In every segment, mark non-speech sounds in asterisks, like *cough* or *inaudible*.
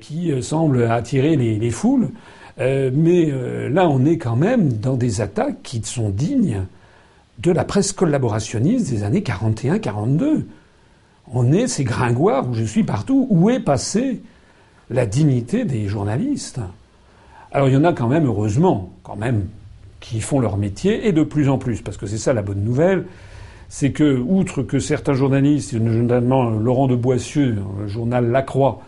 qui semble attirer les, foules. mais là, on est quand même dans des attaques qui sont dignes de la presse collaborationniste des années 41-42. On est ces gringoires où je suis partout. Où est passée la dignité des journalistes? Alors il y en a quand même, heureusement, quand même, qui font leur métier, et de plus en plus, parce que c'est ça la bonne nouvelle, c'est que, outre que certains journalistes, notamment Laurent de Boissieu, le journal La Croix,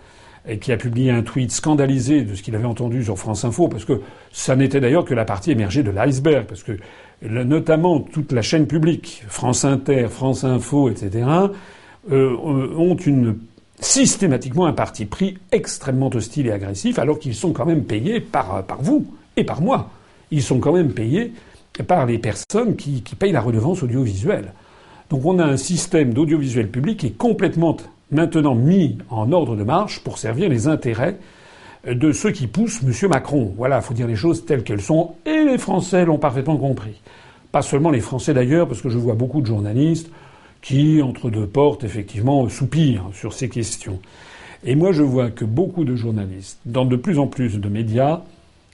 qui a publié un tweet scandalisé de ce qu'il avait entendu sur France Info, parce que ça n'était d'ailleurs que la partie émergée de l'iceberg, parce que notamment toute la chaîne publique, France Inter, France Info, etc., euh, ont une systématiquement un parti pris extrêmement hostile et agressif, alors qu'ils sont quand même payés par, par vous et par moi. Ils sont quand même payés par les personnes qui, qui payent la redevance audiovisuelle. Donc on a un système d'audiovisuel public qui est complètement maintenant mis en ordre de marche pour servir les intérêts de ceux qui poussent M. Macron. Voilà, il faut dire les choses telles qu'elles sont, et les Français l'ont parfaitement compris. Pas seulement les Français d'ailleurs, parce que je vois beaucoup de journalistes qui, entre deux portes, effectivement, soupirent sur ces questions. Et moi, je vois que beaucoup de journalistes, dans de plus en plus de médias,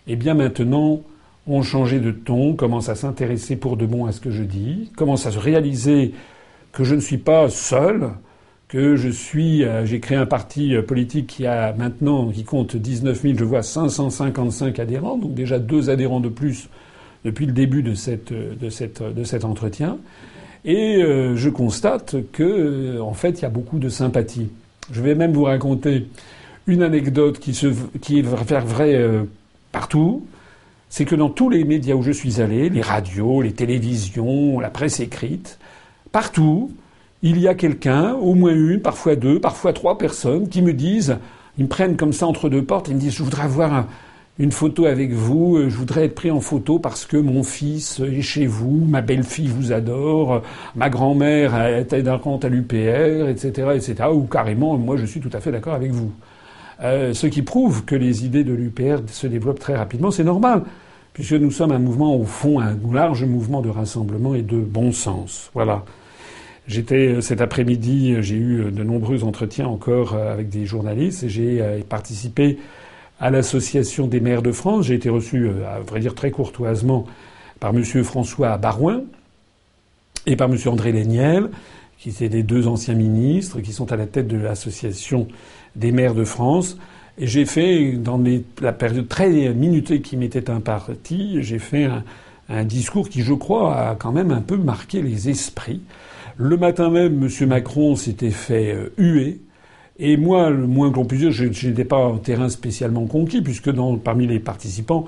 eh bien maintenant, ont changé de ton, commencent à s'intéresser pour de bon à ce que je dis, commencent à se réaliser que je ne suis pas seul, que je suis, euh, j'ai créé un parti euh, politique qui a maintenant, qui compte 19 000, je vois 555 adhérents, donc déjà deux adhérents de plus depuis le début de, cette, de, cette, de cet entretien. Et euh, je constate que, en fait, il y a beaucoup de sympathie. Je vais même vous raconter une anecdote qui, se, qui est vraie partout. C'est que dans tous les médias où je suis allé, les radios, les télévisions, la presse écrite, partout, il y a quelqu'un, au moins une, parfois deux, parfois trois personnes qui me disent, ils me prennent comme ça entre deux portes, ils me disent je voudrais avoir une photo avec vous, euh, je voudrais être pris en photo parce que mon fils est chez vous, ma belle-fille vous adore, ma grand-mère est d'un compte à l'UPR, etc., etc., ou carrément, moi je suis tout à fait d'accord avec vous. Euh, ce qui prouve que les idées de l'UPR se développent très rapidement, c'est normal, puisque nous sommes un mouvement, au fond, un large mouvement de rassemblement et de bon sens. Voilà. J'étais euh, cet après-midi, euh, j'ai eu euh, de nombreux entretiens encore avec des journalistes et j'ai participé à l'association des maires de France. J'ai été reçu, à vrai dire très courtoisement, par M. François Barouin et par M. André Léniel, qui étaient les deux anciens ministres, qui sont à la tête de l'association des maires de France. Et j'ai fait, dans la période très minutée qui m'était impartie, j'ai fait un, un discours qui, je crois, a quand même un peu marqué les esprits. Le matin même, M. Macron s'était fait euh, huer. Et moi, le moins qu'on puisse dire, je n'étais pas en terrain spécialement conquis, puisque dans, parmi les participants,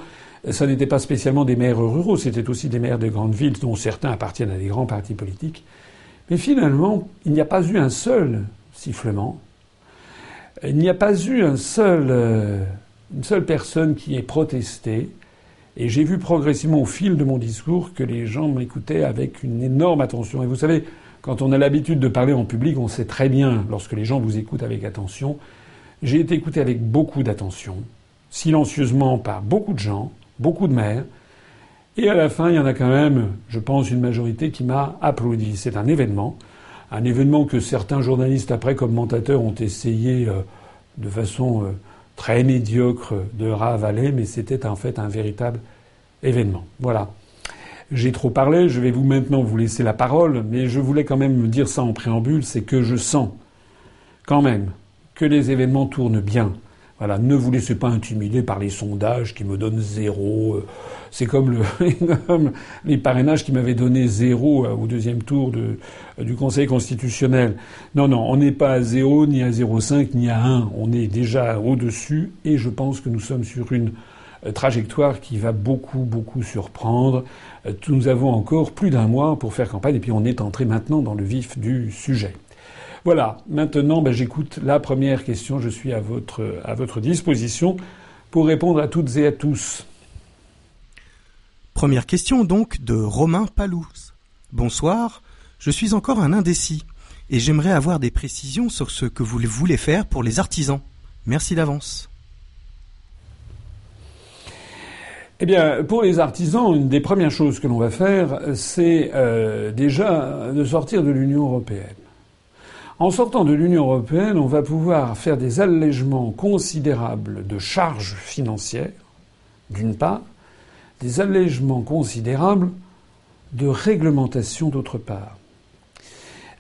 ça n'était pas spécialement des maires ruraux, c'était aussi des maires de grandes villes, dont certains appartiennent à des grands partis politiques. Mais finalement, il n'y a pas eu un seul sifflement. Il n'y a pas eu un seul, euh, une seule personne qui ait protesté. Et j'ai vu progressivement au fil de mon discours que les gens m'écoutaient avec une énorme attention. Et vous savez, quand on a l'habitude de parler en public, on sait très bien, lorsque les gens vous écoutent avec attention, j'ai été écouté avec beaucoup d'attention, silencieusement par beaucoup de gens, beaucoup de maires, et à la fin, il y en a quand même, je pense, une majorité qui m'a applaudi. C'est un événement, un événement que certains journalistes, après commentateurs, ont essayé euh, de façon euh, très médiocre de ravaler, mais c'était en fait un véritable événement. Voilà. J'ai trop parlé, je vais vous maintenant vous laisser la parole, mais je voulais quand même me dire ça en préambule, c'est que je sens quand même que les événements tournent bien. Voilà, ne vous laissez pas intimider par les sondages qui me donnent zéro. Euh, c'est comme, le, *laughs* les parrainages qui m'avaient donné zéro euh, au deuxième tour de, du Conseil constitutionnel. Non, non, on n'est pas à zéro, ni à 0,5, ni à 1. On est déjà au-dessus et je pense que nous sommes sur une euh, trajectoire qui va beaucoup, beaucoup surprendre. Euh, nous avons encore plus d'un mois pour faire campagne et puis on est entré maintenant dans le vif du sujet. Voilà, maintenant ben, j'écoute la première question, je suis à votre, à votre disposition pour répondre à toutes et à tous. Première question donc de Romain Palouse. Bonsoir, je suis encore un indécis et j'aimerais avoir des précisions sur ce que vous voulez faire pour les artisans. Merci d'avance. Eh bien, pour les artisans, une des premières choses que l'on va faire, c'est euh, déjà de sortir de l'Union européenne. En sortant de l'Union européenne, on va pouvoir faire des allègements considérables de charges financières, d'une part, des allègements considérables de réglementation d'autre part.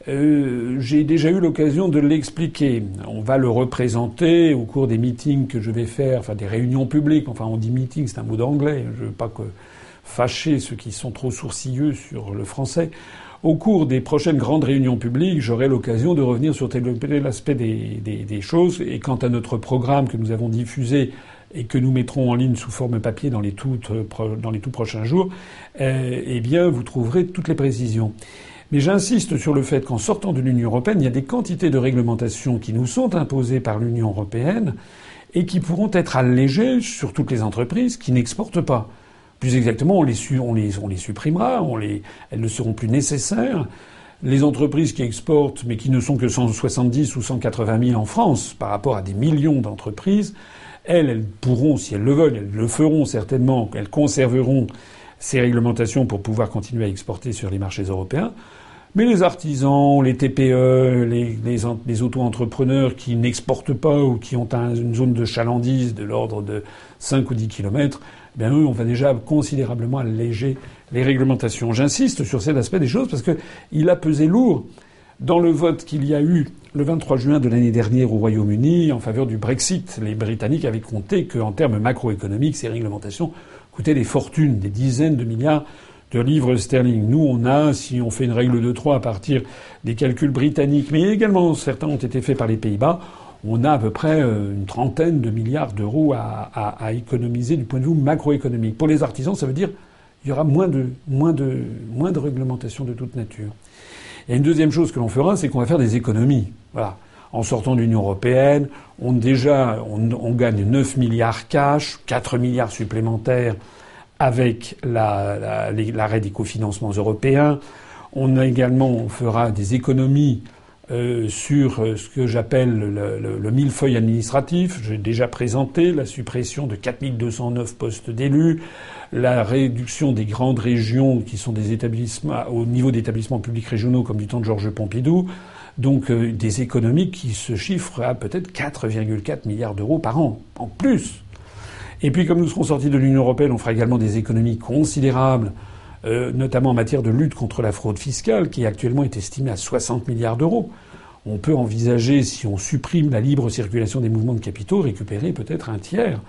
Euh, j'ai déjà eu l'occasion de l'expliquer. On va le représenter au cours des meetings que je vais faire, enfin des réunions publiques. Enfin, on dit meeting, c'est un mot d'anglais. Je veux pas que fâcher ceux qui sont trop sourcilleux sur le français. Au cours des prochaines grandes réunions publiques, j'aurai l'occasion de revenir sur l'aspect des, des, choses. Et quant à notre programme que nous avons diffusé et que nous mettrons en ligne sous forme papier dans les les tout prochains jours, euh, eh bien, vous trouverez toutes les précisions. Mais j'insiste sur le fait qu'en sortant de l'Union européenne, il y a des quantités de réglementations qui nous sont imposées par l'Union européenne et qui pourront être allégées sur toutes les entreprises qui n'exportent pas. Plus exactement, on les, supprimera, elles ne seront plus nécessaires. Les entreprises qui exportent, mais qui ne sont que 170 ou 180 000 en France, par rapport à des millions d'entreprises, elles, elles pourront, si elles le veulent, elles le feront certainement, elles conserveront ces réglementations pour pouvoir continuer à exporter sur les marchés européens. Mais les artisans, les TPE, les, auto-entrepreneurs qui n'exportent pas ou qui ont une zone de chalandise de l'ordre de 5 ou 10 kilomètres, eh bien eux, on va déjà considérablement alléger les réglementations. J'insiste sur cet aspect des choses parce qu'il a pesé lourd dans le vote qu'il y a eu le 23 juin de l'année dernière au Royaume-Uni en faveur du Brexit. Les Britanniques avaient compté qu'en termes macroéconomiques, ces réglementations coûtaient des fortunes, des dizaines de milliards de livres sterling. Nous, on a, si on fait une règle de 3 à partir des calculs britanniques, mais également certains ont été faits par les Pays-Bas, on a à peu près euh, une trentaine de milliards d'euros à, à, économiser du point de vue macroéconomique. Pour les artisans, ça veut dire qu'il y aura moins de, moins de, moins de réglementation de toute nature. Et une deuxième chose que l'on fera, c'est qu'on va faire des économies. Voilà. En sortant de l'Union européenne, on déjà on, on, gagne 9 milliards cash, 4 milliards supplémentaires avec l'arrêt la, la, des cofinancements européens. On a également, on fera des économies euh, sur euh, ce que j'appelle le, le, le, millefeuille administratif. J'ai déjà présenté la suppression de 4209 postes d'élus, la réduction des grandes régions qui sont des établissements au niveau d'établissements publics régionaux comme du temps de Georges Pompidou. Donc euh, des économies qui se chiffrent à peut-être 4,4 milliards d'euros par an en plus et puis, comme nous serons sortis de l'Union européenne, on fera également des économies considérables, euh, notamment en matière de lutte contre la fraude fiscale, qui actuellement est estimée à 60 milliards d'euros. On peut envisager, si on supprime la libre circulation des mouvements de capitaux, récupérer peut-être un tiers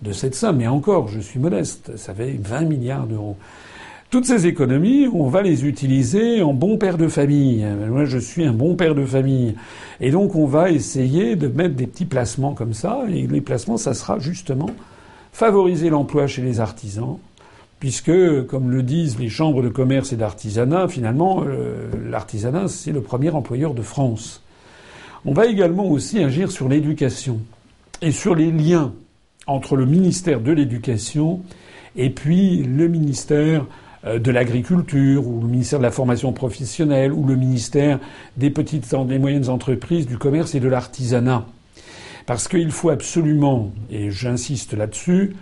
de cette somme. Mais encore, je suis modeste, ça fait 20 milliards d'euros. Toutes ces économies, on va les utiliser en bon père de famille. Moi, je suis un bon père de famille. Et donc, on va essayer de mettre des petits placements comme ça. Et les placements, ça sera justement favoriser l'emploi chez les artisans, puisque, comme le disent les chambres de commerce et d'artisanat, finalement, euh, l'artisanat, c'est le premier employeur de France. On va également aussi agir sur l'éducation et sur les liens entre le ministère de l'Éducation et puis le ministère euh, de l'agriculture ou le ministère de la formation professionnelle ou le ministère des petites et moyennes entreprises, du commerce et de l'artisanat. Parce qu'il faut absolument, et j'insiste là-dessus,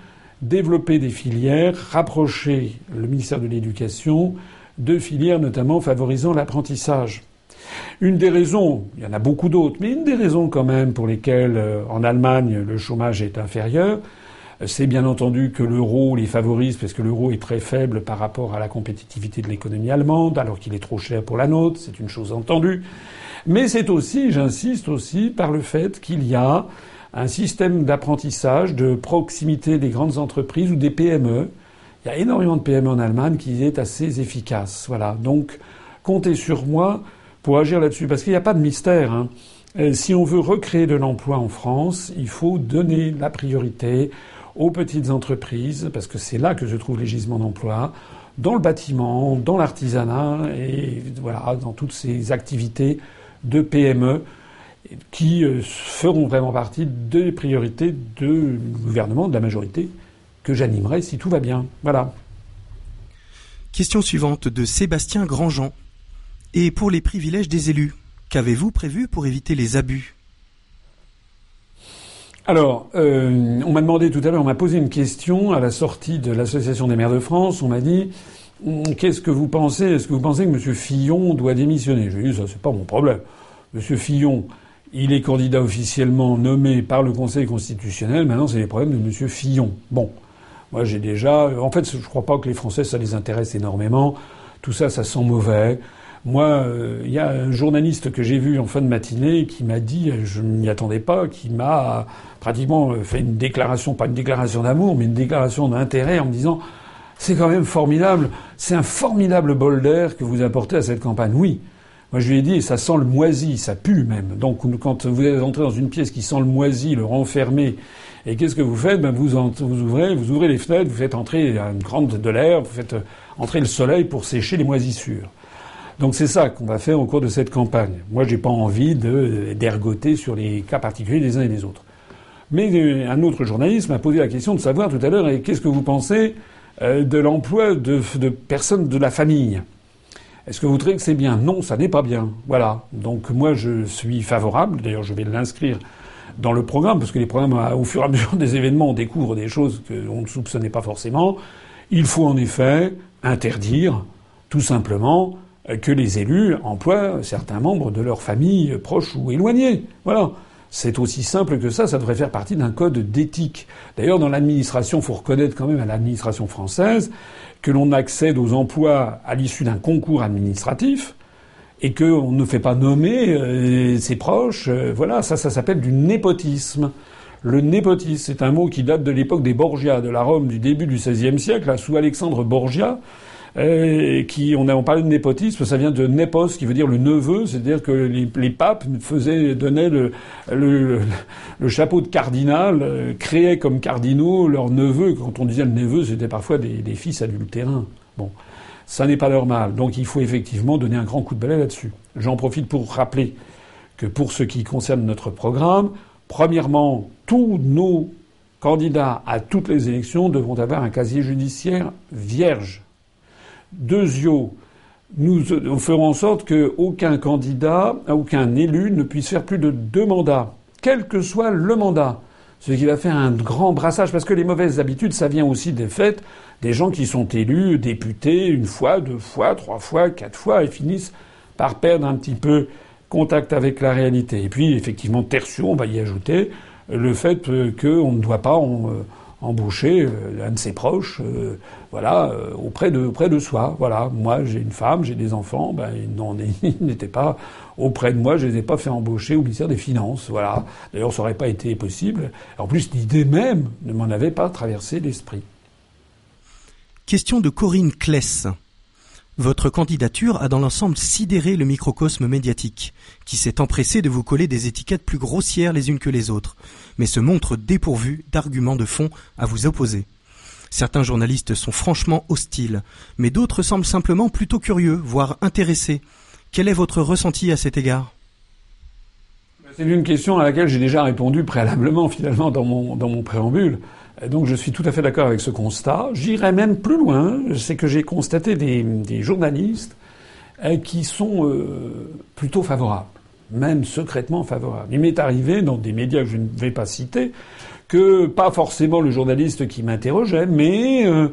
développer des filières, rapprocher le ministère de l'Éducation de filières notamment favorisant l'apprentissage. Une des raisons, il y en a beaucoup d'autres, mais une des raisons quand même pour lesquelles euh, en Allemagne le chômage est inférieur, c'est bien entendu que l'euro les favorise parce que l'euro est très faible par rapport à la compétitivité de l'économie allemande, alors qu'il est trop cher pour la nôtre, c'est une chose entendue. Mais c'est aussi, j'insiste aussi, par le fait qu'il y a un système d'apprentissage, de proximité des grandes entreprises ou des PME. Il y a énormément de PME en Allemagne qui est assez efficace. Voilà. Donc, comptez sur moi pour agir là-dessus. Parce qu'il n'y a pas de mystère. Hein. Euh, si on veut recréer de l'emploi en France, il faut donner la priorité aux petites entreprises, parce que c'est là que se trouvent les gisements d'emploi, dans le bâtiment, dans l'artisanat et voilà, dans toutes ces activités de PME qui euh, feront vraiment partie des priorités du gouvernement, de la majorité, que j'animerai si tout va bien. Voilà. Question suivante de Sébastien Grandjean. Et pour les privilèges des élus, qu'avez-vous prévu pour éviter les abus? Alors, euh, on m'a demandé tout à l'heure, on m'a posé une question à la sortie de l'Association des maires de France. On m'a dit Qu'est-ce que vous pensez? Est-ce que vous pensez que M. Fillon doit démissionner? J'ai dit ça, c'est pas mon problème. Monsieur Fillon, il est candidat officiellement nommé par le Conseil constitutionnel. Maintenant, c'est les problèmes de Monsieur Fillon. Bon, moi j'ai déjà. En fait, je crois pas que les Français ça les intéresse énormément. Tout ça, ça sent mauvais. Moi, euh, il y a un journaliste que j'ai vu en fin de matinée qui m'a dit, je ne m'y attendais pas, qui m'a pratiquement fait une déclaration, pas une déclaration d'amour, mais une déclaration d'intérêt en me disant c'est quand même formidable, c'est un formidable bol d'air que vous apportez à cette campagne. Oui. Moi, je lui ai dit, ça sent le moisi, ça pue même. Donc, quand vous êtes entré dans une pièce qui sent le moisi, le renfermé, et qu'est-ce que vous faites? Ben, vous, vous ouvrez, vous ouvrez les fenêtres, vous faites entrer une grande de l'air, vous faites entrer le soleil pour sécher les moisissures. Donc c'est ça qu'on va faire au cours de cette campagne. Moi, j'ai pas envie d'ergoter sur les cas particuliers des uns et des autres. Mais euh, un autre journaliste m'a posé la question de savoir tout à l'heure qu'est-ce que vous pensez euh, de l'emploi de, personnes de la famille. Est-ce que vous trouvez que c'est bien? Non, ça n'est pas bien. Voilà. Donc moi, je suis favorable. D'ailleurs, je vais l'inscrire dans le programme, parce que les programmes, au fur et à mesure des événements, on découvre des choses qu'on ne soupçonnait pas forcément. Il faut en effet interdire, tout simplement, que les élus emploient certains membres de leur famille proches ou éloignés. Voilà. C'est aussi simple que ça, ça devrait faire partie d'un code d'éthique. D'ailleurs, dans l'administration, faut reconnaître quand même à l'administration française que l'on accède aux emplois à l'issue d'un concours administratif et qu'on ne fait pas nommer euh, ses proches. Euh, voilà, ça, ça s'appelle du népotisme. Le népotisme, c'est un mot qui date de l'époque des Borgia, de la Rome du début du XVIe siècle, sous Alexandre Borgia. Euh, qui on a on parlait de népotisme, ça vient de népos qui veut dire le neveu, c'est-à-dire que les, papes faisaient donnaient le, chapeau de cardinal, euh, créaient comme cardinaux leurs neveux. Quand on disait le neveu, c'était parfois des, des fils adultérins. Bon, ça n'est pas normal. Donc il faut effectivement donner un grand coup de balai là-dessus. J'en profite pour rappeler que pour ce qui concerne notre programme, premièrement, tous nos candidats à toutes les élections devront avoir un casier judiciaire vierge. Deuxièmement, nous ferons en sorte qu'aucun candidat, aucun élu ne puisse faire plus de deux mandats, quel que soit le mandat. Ce qui va faire un grand brassage, parce que les mauvaises habitudes, ça vient aussi des faits des gens qui sont élus députés une fois, deux fois, trois fois, quatre fois, et finissent par perdre un petit peu contact avec la réalité. Et puis, effectivement, tertio, on va y ajouter le fait qu'on ne doit pas... On, embaucher euh, un de ses proches, euh, voilà, euh, auprès de auprès de soi. Voilà, moi j'ai une femme, j'ai des enfants, ben ils *laughs* n'étaient pas auprès de moi, je les ai pas fait embaucher au ministère des Finances. Voilà. D'ailleurs, ça aurait pas été possible. En plus, l'idée même ne m'en avait pas traversé l'esprit. Question de Corinne Kless. Votre candidature a dans l'ensemble sidéré le microcosme médiatique, qui s'est empressé de vous coller des étiquettes plus grossières les unes que les autres, mais se montre dépourvu d'arguments de fond à vous opposer. Certains journalistes sont franchement hostiles, mais d'autres semblent simplement plutôt curieux, voire intéressés. Quel est votre ressenti à cet égard? C'est une question à laquelle j'ai déjà répondu préalablement finalement dans mon, dans mon préambule. Donc je suis tout à fait d'accord avec ce constat. J'irai même plus loin, c'est que j'ai constaté des, des, journalistes euh, qui sont euh, plutôt favorables, même secrètement favorables. Il m'est arrivé dans des médias que je ne vais pas citer que pas forcément le journaliste qui m'interrogeait, mais euh,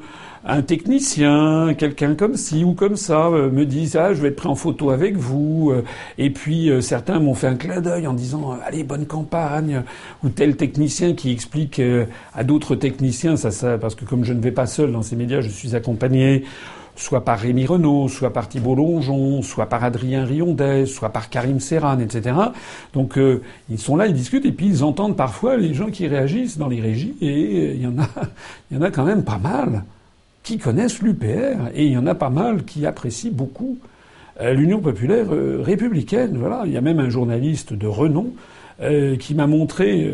un technicien, quelqu'un comme ci ou comme ça, euh, me dit ah je vais être pris en photo avec vous. Euh, et puis certains m'ont fait un clin d'œil en disant allez bonne campagne. Ou tel technicien qui explique à d'autres techniciens ça, ça parce que comme je ne vais pas seul dans ces médias, je suis accompagné soit par Rémi Renault, soit par Thibault Longeon, soit par Adrien Riondet, soit par Karim Serran, etc. Donc euh, ils sont là, ils discutent et puis ils entendent parfois les gens qui réagissent dans les régies et il y en a, *laughs* il y en a quand même pas mal qui connaissent l'UPR et il y en a pas mal qui apprécient beaucoup euh, l'Union populaire euh, républicaine. Voilà, il y a même un journaliste de renom qui m'a montré,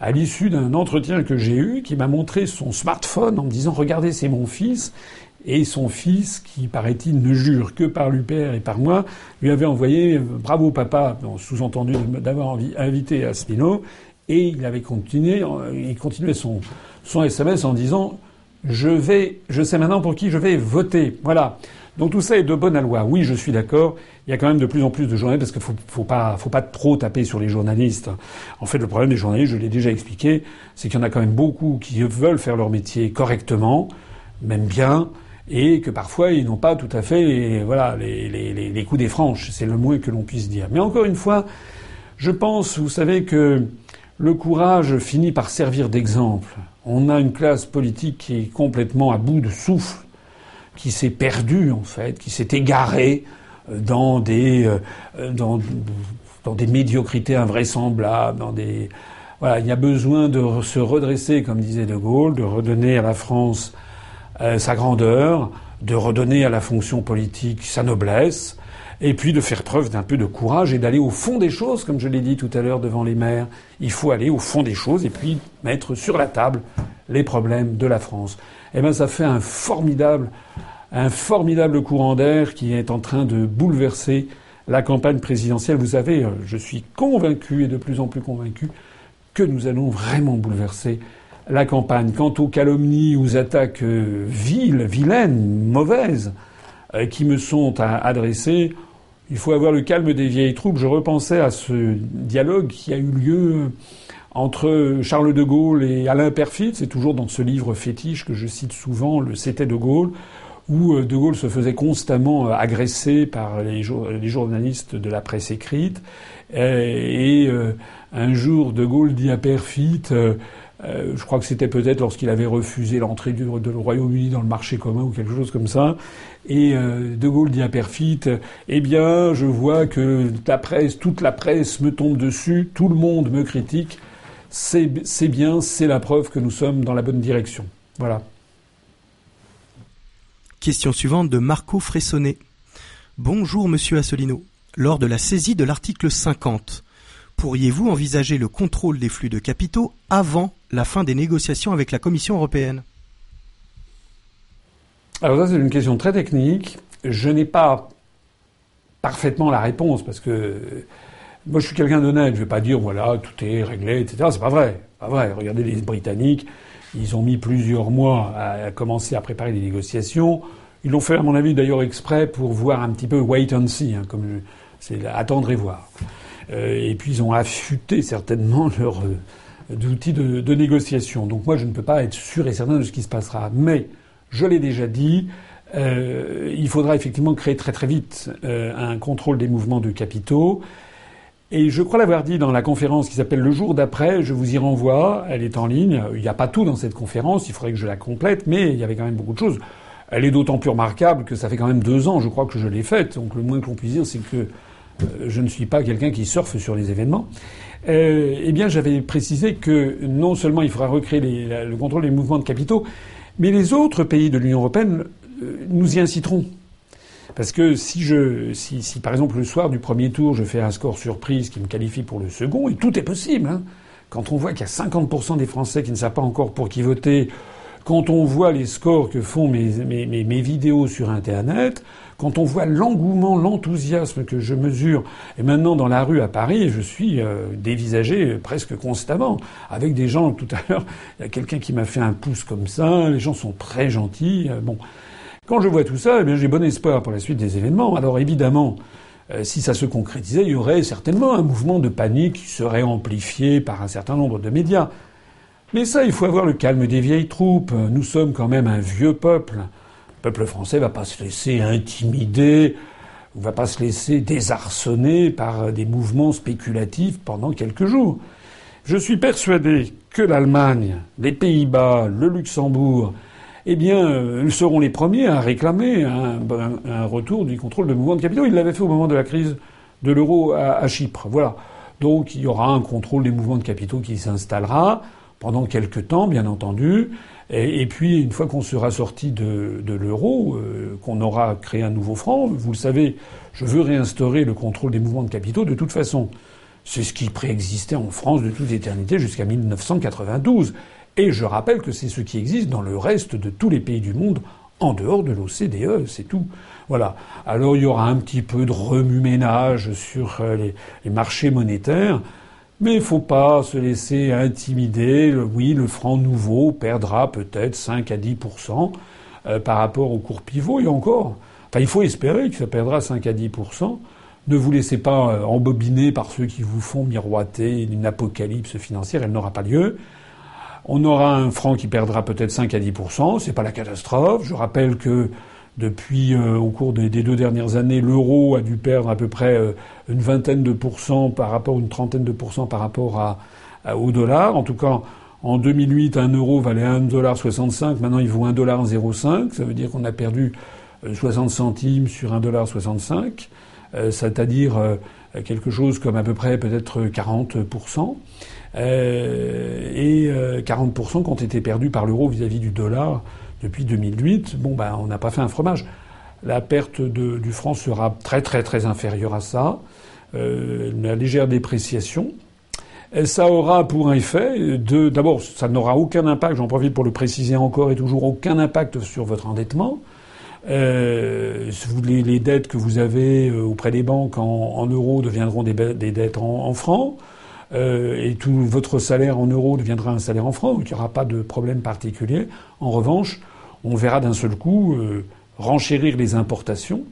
à l'issue d'un entretien que j'ai eu, qui m'a montré son smartphone en me disant Regardez, c'est mon fils et son fils, qui paraît-il ne jure que par l'UPR et par moi, lui avait envoyé bravo papa, sous-entendu d'avoir invité Asselineau, et il avait continué, il continuait son SMS en disant je vais, je sais maintenant pour qui je vais voter. Voilà. Donc tout ça est de bonne loi. Oui, je suis d'accord. Il y a quand même de plus en plus de journalistes parce qu'il faut, faut pas, faut pas trop taper sur les journalistes. En fait, le problème des journalistes, je l'ai déjà expliqué, c'est qu'il y en a quand même beaucoup qui veulent faire leur métier correctement, même bien, et que parfois ils n'ont pas tout à fait les, voilà, les, les, les coups des franches. C'est le moins que l'on puisse dire. Mais encore une fois, je pense, vous savez, que le courage finit par servir d'exemple. On a une classe politique qui est complètement à bout de souffle, qui s'est perdue en fait, qui s'est égarée dans des, euh, dans, dans des médiocrités invraisemblables, il y a besoin de se redresser, comme disait De Gaulle, de redonner à la France euh, sa grandeur, de redonner à la fonction politique sa noblesse, et puis de faire preuve d'un peu de courage et d'aller au fond des choses, comme je l'ai dit tout à l'heure devant les maires. Il faut aller au fond des choses et puis mettre sur la table les problèmes de la France. Eh bien, ça fait un formidable, un formidable courant d'air qui est en train de bouleverser la campagne présidentielle. Vous savez, euh, je suis convaincu et de plus en plus convaincu que nous allons vraiment bouleverser la campagne. Quant aux calomnies, aux attaques euh, viles, vilaines, mauvaises, euh, qui me sont adressées, il faut avoir le calme des vieilles troupes. Je repensais à ce dialogue qui a eu lieu entre Charles de Gaulle et Alain Perfit. C'est toujours dans ce livre fétiche que je cite souvent, le C'était de Gaulle, où euh, de Gaulle se faisait constamment agresser par les, journalistes de la presse écrite. Et, un jour, de Gaulle dit à Perfit euh, je crois que c'était peut-être lorsqu'il avait refusé l'entrée du, Royaume-Uni dans le marché commun ou quelque chose comme ça. Et euh, De Gaulle dit à Perfit Eh bien, je vois que la presse, toute la presse me tombe dessus, tout le monde me critique. C'est bien, c'est la preuve que nous sommes dans la bonne direction. Voilà. Question suivante de Marco Fressonnet. Bonjour, monsieur Assolino. Lors de la saisie de l'article 50, pourriez-vous envisager le contrôle des flux de capitaux avant la fin des négociations avec la Commission européenne? Alors ça, c'est une question très technique. Je n'ai pas parfaitement la réponse parce que moi, je suis quelqu'un d'honnête. Je ne vais pas dire voilà, tout est réglé, etc. C'est pas vrai. Pas vrai. Regardez les Britanniques. Ils ont mis plusieurs mois à commencer à préparer les négociations. Ils l'ont fait, à mon avis, d'ailleurs exprès pour voir un petit peu wait and see, hein, comme c'est attendre et voir. Euh, et puis ils ont affûté certainement *laughs* leurs euh, outils de, négociation. Donc moi je ne peux pas être sûr et certain de ce qui se passera. Mais je l'ai déjà dit, euh, il faudra effectivement créer très très vite un contrôle des mouvements de capitaux. Et je crois l'avoir dit dans la conférence qui s'appelle Le jour d'après, je vous y renvoie, elle est en ligne. Il n'y a pas tout dans cette conférence, il faudrait que je la complète, mais il y avait quand même beaucoup de choses. Elle est d'autant plus remarquable que ça fait quand même deux ans, je crois, que je l'ai faite. Donc le moins que l'on puisse dire, c'est que euh, je ne suis pas quelqu'un qui surfe sur les événements, euh, eh bien j'avais précisé que non seulement il faudra recréer le contrôle des mouvements de capitaux, mais les autres pays de l'Union européenne euh, nous y inciteront. Parce que si je, si, si, par exemple le soir du premier tour, je fais un score surprise qui me qualifie pour le second, et tout est possible, hein, quand on voit qu'il y a 50% des Français qui ne savent pas encore pour qui voter, quand on voit les scores que font mes, vidéos sur Internet, quand on voit l'engouement, l'enthousiasme que je mesure, et maintenant dans la rue à Paris, je suis euh, dévisagé presque constamment, avec des gens, tout à l'heure, il y a quelqu'un qui m'a fait un pouce comme ça, les gens sont très gentils, euh, bon. Quand je vois tout ça, eh bien, j'ai bon espoir pour la suite des événements. Alors évidemment, euh, si ça se concrétisait, il y aurait certainement un mouvement de panique qui serait amplifié par un certain nombre de médias. Mais ça, il faut avoir le calme des vieilles troupes. Nous sommes quand même un vieux peuple. Le peuple français va pas se laisser intimider, ou va pas se laisser désarçonner par des mouvements spéculatifs pendant quelques jours. Je suis persuadé que l'Allemagne, les Pays-Bas, le Luxembourg, eh bien, ils seront les premiers à réclamer un, retour du contrôle de mouvements de capitaux. Ils l'avaient fait au moment de la crise de l'euro à, à, Chypre. Voilà. Donc, il y aura un contrôle des mouvements de capitaux qui s'installera pendant quelques temps, bien entendu. Et, puis, une fois qu'on sera sorti de, l'euro, euh, qu'on aura créé un nouveau franc, vous le savez, je veux réinstaurer le contrôle des mouvements de capitaux de toute façon. C'est ce qui préexistait en France de toute éternité jusqu'à 1992. Et je rappelle que c'est ce qui existe dans le reste de tous les pays du monde en dehors de l'OCDE, c'est tout. Voilà. Alors il y aura un petit peu de remue-ménage sur euh, les marchés monétaires. Mais il ne faut pas se laisser intimider. Oui, le franc nouveau perdra peut-être 5 à 10% euh, par rapport au cours pivot et encore. Enfin, il faut espérer que ça perdra 5 à 10% Ne vous laissez pas euh, embobiner par ceux qui vous font miroiter une apocalypse financière. Elle n'aura pas lieu. On aura un franc qui perdra peut-être 5 à 10% c'est pas la catastrophe. Je rappelle que depuis, euh, au cours des, deux dernières années, l'euro a dû perdre à peu près euh, une vingtaine de pourcents par rapport, une trentaine de pourcents par rapport à, au dollar. En tout cas, en 2008, un euro valait 1,65$. Maintenant, il vaut 1,05$. Ça veut dire qu'on a perdu 60 euh, centimes sur 1,65$. C'est-à-dire quelque chose comme à peu près peut-être 40%. et 40% qui ont été perdus par l'euro vis-à-vis du dollar depuis 2008, bon, ben, on n'a pas fait un fromage. La perte du franc sera très très très inférieure à ça. Euh, une légère dépréciation. Et ça aura pour effet de, d'abord, ça n'aura aucun impact, j'en profite pour le préciser encore et toujours, aucun impact sur votre endettement. Euh, les, dettes que vous avez euh, auprès des banques en, euros deviendront des, dettes en, francs. Euh, et tout votre salaire en euros deviendra un salaire en francs, donc il n'y aura pas de problème particulier. En revanche, on verra d'un seul coup euh, renchérir les importations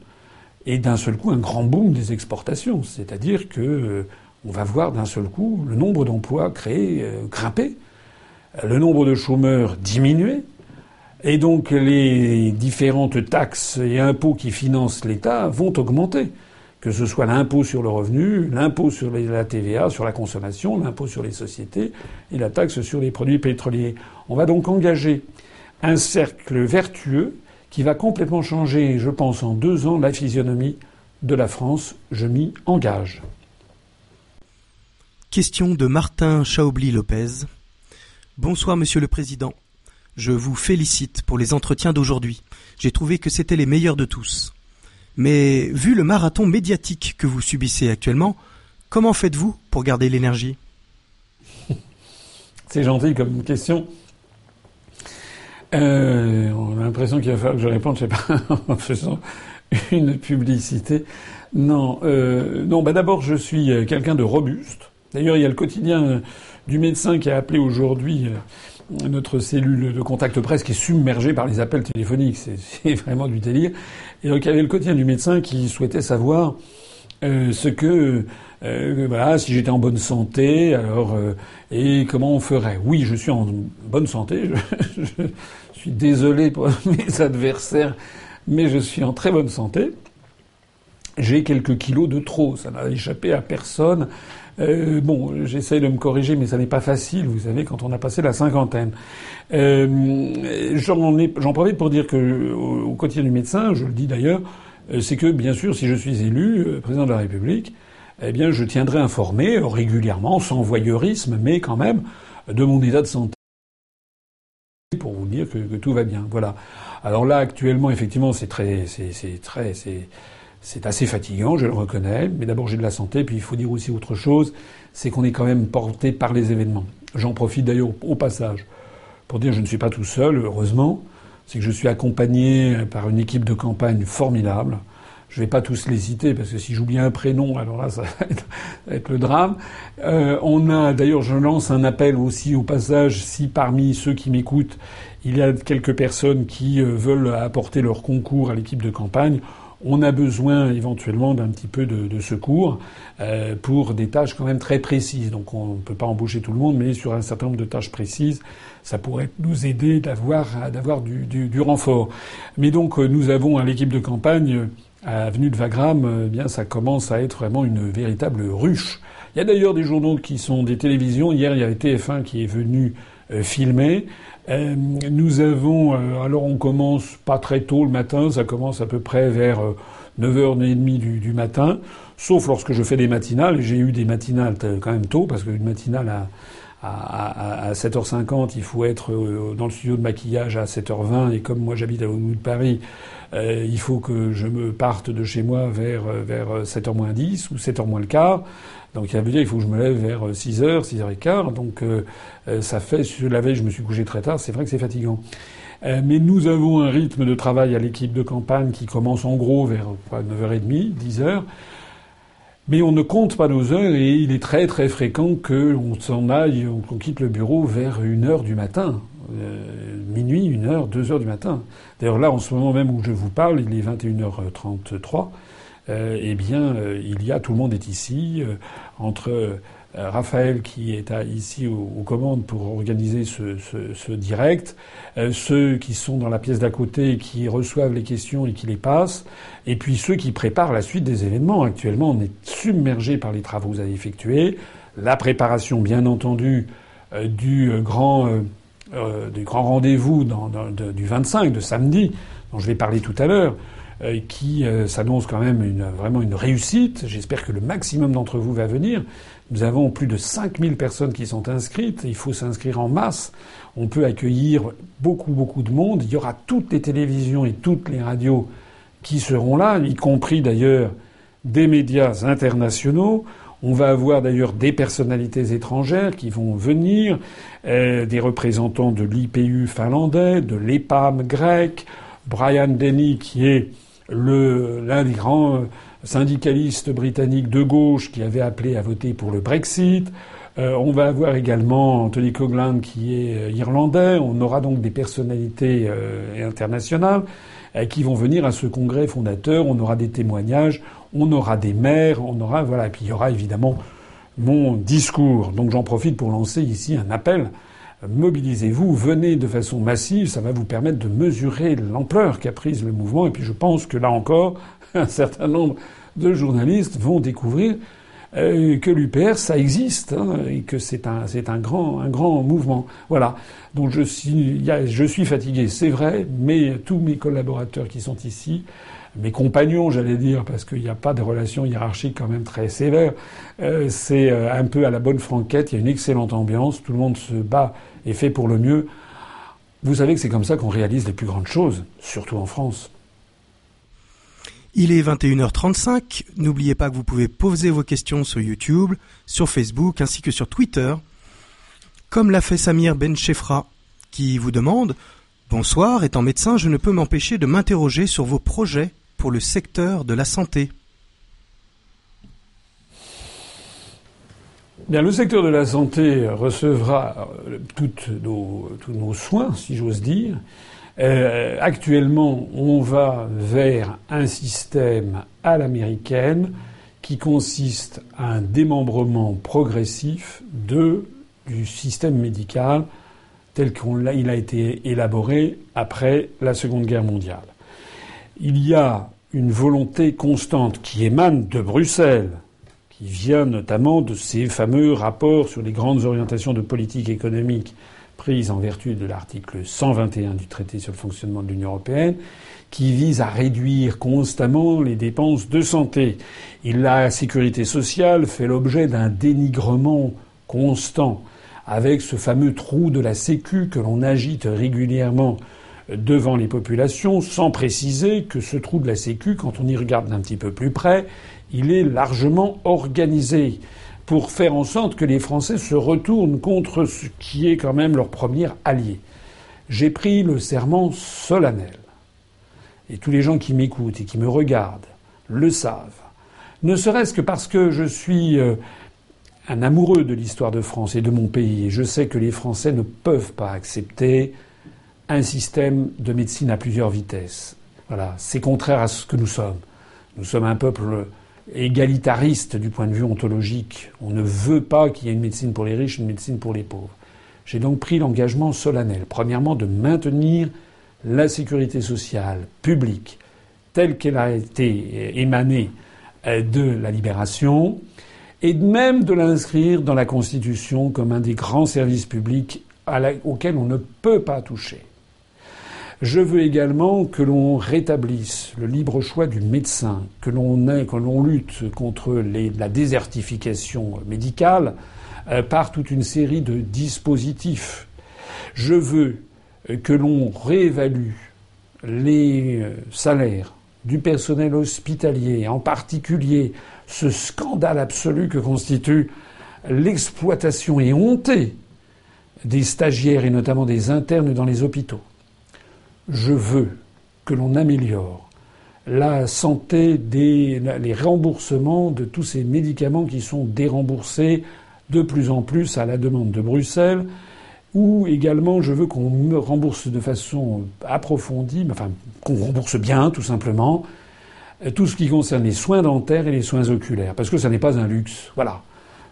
et d'un seul coup un grand boom des exportations. C'est-à-dire que euh, on va voir d'un seul coup le nombre d'emplois créés grimper, le nombre de chômeurs diminuer, et donc les différentes taxes et impôts qui financent l'État vont augmenter que ce soit l'impôt sur le revenu, l'impôt sur la TVA, sur la consommation, l'impôt sur les sociétés et la taxe sur les produits pétroliers. On va donc engager un cercle vertueux qui va complètement changer, je pense, en deux ans, la physionomie de la France. Je m'y engage. Question de Martin Chaubly-Lopez. Bonsoir, Monsieur le Président. Je vous félicite pour les entretiens d'aujourd'hui. J'ai trouvé que c'était les meilleurs de tous. Mais vu le marathon médiatique que vous subissez actuellement, comment faites-vous pour garder l'énergie? *laughs* C'est gentil comme question. Euh, on a l'impression qu'il va falloir que je réponde, je sais pas, *laughs* en faisant une publicité. Non, euh, non. Bah d'abord, je suis euh, quelqu'un de robuste. D'ailleurs, il y a le quotidien du médecin qui a appelé aujourd'hui notre cellule de contact presse qui est submergée par les appels téléphoniques. *laughs* C'est vraiment du délire. Et donc il y avait le quotidien du médecin qui souhaitait savoir euh, ce que euh, si j'étais en bonne santé alors euh, et comment on ferait? Oui, je suis en bonne santé. Je, suis désolé pour *laughs* mes adversaires, mais je suis en très bonne santé. J'ai quelques kilos de trop. Ça n'a échappé à personne. Euh, bon, j'essaye de me corriger, mais ça n'est pas facile, vous savez, quand on a passé la cinquantaine. J'en profite pour dire que au, quotidien du médecin, je le dis d'ailleurs, c'est que bien sûr, si je suis élu président de la République, eh bien, je tiendrai informé régulièrement, sans voyeurisme, mais quand même, de mon état de santé pour vous dire que, tout va bien. Voilà. Alors là, actuellement, effectivement, c'est très, c'est très, c'est assez fatigant, je le reconnais, mais d'abord j'ai de la santé, puis il faut dire aussi autre chose, c'est qu'on est quand même porté par les événements. J'en profite d'ailleurs au passage pour dire que je ne suis pas tout seul, heureusement, c'est que je suis accompagné par une équipe de campagne formidable. Je ne vais pas tous les citer parce que si j'oublie un prénom, alors là, ça *laughs* va être, le drame. Euh, on a, d'ailleurs, je lance un appel aussi au passage, si parmi ceux qui m'écoutent, il y a quelques personnes qui euh, veulent apporter leur concours à l'équipe de campagne, on a besoin éventuellement d'un petit peu de, secours euh, pour des tâches quand même très précises. Donc on ne peut pas embaucher tout le monde, mais sur un certain nombre de tâches précises, ça pourrait nous aider d'avoir d'avoir du, du, renfort. Mais donc euh, nous avons à l'équipe de campagne à Avenue de Wagram, euh, bien ça commence à être vraiment une véritable ruche. Il y a d'ailleurs des journaux qui sont des télévisions. Hier, il y avait TF1 qui est venu filmer. Euh, nous avons, euh, alors on commence pas très tôt le matin, ça commence à peu près vers 9h30 du, du matin, sauf lorsque je fais des matinales, j'ai eu des matinales quand même tôt, parce qu'une matinale à, à, à, 7h50, il faut être euh, dans le studio de maquillage à 7h20, et comme moi j'habite à bout de Paris, il faut que je me parte de chez moi vers, vers 7h moins 10 ou 7h moins le quart. Donc ça veut dire qu'il faut que je me lève vers 6h, euh, 6h15. Donc euh, euh, ça fait, la veille, je me suis couché très tard. C'est vrai que c'est fatigant. mais nous avons un rythme de travail à l'équipe de campagne qui commence en gros vers 9h30, 10h. Mais on ne compte pas nos heures et il est très très fréquent qu'on s'en aille, qu'on quitte le bureau vers 1h du matin. minuit, 1h, 2h du matin. D'ailleurs là, en ce moment même où je vous parle, il est 21h33 euh, eh bien, euh, il y a tout le monde est ici euh, entre euh, Raphaël qui est ici aux, commandes pour organiser ce, direct, euh, ceux qui sont dans la pièce d'à côté qui reçoivent les questions et qui les passent, et puis ceux qui préparent la suite des événements. Actuellement, on est submergé par les travaux avez effectués, la préparation, bien entendu, du grand du grand rendez-vous du 25 de samedi, dont je vais parler tout à l'heure. qui s'annonce quand même une, vraiment une réussite. J'espère que le maximum d'entre vous va venir. Nous avons plus de 5000 personnes qui sont inscrites. Il faut s'inscrire en masse. On peut accueillir beaucoup, beaucoup de monde. Il y aura toutes les télévisions et toutes les radios qui seront là, y compris d'ailleurs des médias internationaux. On va avoir d'ailleurs des personnalités étrangères qui vont venir, euh, des représentants de l'IPU finlandais, de l'EPAM grec, Brian Denny qui est l'un des grands syndicaliste britannique de gauche qui avait appelé à voter pour le Brexit. Euh, on va avoir également Anthony Coughlin qui est euh, irlandais. On aura donc des personnalités euh, internationales qui vont venir à ce congrès fondateur. On aura des témoignages, on aura des maires, on aura voilà. Et puis il y aura évidemment mon discours. Donc j'en profite pour lancer ici un appel. Mobilisez-vous, venez de façon massive, ça va vous permettre de mesurer l'ampleur qu'a prise le mouvement. Et puis je pense que là encore, *laughs* un certain nombre de journalistes vont découvrir euh, que l'UPR ça existe hein, et que c'est un c'est un grand un grand mouvement. Voilà. Donc je suis fatigué, c'est vrai, mais tous mes collaborateurs qui sont ici, mes compagnons, j'allais dire, parce qu'il n'y a pas de relation hiérarchique quand même très sévère, euh, c'est euh, un peu à la bonne franquette. Il y a une excellente ambiance, tout le monde se bat et fait pour le mieux. Vous savez que c'est comme ça qu'on réalise les plus grandes choses, surtout en France. Il est 21h35. N'oubliez pas que vous pouvez poser vos questions sur YouTube, sur Facebook ainsi que sur Twitter. Comme l'a fait Samir Benchefra, qui vous demande Bonsoir, étant médecin, je ne peux m'empêcher de m'interroger sur vos projets pour le secteur de la santé. Bien, le secteur de la santé recevra euh, tous nos soins, si j'ose dire. Euh, actuellement, on va vers un système à l'américaine qui consiste à un démembrement progressif du système médical tel qu'il a été élaboré après la Seconde Guerre mondiale. Il y a une volonté constante qui émane de Bruxelles, qui vient notamment de ces fameux rapports sur les grandes orientations de politique économique prise en vertu de l'article 121 du traité sur le fonctionnement de l'Union européenne, qui vise à réduire constamment les dépenses de santé. Et la sécurité sociale fait l'objet d'un dénigrement constant, avec ce fameux trou de la Sécu que l'on agite régulièrement devant les populations, sans préciser que ce trou de la Sécu, quand on y regarde d'un petit peu plus près, il est largement organisé pour faire en sorte que les Français se retournent contre ce qui est quand même leur premier allié. J'ai pris le serment solennel, et tous les gens qui m'écoutent et qui me regardent le savent, ne serait-ce que parce que je suis euh, un amoureux de l'histoire de France et de mon pays, et je sais que les Français ne peuvent pas accepter un système de médecine à plusieurs vitesses. Voilà, c'est contraire à ce que nous sommes. Nous sommes un peuple égalitariste du point de vue ontologique. On ne veut pas qu'il y ait une médecine pour les riches, une médecine pour les pauvres. J'ai donc pris l'engagement solennel, premièrement, de maintenir la sécurité sociale publique telle qu'elle a été émanée euh, de la libération, et même de l'inscrire dans la Constitution comme un des grands services publics auxquels on ne peut pas toucher. Je veux également que l'on rétablisse le libre choix du médecin, que l'on lutte contre la désertification médicale euh, par toute une série de dispositifs. Je veux que l'on réévalue les euh, salaires du personnel hospitalier, en particulier ce scandale absolu que constitue l'exploitation et hontée des stagiaires et notamment des internes dans les hôpitaux je veux que l'on améliore la santé des les remboursements de tous ces médicaments qui sont déremboursés de plus en plus à la demande de Bruxelles, ou également je veux qu'on me rembourse de façon approfondie, enfin qu'on rembourse bien tout simplement, tout ce qui concerne les soins dentaires et les soins oculaires, parce que ça n'est pas un luxe. Voilà.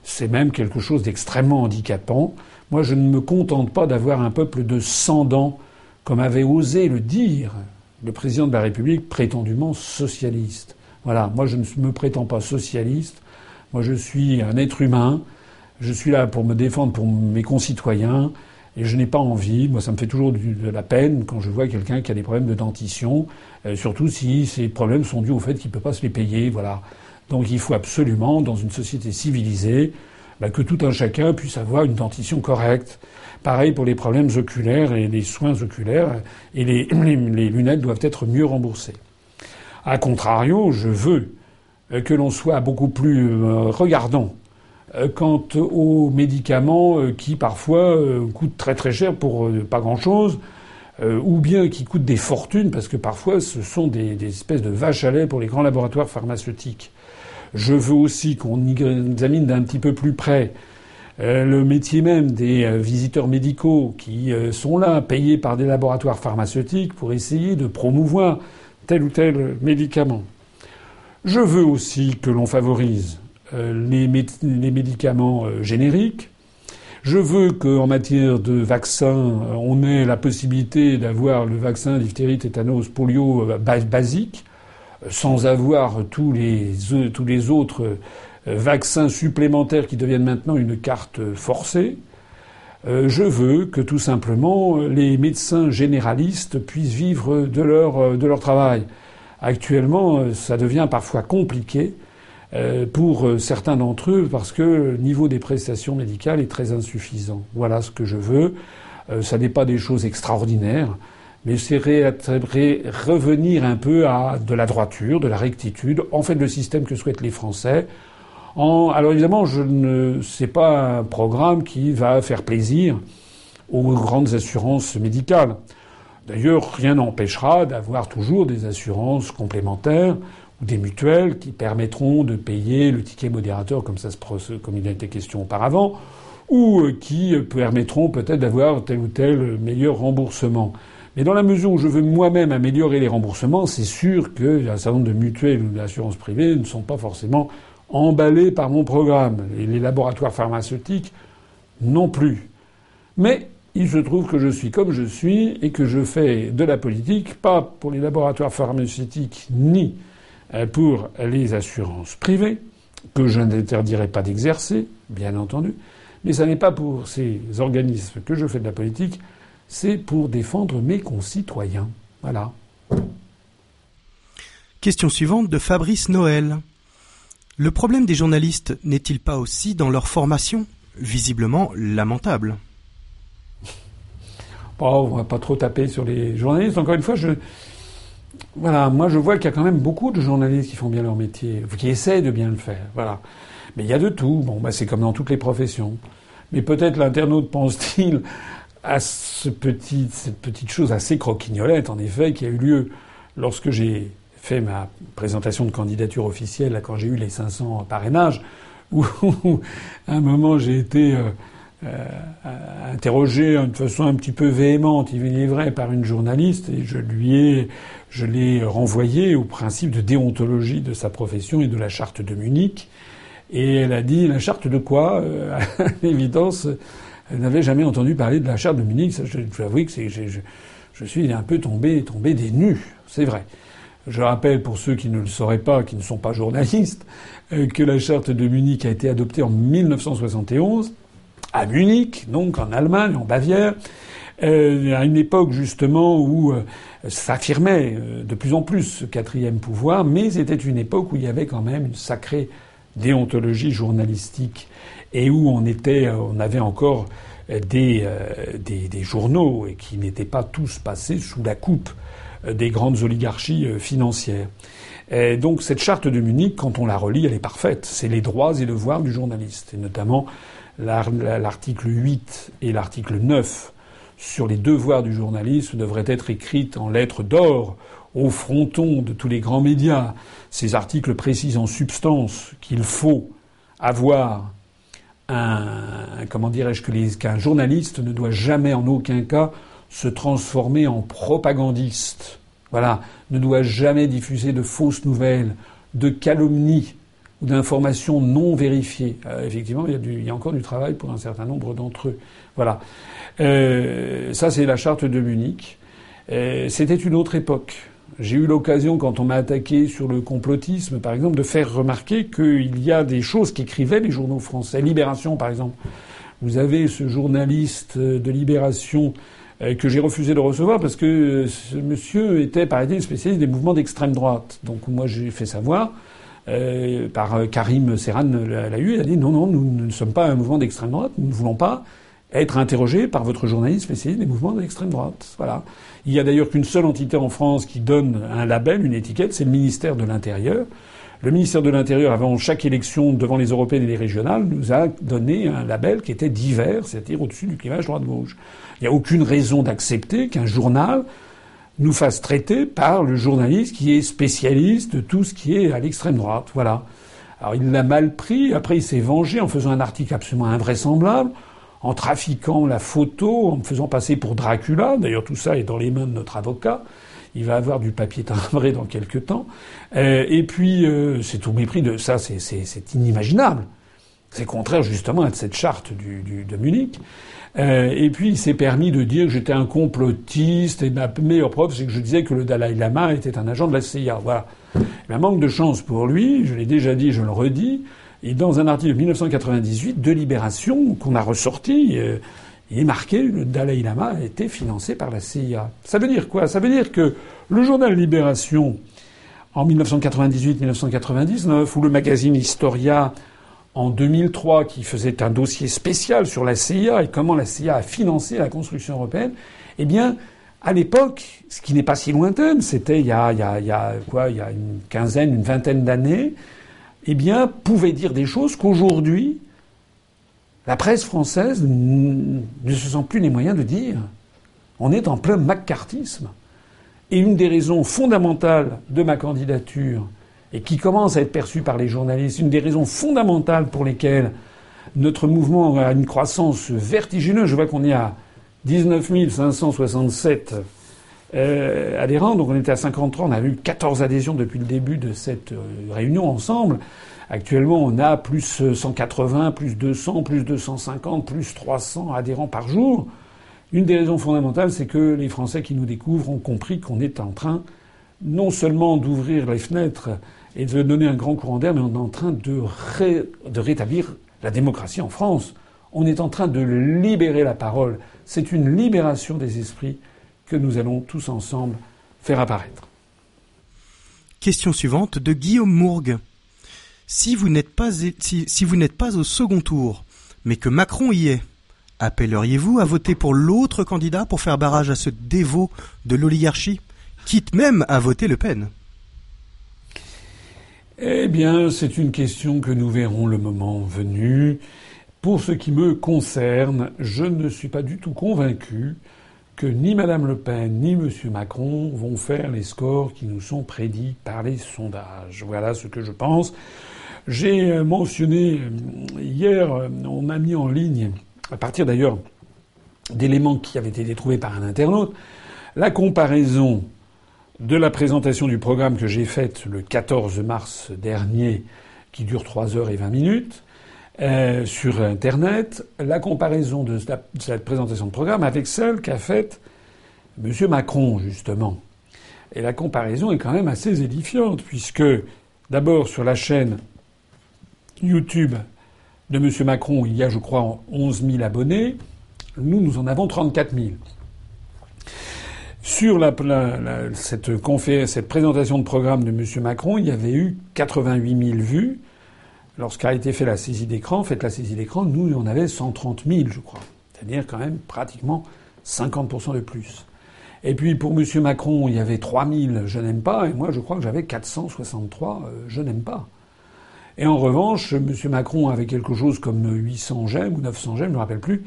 c'est même quelque chose d'extrêmement handicapant. Moi, je ne me contente pas d'avoir un peuple de sans dents, comme avait osé le dire le président de la République, prétendument socialiste. Voilà, moi je ne me prétends pas socialiste. Moi, je suis un être humain. Je suis là pour me défendre pour mes concitoyens. Et je n'ai pas envie, moi ça me fait toujours de la peine quand je vois quelqu'un qui a des problèmes de dentition, euh, surtout si ces problèmes sont dus au fait qu'il ne peut pas se les payer. Voilà. Donc il faut absolument, dans une société civilisée, bah, que tout un chacun puisse avoir une dentition correcte. Pareil pour les problèmes oculaires et les soins oculaires, et *clears throat* les, lunettes doivent être mieux remboursées. A contrario, je veux euh, que l'on soit beaucoup plus euh, regardant euh, quant aux médicaments qui parfois coûtent très très cher pour pas grand-chose, ou bien qui coûtent des fortunes, parce que parfois ce sont des, espèces de vaches à lait pour les grands laboratoires pharmaceutiques. Je veux aussi qu'on examine d'un petit peu plus près le métier même des visiteurs médicaux qui sont là, payés par des laboratoires pharmaceutiques pour essayer de promouvoir tel ou tel médicament. Je veux aussi que l'on favorise euh, les, médicaments euh, génériques. Je veux qu'en matière de vaccins, euh, on ait la possibilité d'avoir le vaccin diphtérie, tétanos, polio basique, sans avoir tous les, tous les autres vaccins supplémentaires qui deviennent maintenant une carte forcée. Je veux que tout simplement les médecins généralistes puissent vivre de leur, de leur travail. Actuellement, euh, ça devient parfois compliqué euh, pour euh, certains d'entre eux parce que le niveau des prestations médicales est très insuffisant. Voilà ce que je veux. Ça n'est pas des choses extraordinaires, mais c'est revenir un peu à de la droiture, de la rectitude, en fait le système que souhaitent les Français. Alors évidemment, je ne sais pas un programme qui va faire plaisir aux grandes assurances médicales. D'ailleurs, rien n'empêchera d'avoir toujours des assurances complémentaires ou des mutuelles qui permettront de payer le ticket modérateur comme ça se comme il a été question auparavant, ou euh, qui permettront peut-être d'avoir tel ou tel meilleur remboursement. Mais dans la mesure où je veux moi-même améliorer les remboursements, c'est sûr qu'un certain nombre de mutuelles ou d'assurances privées ne sont pas forcément emballées par mon programme. Les laboratoires pharmaceutiques non plus. Mais il se trouve que je suis comme je suis et que je fais de la politique, pas pour les laboratoires pharmaceutiques ni euh, pour les assurances privées, que je n'interdirai pas d'exercer, bien entendu, mais ce n'est pas pour ces organismes que je fais de la politique, c'est pour défendre mes concitoyens. Voilà. Question suivante de Fabrice Noël. Le problème des journalistes n'est-il pas aussi dans leur formation Visiblement lamentable? Oh, on va pas trop taper sur les journalistes. Encore une fois, je, voilà, moi je vois qu'il y a quand même beaucoup de journalistes qui font bien leur métier, qui essaient de bien le faire. Voilà. Mais il y a de tout. Bon, bah, c'est comme dans toutes les professions. Mais peut-être l'internaute pense-t-il à cette petite chose assez croquignolette, en effet, qui a eu lieu lorsque j'ai fait ma présentation de candidature officielle, là, quand j'ai eu les 500 parrainages, où, à un moment j'ai été euh, euh, interrogé de façon un petit peu véhémente, il est vrai, par une journaliste, et je lui ai, je l'ai renvoyé au principe de déontologie de sa profession et de la charte de Munich. Et elle a dit la charte de quoi? Euh, À *laughs* l'évidence, elle n'avait jamais entendu parler de la charte de Munich. je, je avoue que je, je, suis un peu tombé, tombé des nues, c'est vrai. Je rappelle pour ceux qui ne le sauraient pas, qui ne sont pas journalistes, euh, que la charte de Munich a été adoptée en 1971 à Munich, donc en Allemagne, en Bavière, euh, à une époque justement où euh, s'affirmait de plus en plus ce quatrième pouvoir, mais c'était une époque où il y avait quand même une sacrée déontologie journalistique et où on était, on avait encore des, des, des journaux et qui n'étaient pas tous passés sous la coupe des grandes oligarchies financières. Et donc cette charte de Munich, quand on la relit, elle est parfaite. C'est les droits et devoirs du journaliste, et notamment l'article 8 et l'article 9 sur les devoirs du journaliste devraient être écrites en lettres d'or au fronton de tous les grands médias. Ces articles précisent en substance qu'il faut avoir un, comment dirais-je, qu'un journaliste ne doit jamais en aucun cas se transformer en propagandiste. Voilà, ne doit jamais diffuser de fausses nouvelles, de calomnies ou d'informations non vérifiées. Euh, effectivement, il y, a a encore du travail pour un certain nombre d'entre eux. Voilà. Euh, ça, c'est la charte de Munich. Euh, c'était une autre époque. J'ai eu l'occasion, quand on m'a attaqué sur le complotisme, par exemple, de faire remarquer qu'il y a des choses qu'écrivaient les journaux français. Libération, par exemple. Vous avez ce journaliste de Libération que j'ai refusé de recevoir parce que ce monsieur était, paraît-il, spécialiste des mouvements d'extrême droite. Donc moi, j'ai fait savoir euh, par Karim Serran l'a eu. Il a dit non, non, nous ne sommes pas un mouvement d'extrême droite. Nous ne voulons pas être interrogé par votre journaliste spécialiste des mouvements d'extrême droite. Voilà. Il y a d'ailleurs qu'une seule entité en France qui donne un label, une étiquette, c'est le ministère de l'Intérieur. Le ministère de l'Intérieur, avant chaque élection devant les européennes et les régionales, nous a donné un label qui était divers, c'est-à-dire au-dessus du clivage droite-gauche. Il n'y a aucune raison d'accepter qu'un journal nous fasse traiter par le journaliste qui est spécialiste de tout ce qui est à l'extrême droite. Voilà. Alors il l'a mal pris, après il s'est vengé en faisant un article absolument invraisemblable en trafiquant la photo, en me faisant passer pour Dracula. D'ailleurs, tout ça est dans les mains de notre avocat. Il va avoir du papier timbré dans quelques temps. Euh, et puis, euh, c'est au mépris de ça, c'est inimaginable. C'est contraire justement à cette charte de Munich. Euh, et puis il s'est permis de dire que j'étais un complotiste et ma meilleure preuve c'est que je disais que le Dalai Lama était un agent de la CIA. Voilà. un manque de chance pour lui, je l'ai déjà dit, je le redis, et dans un article de 1998 de Libération qu'on a ressorti, il est marqué le Dalai Lama a été financé par la CIA. Ça veut dire quoi? Ça veut dire que le journal Libération en 1998-1999 ou le magazine Historia en 2003 qui faisait un dossier spécial sur la CIA et comment la CIA a financé la construction européenne, eh bien, à l'époque, ce qui n'est pas si lointain, c'était il, il, y a, il y a une quinzaine, une vingtaine d'années, eh bien, pouvait dire des choses qu'aujourd'hui, la presse française ne se sent plus les moyens de dire. On est en plein macartisme. Et une des raisons fondamentales de ma candidature, et qui commence à être perçue par les journalistes, une des raisons fondamentales pour lesquelles notre mouvement a une croissance vertigineuse, je vois qu'on est à 19 567 euh, adhérents. Donc on était à 53, on a eu 14 adhésions depuis le début de cette euh, réunion ensemble. Actuellement, on a plus 180, plus 200, plus 250, plus 300 adhérents par jour. Une des raisons fondamentales, c'est que les Français qui nous découvrent ont compris qu'on est en train non seulement d'ouvrir les fenêtres et de donner un grand courant d'air, mais on est en train de, rétablir la démocratie en France. On est en train de libérer la parole. C'est une libération des esprits que nous allons tous ensemble faire apparaître. Question suivante de Guillaume Mourgue. Si vous n'êtes pas, au second tour, mais que Macron y est, appelleriez-vous à voter pour l'autre candidat pour faire barrage à ce dévot de l'oligarchie, quitte même à voter Le Pen? Eh bien, c'est une question que nous verrons le moment venu. Pour ce qui me concerne, je ne suis pas du tout convaincu que ni Mme Le Pen ni M. Macron vont faire les scores qui nous sont prédits par les sondages. Voilà ce que je pense. J'ai euh, mentionné euh, hier, euh, on a mis en ligne, à partir d'ailleurs d'éléments qui avaient été trouvés par un internaute, la comparaison de la présentation du programme que j'ai faite le 14 mars dernier, qui dure 3 heures et 20 minutes, sur Internet la comparaison de cette présentation de programme avec celle qu'a faite M. Macron, justement. Et la comparaison est quand même assez édifiante, puisque d'abord sur la chaîne YouTube de M. Macron, il y a, je crois, 11 000 abonnés. Nous, nous en avons 34 000. Sur la, cette, cette présentation de programme de M. Macron, il y avait eu 88 000 vues. Lorsqu'a été fait la saisie d'écran, faites la saisie d'écran, nous, on avait 130 000, je crois. C'est-à-dire quand même pratiquement 50% de plus. Et puis pour M. Macron, il y avait 3 000 je n'aime pas, et moi je crois que j'avais 463 euh, je n'aime pas. Et en revanche, M. Macron avait quelque chose comme 800 j'aime ou 900 j'aime, je ne me rappelle plus.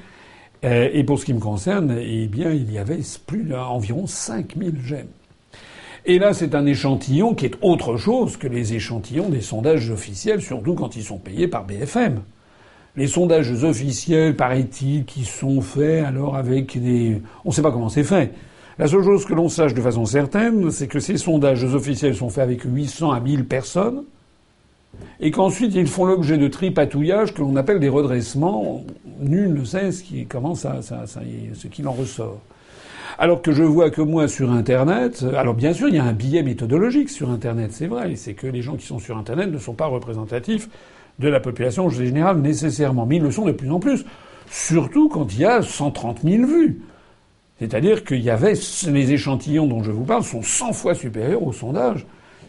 Euh, et pour ce qui me concerne, eh bien, il y avait plus environ 5000 j'aime. Et là, c'est un échantillon qui est autre chose que les échantillons des sondages officiels, surtout quand ils sont payés par BFM. Les sondages officiels, paraît-il, qui sont faits alors avec des... On ne sait pas comment c'est fait. La seule chose que l'on sache de façon certaine, c'est que ces sondages officiels sont faits avec 800 à 1000 personnes. Et qu'ensuite ils font l'objet de tripatouillages que l'on appelle des redressements. Nul ne sait ce qui, comment ça, ce qu'il en ressort. Alors que je vois que moi sur Internet, alors bien sûr il y a un biais méthodologique sur Internet, c'est vrai, c'est que les gens qui sont sur Internet ne sont pas représentatifs de la population générale nécessairement, mais ils le sont de plus en plus, surtout quand il y a 130 000 vues. C'est-à-dire qu'il y avait les échantillons dont je vous parle sont 100 fois supérieurs aux sondages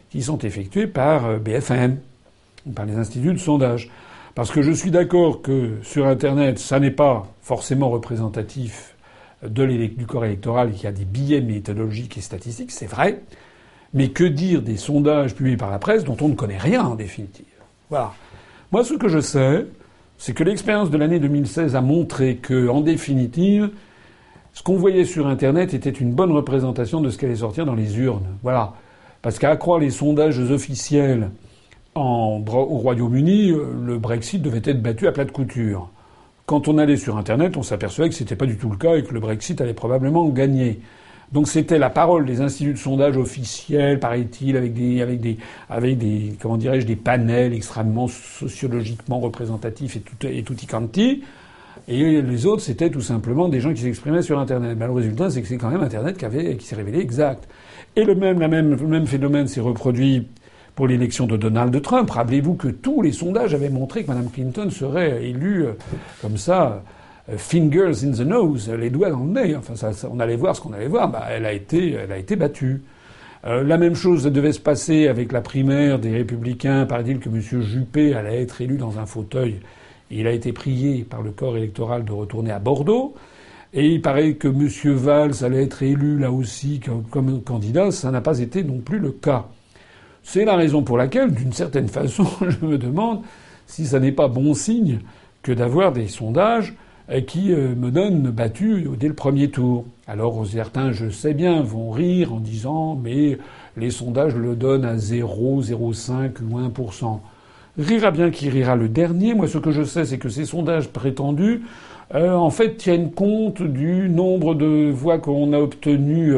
qui sont effectués par euh, BFM, par les instituts de sondage. Parce que je suis d'accord que sur Internet, ça n'est pas forcément représentatif du corps électoral, qu'il y a des billets méthodologiques et statistiques, c'est vrai. Mais que dire des sondages publiés par la presse dont on ne connaît rien en définitive? Voilà. Moi, ce que je sais, c'est que l'expérience de l'année 2016 a montré que, en définitive, ce qu'on voyait sur Internet était une bonne représentation de ce qui allait sortir dans les urnes. Voilà. Parce qu'à croire les sondages officiels au Royaume-Uni, le Brexit devait être battu à plat de couture. Quand on allait sur Internet, on s'apercevait que ce n'était pas du tout le cas et que le Brexit allait probablement gagner. Donc c'était la parole des instituts de sondage officiels, paraît-il, avec des, avec des, avec des, comment dirais-je, des panels extrêmement sociologiquement représentatifs et tout, et tout quanti. Et les autres, c'était tout simplement des gens qui s'exprimaient sur Internet. Le résultat, c'est que c'est quand même Internet qui avait, qui s'est révélé exact. Et le même, la même, le même phénomène s'est reproduit pour l'élection de Donald Trump. Rappelez-vous que tous les sondages avaient montré que Mme Clinton serait élue euh, comme ça, euh, fingers in the nose, les doigts dans le nez. Enfin, ça, on allait voir ce qu'on allait voir. Bah, elle a été, elle a été battue. Euh, la même chose devait se passer avec la primaire des Républicains. Paraît-il que M. Juppé allait être élu dans un fauteuil. Il a été prié par le corps électoral de retourner à Bordeaux. Et il paraît que M. Valls allait être élu là aussi comme candidat. Ça n'a pas été non plus le cas. C'est la raison pour laquelle, d'une certaine façon, *laughs* je me demande si ça n'est pas bon signe que d'avoir des sondages euh, qui euh, me donnent battu dès le premier tour. Alors certains, je sais bien, vont rire en disant mais les sondages le donnent à 0, 0,5 ou 1%. Rira bien qui rira le dernier. Moi, ce que je sais, c'est que ces sondages prétendus, euh, en fait, tiennent compte du nombre de voix qu'on a obtenues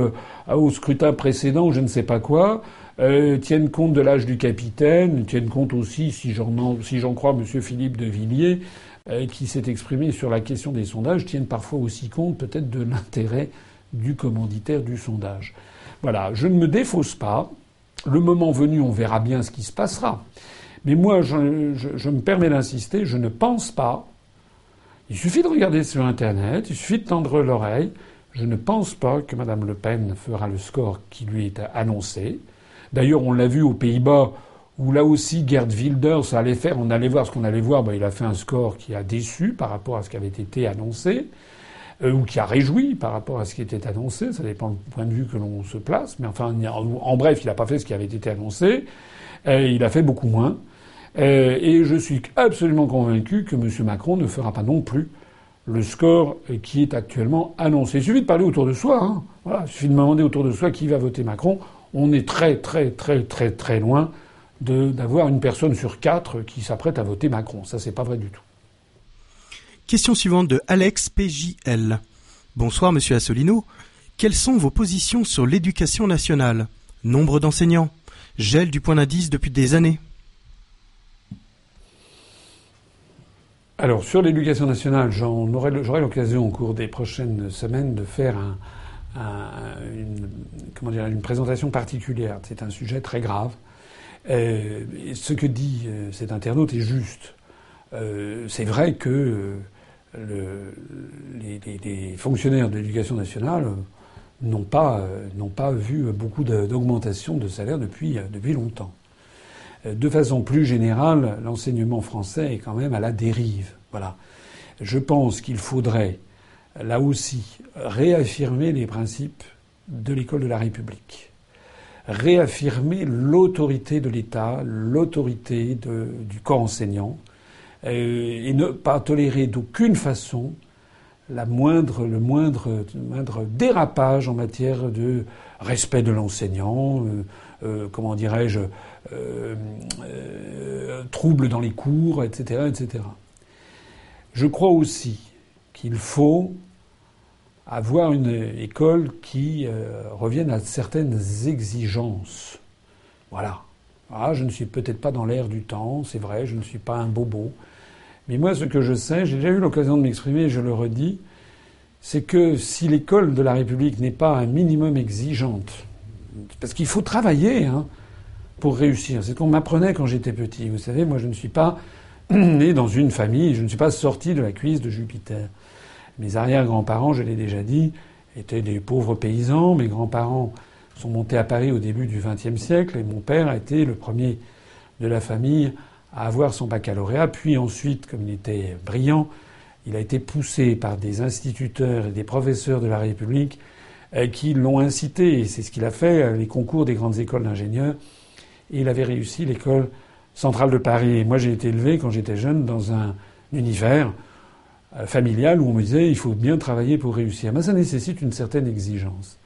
au scrutin précédent ou je ne sais pas quoi, euh, tiennent compte de l'âge du capitaine, tiennent compte aussi, si j'en, si crois M. Philippe de Villiers, euh, qui s'est exprimé sur la question des sondages, tiennent parfois aussi compte peut-être de l'intérêt du commanditaire du sondage. Voilà, je ne me défausse pas. Le moment venu, on verra bien ce qui se passera. Mais moi, je, je me permets d'insister, je ne pense pas. Il suffit de regarder sur Internet, il suffit de tendre l'oreille. Je ne pense pas que Mme Le Pen fera le score qui lui est annoncé. D'ailleurs, on l'a vu aux Pays-Bas, où là aussi Gerd Wilders allait faire, on allait voir ce qu'on allait voir, ben, il a fait un score qui a déçu par rapport à ce qui avait été annoncé, euh, ou qui a réjoui par rapport à ce qui était annoncé, ça dépend du point de vue que l'on se place, mais enfin, en, bref, il n'a pas fait ce qui avait été annoncé, il a fait beaucoup moins. Euh, et je suis absolument convaincu que M. Macron ne fera pas non plus le score qui est actuellement annoncé. Il suffit de parler autour de soi. Hein. Il suffit de demander autour de soi qui va voter Macron on est très très très très très loin d'avoir une personne sur quatre qui s'apprête à voter Macron. Ça, c'est pas vrai du tout. Question suivante de Alex PJL. Bonsoir, monsieur Assolino. Quelles sont vos positions sur l'éducation nationale? Nombre d'enseignants? Gel du point d'indice depuis des années? Alors, sur l'éducation nationale, j'aurai l'occasion au cours des prochaines semaines de faire un, une, comment dire, une présentation particulière. C'est un sujet très grave. Euh, ce que dit euh, cet internaute est juste. Euh, c'est vrai que le, les, fonctionnaires de l'éducation nationale n'ont pas, pas vu beaucoup d'augmentation de salaire depuis, depuis longtemps. De façon plus générale, l'enseignement français est quand même à la dérive. Voilà. Je pense qu'il faudrait là aussi, réaffirmer les principes de l'école de la République, réaffirmer l'autorité de l'État, l'autorité du corps enseignant, euh, et ne pas tolérer d'aucune façon la moindre, le moindre, dérapage en matière de respect de l'enseignant, euh, euh, comment dirais-je, troubles dans les cours, etc., etc. Je crois aussi qu'il faut avoir une école qui euh, revienne à certaines exigences. Voilà. Ah, je ne suis peut-être pas dans l'air du temps, c'est vrai, je ne suis pas un bobo. Mais moi, ce que je sais, j'ai déjà eu l'occasion de m'exprimer, je le redis, c'est que si l'école de la République n'est pas un minimum exigeante, parce qu'il faut travailler hein, pour réussir. C'est ce qu'on m'apprenait quand j'étais petit. Vous savez, moi, je ne suis pas *clears throat* né dans une famille, je ne suis pas sorti de la cuisse de Jupiter. Mes arrière-grands-parents, je l'ai déjà dit, étaient des pauvres paysans. Mes grands-parents sont montés à Paris au début du XXe siècle et mon père a été le premier de la famille à avoir son baccalauréat. Puis ensuite, comme il était brillant, il a été poussé par des instituteurs et des professeurs de la République euh, qui l'ont incité, c'est ce qu'il a fait, euh, les concours des grandes écoles d'ingénieurs. Il avait réussi l'école centrale de Paris. Moi, j'ai été élevé quand j'étais jeune dans un univers euh, familial où on me disait il faut bien travailler pour réussir. Mais ça nécessite une certaine exigence.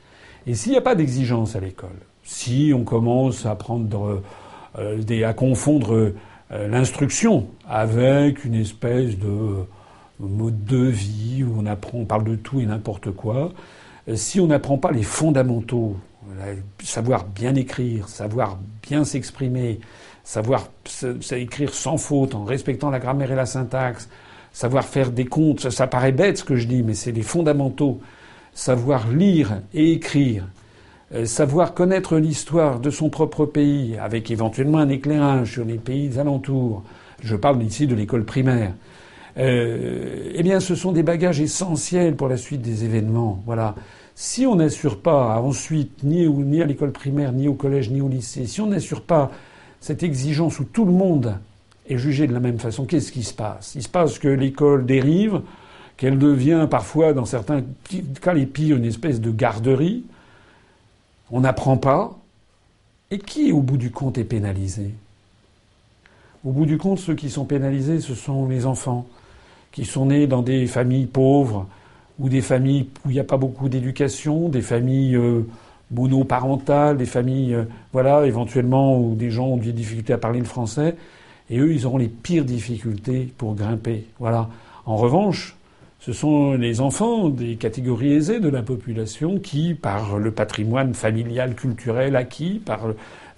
Et s'il n'y a pas d'exigence à l'école, si on commence à prendre des, à confondre l'instruction avec une espèce de mode de vie où on apprend, on parle de tout et n'importe quoi, euh, si on n'apprend pas les fondamentaux, savoir bien écrire, savoir bien s'exprimer, savoir écrire sans faute, en respectant la grammaire et la syntaxe, savoir faire des comptes, ça, paraît bête ce que je dis, mais c'est les fondamentaux. Savoir lire et écrire, euh, savoir connaître l'histoire de son propre pays, avec éventuellement un éclairage sur les pays alentours. Je parle ici de l'école primaire. Euh, eh bien, ce sont des bagages essentiels pour la suite des événements. Voilà. Si on n'assure pas ensuite, ni, ni à l'école primaire, ni au collège, ni au lycée, si on n'assure pas cette exigence où tout le monde est jugé de la même façon, qu'est-ce qui se passe? Il se passe que l'école dérive, qu'elle devient parfois, dans certains cas les pires, une espèce de garderie. On n'apprend pas. Et qui, au bout du compte, est pénalisé? Au bout du compte, ceux qui sont pénalisés, ce sont les enfants qui sont nés dans des familles pauvres ou des familles où il n'y a pas beaucoup d'éducation, des familles euh, monoparentales, des familles, euh, voilà, éventuellement où des gens ont des difficultés à parler le français, et eux, ils auront les pires difficultés pour grimper. Voilà. En revanche, ce sont les enfants des catégories aisées de la population qui, par le patrimoine familial, culturel acquis, par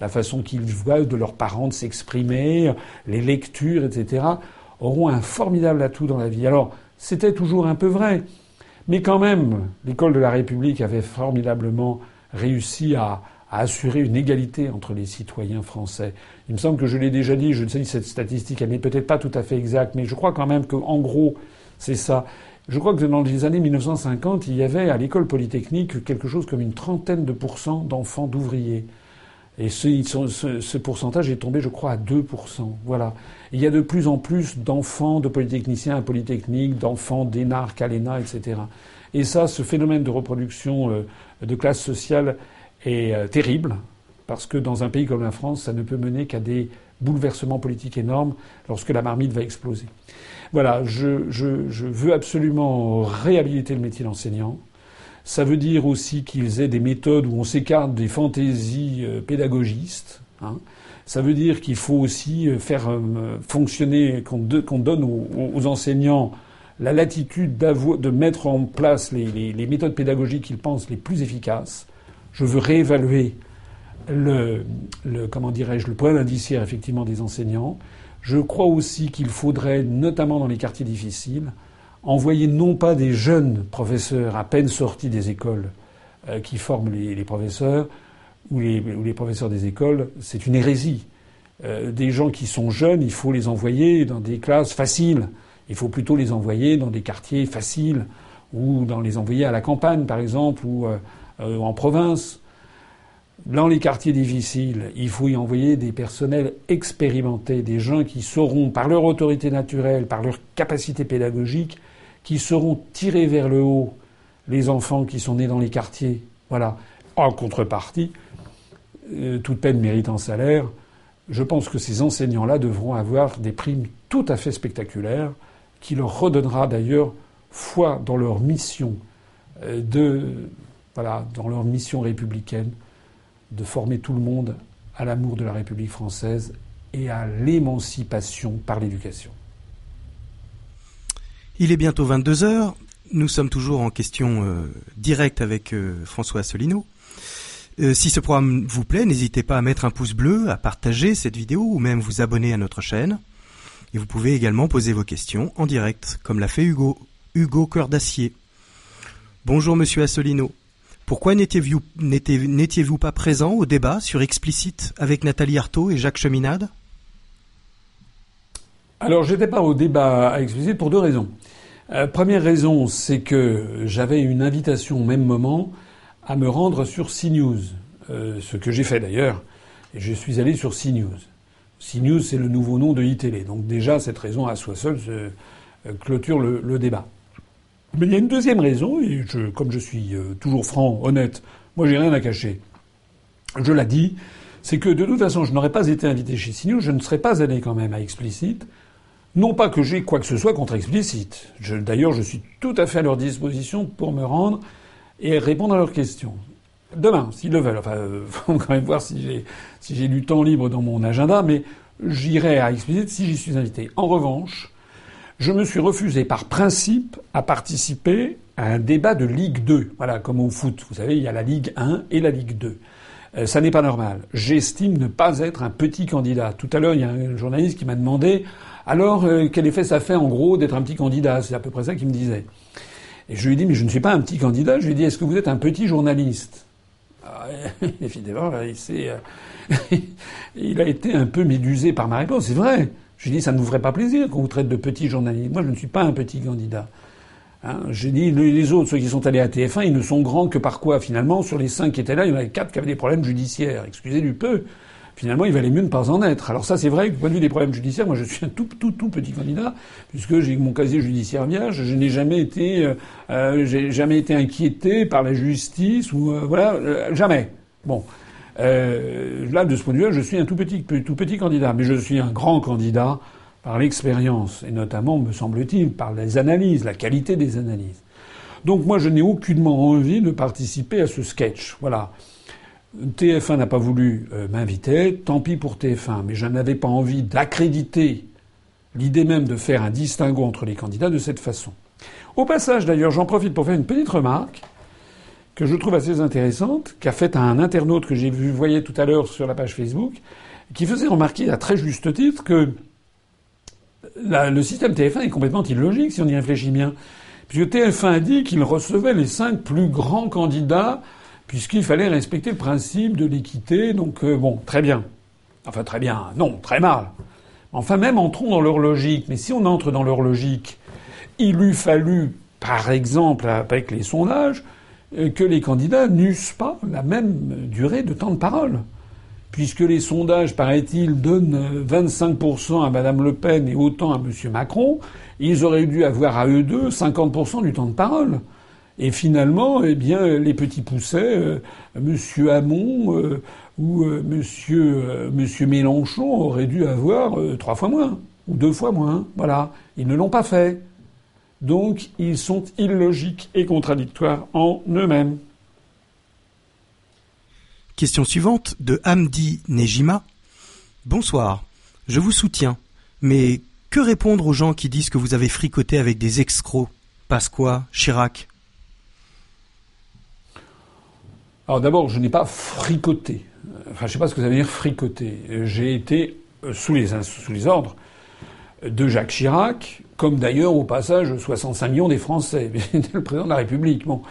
la façon qu'ils voient de leurs parents s'exprimer, les lectures, etc., auront un formidable atout dans la vie. Alors, c'était toujours un peu vrai, mais quand même, l'école de la République avait formidablement réussi à, assurer une égalité entre les citoyens français. Il me semble que je l'ai déjà dit, je ne sais si cette statistique, n'est peut-être pas tout à fait exacte, mais je crois quand même qu'en gros, c'est ça. Je crois que dans les années 1950, il y avait à l'école polytechnique quelque chose comme une trentaine de pourcents d'enfants d'ouvriers. Et ce, ce, pourcentage est tombé, je crois, à 2%. Voilà. il y a de plus en plus d'enfants de polytechniciens à Polytechnique, d'enfants d'énarques à l'ENA, etc. Et ça, ce phénomène de reproduction euh, de classe sociale est euh, terrible, parce que dans un pays comme la France, ça ne peut mener qu'à des bouleversements politiques énormes lorsque la marmite va exploser. Voilà, je, veux absolument réhabiliter le métier d'enseignant. Ça veut dire aussi qu'ils aient des méthodes où on s'écarte des fantaisies euh, pédagogistes. Hein. Ça veut dire qu'il faut aussi euh, faire fonctionner, qu'on donne aux, enseignants la latitude de mettre en place les, méthodes pédagogiques qu'ils pensent les plus efficaces. Je veux réévaluer le, le comment dirais-je, le indiciaire effectivement des enseignants. Je crois aussi qu'il faudrait, notamment dans les quartiers difficiles, envoyer non pas des jeunes professeurs à peine sortis des écoles euh, qui forment les, professeurs ou les, les, professeurs des écoles, c'est une hérésie. Euh, des gens qui sont jeunes, il faut les envoyer dans des classes faciles. Il faut plutôt les envoyer dans des quartiers faciles ou dans les envoyer à la campagne, par exemple, ou euh, en province. Dans les quartiers difficiles, il faut y envoyer des personnels expérimentés, des gens qui sauront, par leur autorité naturelle, par leur capacité pédagogique, qui seront tirés vers le haut les enfants qui sont nés dans les quartiers. Voilà. En contrepartie, euh, toute peine mérite un salaire. Je pense que ces enseignants-là devront avoir des primes tout à fait spectaculaires, qui leur redonnera d'ailleurs foi dans leur mission euh, de voilà, dans leur mission républicaine de former tout le monde à l'amour de la République française et à l'émancipation par l'éducation. Il est bientôt 22 heures. Nous sommes toujours en question euh, directe avec euh, François Asselineau. Euh, si ce programme vous plaît, n'hésitez pas à mettre un pouce bleu, à partager cette vidéo ou même vous abonner à notre chaîne. Et vous pouvez également poser vos questions en direct, comme l'a fait Hugo, Hugo Cœur d'Acier. Bonjour Monsieur Assolino. Pourquoi n'étiez-vous pas présent au débat sur Explicite avec Nathalie Arthaud et Jacques Cheminade? Alors, j'étais pas au débat à Explicite pour deux raisons. Euh, première raison, c'est que j'avais une invitation au même moment à me rendre sur CNews, euh, ce que j'ai fait d'ailleurs, et je suis allé sur CNews. CNews, c'est le nouveau nom de iTélé. Donc déjà, cette raison à soi seule euh, clôture le débat. Mais il y a une deuxième raison, et je, comme je suis euh, toujours franc, honnête, moi j'ai rien à cacher. Je l'ai dit, c'est que de toute façon, je n'aurais pas été invité chez CNews, je ne serais pas allé quand même à Explicite. Non pas que j'ai quoi que ce soit contre Explicite. D'ailleurs, je suis tout à fait à leur disposition pour me rendre et répondre à leurs questions. Demain, s'ils le veulent. Enfin, il euh, *laughs* faut quand même voir si j'ai si du temps libre dans mon agenda, mais j'irai à Explicite si j'y suis invité. En revanche, je me suis refusé par principe à participer à un débat de Ligue 2. Voilà, comme au foot. Vous savez, il y a la Ligue 1 et la Ligue 2. Euh, ça n'est pas normal. J'estime ne pas être un petit candidat. Tout à l'heure, il y a un journaliste qui m'a demandé alors euh, quel effet ça fait en gros d'être un petit candidat? C'est à peu près ça qu'il me disait. Et je lui ai dit mais je ne suis pas un petit candidat. Je lui ai dit est-ce que vous êtes un petit journaliste? Ah, *laughs* Évidemment, il, euh, *laughs* il a été un peu médusé par ma réponse. C'est vrai. J'ai dit, ça ne vous ferait pas plaisir qu'on vous traite de petit journaliste. Moi, je ne suis pas un petit candidat. Hein, J'ai dit, les autres, ceux qui sont allés à TF1, ils ne sont grands que par quoi Finalement, sur les cinq qui étaient là, il y en avait quatre qui avaient des problèmes judiciaires. Excusez du peu. Finalement, il valait mieux ne pas en être. Alors ça, c'est vrai, du point de vue des problèmes judiciaires, moi, je suis un tout, tout, tout petit candidat, puisque j'ai mon casier judiciaire vierge. Je n'ai jamais été, euh, euh j'ai jamais été inquiété par la justice ou euh, voilà, jamais. Bon. Euh, là, de ce point de vue, je suis un tout petit, tout petit candidat, mais je suis un grand candidat par l'expérience, et notamment, me semble-t-il, par les analyses, la qualité des analyses. Donc moi, je n'ai aucunement envie de participer à ce sketch. Voilà. TF1 n'a pas voulu euh, m'inviter, tant pis pour TF1, mais je n'avais pas envie d'accréditer l'idée même de faire un distinguo entre les candidats de cette façon. Au passage, d'ailleurs, j'en profite pour faire une petite remarque que je trouve assez intéressante, qu'a faite un internaute que j'ai vu, voyez tout à l'heure sur la page Facebook, qui faisait remarquer à très juste titre que le système TF1 est complètement illogique si on y réfléchit bien. Puisque TF1 a dit qu'il recevait les cinq plus grands candidats puisqu'il fallait respecter le principe de l'équité. Donc euh, bon, très bien. Enfin très bien. Non, très mal. Enfin même entrons dans leur logique. Mais si on entre dans leur logique, il eût fallu, par exemple, avec les sondages, que les candidats n'eussent pas la même durée de temps de parole. Puisque les sondages, paraît-il, donnent 25% à Madame Le Pen et autant à M. Macron, ils auraient dû avoir à eux deux 50% du temps de parole. Et finalement, eh bien, les petits poussets, euh, M. Hamon euh, ou euh, Monsieur, Monsieur Mélenchon auraient dû avoir trois fois moins ou deux fois moins. Voilà, ils ne l'ont pas fait. Donc ils sont illogiques et contradictoires en eux-mêmes. Question suivante de Hamdi Nejima. Bonsoir, je vous soutiens, mais que répondre aux gens qui disent que vous avez fricoté avec des excros Pasqua, Chirac? Alors d'abord, je n'ai pas fricoté. Enfin, je ne sais pas ce que ça veut dire fricoter. J'ai été sous les, sous les ordres de Jacques Chirac, comme d'ailleurs au passage 65 millions des Français. *laughs* Le président de la République. Bon.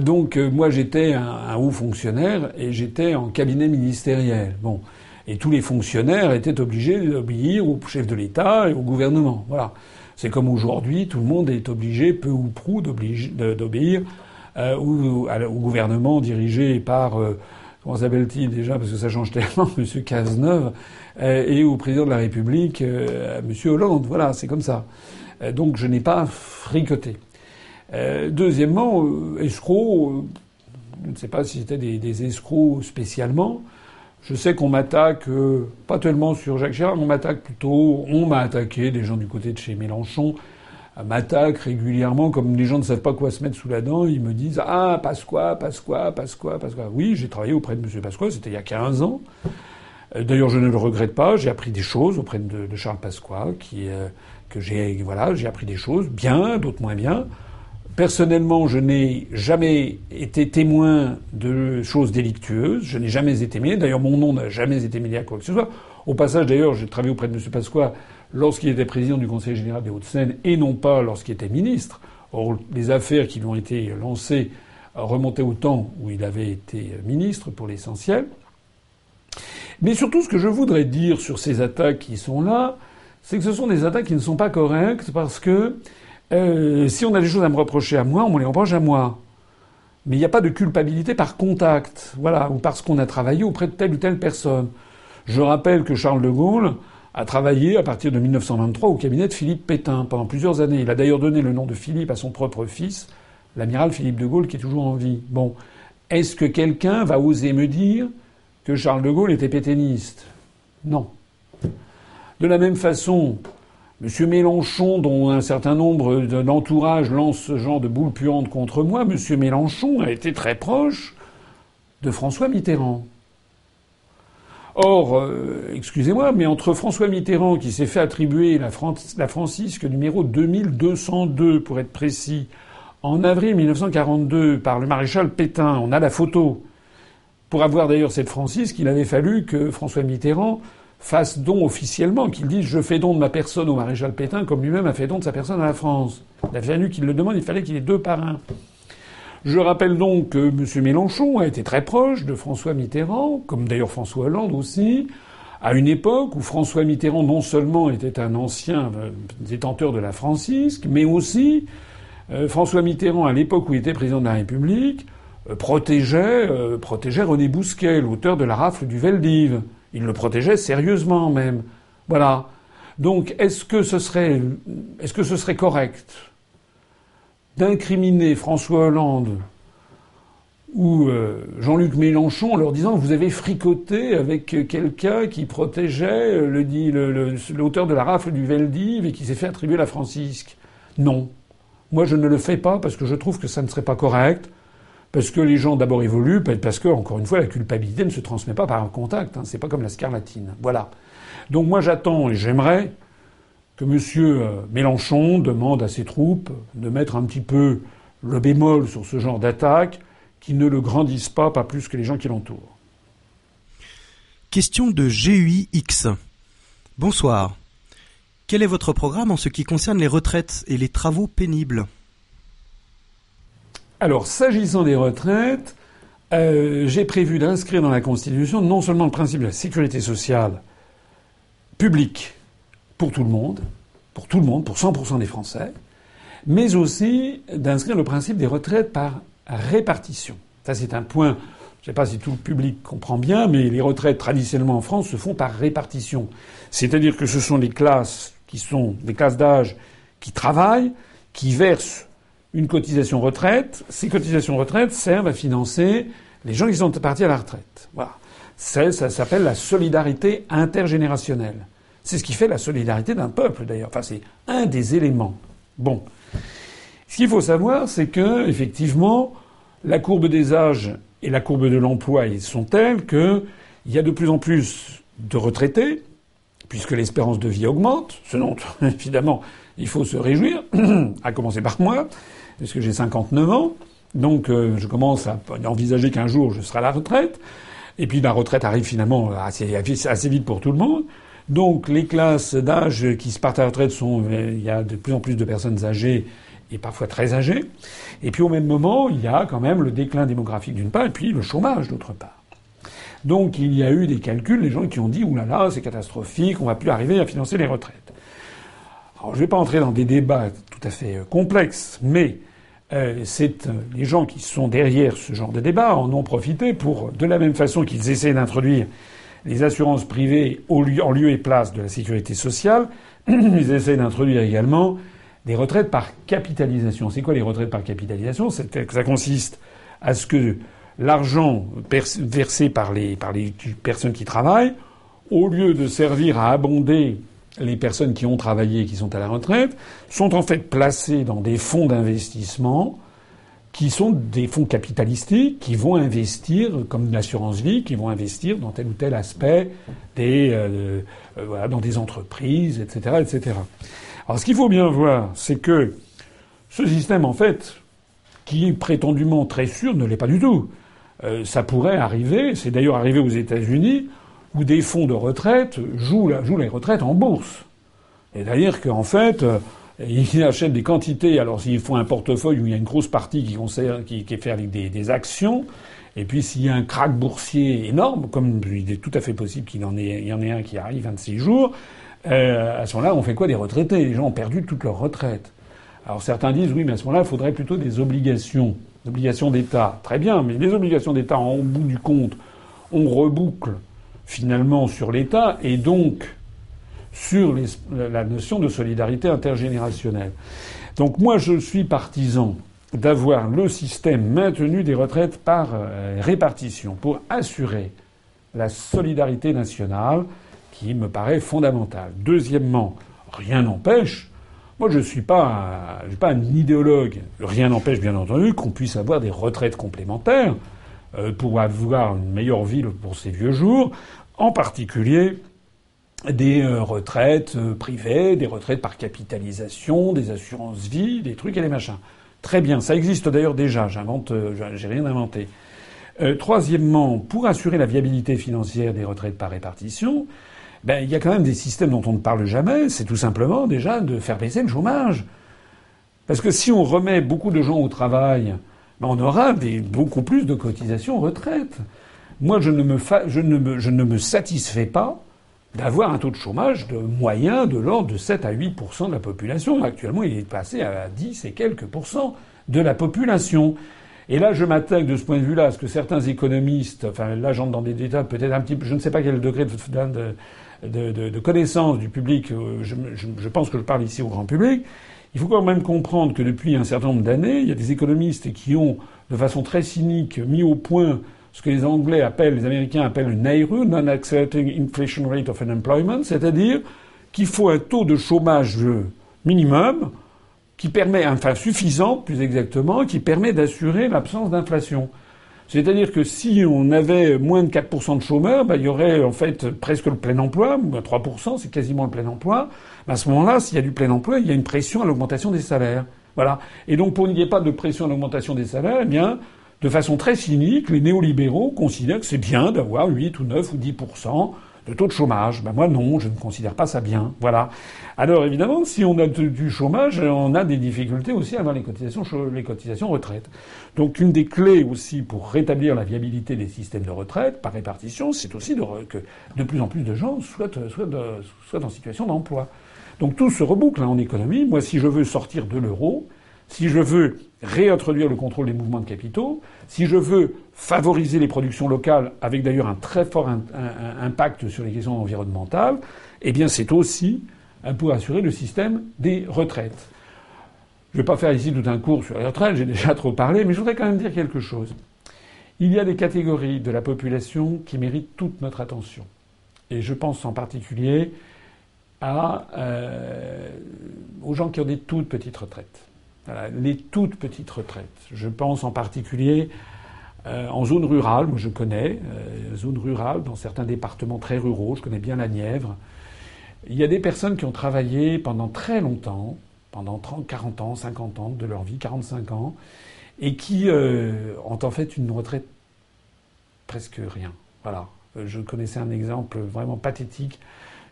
Donc euh, moi j'étais un, haut fonctionnaire et j'étais en cabinet ministériel. Bon. Et tous les fonctionnaires étaient obligés d'obéir au chef de l'État et au gouvernement. Voilà. C'est comme aujourd'hui, tout le monde est obligé, peu ou prou, d'obéir euh, au, au, gouvernement dirigé par euh, comment s'appelle-t-il déjà parce que ça change tellement, *laughs* M. Cazeneuve, euh, et au président de la République, euh, M. Hollande. Voilà, c'est comme ça. Euh, donc je n'ai pas fricoté. deuxièmement, escrocs, je ne sais pas si c'était des, escrocs spécialement. Je sais qu'on m'attaque, pas tellement sur Jacques Chirac, on m'attaque plutôt, on m'a attaqué, des gens du côté de chez Mélenchon, m'attaquent régulièrement, comme les gens ne savent pas quoi se mettre sous la dent, ils me disent Ah, Pasqua, Pasqua, Pasqua, Pasqua. Oui, j'ai travaillé auprès de M. Pasqua, c'était il y a 15 ans. Euh, d'ailleurs, je ne le regrette pas. J'ai appris des choses auprès de, Charles Pasqua, qui, euh, j'ai, voilà, j'ai appris des choses bien, d'autres moins bien. Personnellement, je n'ai jamais été témoin de choses délictueuses. Je n'ai jamais été mêlé. D'ailleurs, mon nom n'a jamais été mêlé à quoi que ce soit. Au passage, d'ailleurs, j'ai travaillé auprès de M. Pasqua lorsqu'il était président du Conseil général des Hauts-de-Seine et non pas lorsqu'il était ministre. Or, les affaires qui lui ont été lancées remontaient au temps où il avait été ministre pour l'essentiel. Mais surtout, ce que je voudrais dire sur ces attaques qui sont là, c'est que ce sont des attaques qui ne sont pas correctes parce que euh, si on a des choses à me reprocher à moi, on me les reproche à moi. Mais il n'y a pas de culpabilité par contact, voilà, ou parce qu'on a travaillé auprès de telle ou telle personne. Je rappelle que Charles de Gaulle a travaillé à partir de 1923 au cabinet de Philippe Pétain pendant plusieurs années. Il a d'ailleurs donné le nom de Philippe à son propre fils, l'amiral Philippe de Gaulle, qui est toujours en vie. Bon, est-ce que quelqu'un va oser me dire que Charles de Gaulle était pétainiste? Non. De la même façon, M. Mélenchon, dont un certain nombre d'entourages lancent ce genre de boule puante contre moi, M. Mélenchon a été très proche de François Mitterrand. Or, euh, excusez-moi, mais entre François Mitterrand, qui s'est fait attribuer la, la Francisque numéro 2202, pour être précis, en avril 1942 par le maréchal Pétain, on a la photo. Pour avoir d'ailleurs cette Francisque, il avait fallu que François Mitterrand fasse don officiellement, qu'il dise je fais don de ma personne au maréchal Pétain comme lui-même a fait don de sa personne à la France. Il a fallu qu'il le demande, il fallait qu'il ait deux parrains. Je rappelle donc que M. Mélenchon a été très proche de François Mitterrand, comme d'ailleurs François Hollande aussi, à une époque où François Mitterrand non seulement était un ancien euh, détenteur de la Francisque, mais aussi euh, François Mitterrand, à l'époque où il était président de la République, euh, protégeait, protégeait René Bousquet, l'auteur de la rafle du Veldiv. Il le protégeait sérieusement même. Voilà. Donc, est-ce que ce serait, est-ce que ce serait correct d'incriminer François Hollande ou euh, Jean-Luc Mélenchon en leur disant vous avez fricoté avec quelqu'un qui protégeait l'auteur de la rafle du Veldiv et qui s'est fait attribuer la Francisque? Non. Moi, je ne le fais pas parce que je trouve que ça ne serait pas correct. Parce que les gens d'abord évoluent, parce que, encore une fois, la culpabilité ne se transmet pas par un contact. Hein, c'est pas comme la scarlatine. Voilà. Donc moi j'attends et j'aimerais que M. Euh, Mélenchon demande à ses troupes de mettre un petit peu le bémol sur ce genre d'attaque, qui ne le grandissent pas, pas plus que les gens qui l'entourent. Question de GUIX. Bonsoir. Quel est votre programme en ce qui concerne les retraites et les travaux pénibles? Alors, s'agissant des retraites, euh, j'ai prévu d'inscrire dans la Constitution non seulement le principe de la sécurité sociale publique pour tout le monde, pour tout le monde, pour 100% des Français, mais aussi d'inscrire le principe des retraites par répartition. Ça, c'est un point, je ne sais pas si tout le public comprend bien, mais les retraites traditionnellement en France se font par répartition. C'est-à-dire que ce sont les classes qui sont des classes d'âge qui travaillent, qui versent une cotisation retraite. Ces cotisations retraite servent à financer les gens qui sont partis à la retraite. Voilà. Ça, s'appelle la solidarité intergénérationnelle. C'est ce qui fait la solidarité d'un peuple, d'ailleurs. Enfin, c'est un des éléments. Bon. Ce qu'il faut savoir, c'est que, effectivement, la courbe des âges et la courbe de l'emploi sont telles qu'il y a de plus en plus de retraités, puisque l'espérance de vie augmente, ce dont, *laughs* évidemment, il faut se réjouir, *clears throat* à commencer par moi puisque j'ai 59 ans. Donc euh, je commence à envisager qu'un jour je serai à la retraite. Et puis la retraite arrive finalement assez, vite pour tout le monde. Donc les classes d'âge qui se partent à la retraite sont, il y a de plus en plus de personnes âgées et parfois très âgées. Et puis au même moment, il y a quand même le déclin démographique d'une part et puis le chômage d'autre part. Donc il y a eu des calculs, les gens qui ont dit oulala, là là, c'est catastrophique, on va plus arriver à financer les retraites. Je ne vais pas entrer dans des débats tout à fait euh, complexes, mais euh, c'est euh, les gens qui sont derrière ce genre de débat en ont profité pour, de la même façon qu'ils essaient d'introduire les assurances privées en lieu et place de la sécurité sociale, *clears throat* ils essaient d'introduire également des retraites par capitalisation. C'est quoi les retraites par capitalisation? Ça consiste à ce que l'argent versé par les personnes qui travaillent, au lieu de servir à abonder les personnes qui ont travaillé et qui sont à la retraite sont en fait placées dans des fonds d'investissement qui sont des fonds capitalistiques qui vont investir, comme l'assurance vie, qui vont investir dans tel ou tel aspect des, euh, euh, dans des entreprises, etc., etc. Alors, ce qu'il faut bien voir, c'est que ce système, en fait, qui est prétendument très sûr ne l'est pas du tout. Euh, ça pourrait arriver, c'est d'ailleurs arrivé aux États-Unis, où des fonds de retraite jouent, les retraites en bourse. C'est-à-dire qu'en fait, euh, ils achètent des quantités. Alors s'ils font un portefeuille où il y a une grosse partie qui, concerne, qui, est fait avec des, actions, et puis s'il y a un crack boursier énorme, comme il est tout à fait possible qu'il en ait, y en ait un qui arrive 26 jours, euh, à ce moment-là, on fait quoi des retraités? Les gens ont perdu toute leur retraite. Alors certains disent oui, mais à ce moment-là, il faudrait plutôt des obligations, des obligations d'État. Très bien, mais les obligations d'État, en bout du compte, on reboucle finalement sur l'État et donc sur la notion de solidarité intergénérationnelle. Donc moi, je suis partisan d'avoir le système maintenu des retraites par euh, répartition pour assurer la solidarité nationale qui me paraît fondamentale. Deuxièmement, rien n'empêche, moi je ne suis pas, suis pas un idéologue, rien n'empêche bien entendu qu'on puisse avoir des retraites complémentaires pour avoir une meilleure vie pour ces vieux jours, en particulier des euh, retraites privées, des retraites par capitalisation, des assurances vie, des trucs et des machins. Très bien, ça existe d'ailleurs déjà. J'invente, euh, j'ai rien inventé. Euh, troisièmement, pour assurer la viabilité financière des retraites par répartition, ben, il y a quand même des systèmes dont on ne parle jamais. C'est tout simplement déjà de faire baisser le chômage. Parce que si on remet beaucoup de gens au travail, ben, on aura des, beaucoup plus de cotisations retraite. Moi, je ne me, je ne me, je ne me satisfais pas d'avoir un taux de chômage de moyen de l'ordre de 7 à 8% de la population. Actuellement, il est passé à 10 et quelques pourcents de la population. Et là, je m'attaque de ce point de vue-là à ce que certains économistes, enfin là j'entre dans des détails peut-être un petit peu, je ne sais pas quel degré de, de, de, de connaissance du public, euh, je, je, je, pense que je parle ici au grand public, il faut quand même comprendre que depuis un certain nombre d'années, il y a des économistes qui ont, de façon très cynique, mis au point ce que les Anglais appellent, les Américains appellent le NAIRU, Non-Accelerating Inflation Rate of Unemployment, c'est-à-dire qu'il faut un taux de chômage minimum qui permet, enfin suffisant plus exactement, qui permet d'assurer l'absence d'inflation. C'est-à-dire que si on avait moins de 4% de chômeurs, ben, il y aurait en fait presque le plein emploi, 3%, c'est quasiment le plein emploi. Ben, à ce moment-là, s'il y a du plein emploi, il y a une pression à l'augmentation des salaires. Voilà. Et donc, pour qu'il n'y ait pas de pression à l'augmentation des salaires, eh bien, de façon très cynique, les néolibéraux considèrent que c'est bien d'avoir 8 ou 9 ou 10 de taux de chômage. Ben moi non, je ne considère pas ça bien. Voilà. Alors évidemment, si on a du chômage, on a des difficultés aussi à avoir les cotisations, les cotisations retraite. Donc une des clés aussi pour rétablir la viabilité des systèmes de retraite par répartition, c'est aussi de, que de plus en plus de gens soient, soient, soient en situation d'emploi. Donc tout se reboucle hein, en économie. Moi, si je veux sortir de l'euro, si je veux réintroduire le contrôle des mouvements de capitaux, si je veux favoriser les productions locales, avec d'ailleurs un très fort impact sur les questions environnementales, eh bien c'est aussi pour assurer le système des retraites. Je ne vais pas faire ici tout un cours sur les retraites, j'ai déjà trop parlé, mais je voudrais quand même dire quelque chose. Il y a des catégories de la population qui méritent toute notre attention. Et je pense en particulier euh, aux gens qui ont des toutes petites retraites les toutes petites retraites. Je pense en particulier euh, en zone rurale, moi je connais, euh, zone rurale, dans certains départements très ruraux, je connais bien la Nièvre. Il y a des personnes qui ont travaillé pendant très longtemps, pendant 30, 40 ans, 50 ans de leur vie, 45 ans, et qui euh, ont en fait une retraite presque rien. Voilà. Je connaissais un exemple vraiment pathétique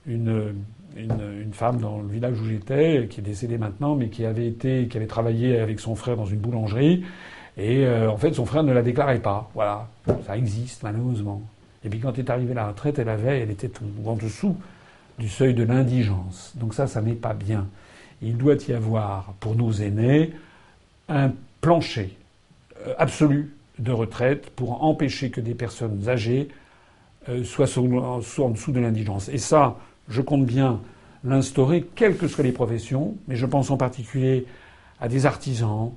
une, une, femme dans le village où j'étais, qui est décédée maintenant, mais qui avait été, qui avait travaillé avec son frère dans une boulangerie. Et euh, en fait, son frère ne la déclarait pas. Voilà, ça existe malheureusement. Et puis quand est arrivée la retraite, elle avait, elle était en dessous du seuil de l'indigence. Donc ça, ça n'est pas bien. Il doit y avoir pour nos aînés un plancher euh, absolu de retraite pour empêcher que des personnes âgées euh, soient, soient en dessous de l'indigence. Et ça, je compte bien l'instaurer, quelles que soient les professions, mais je pense en particulier à des artisans,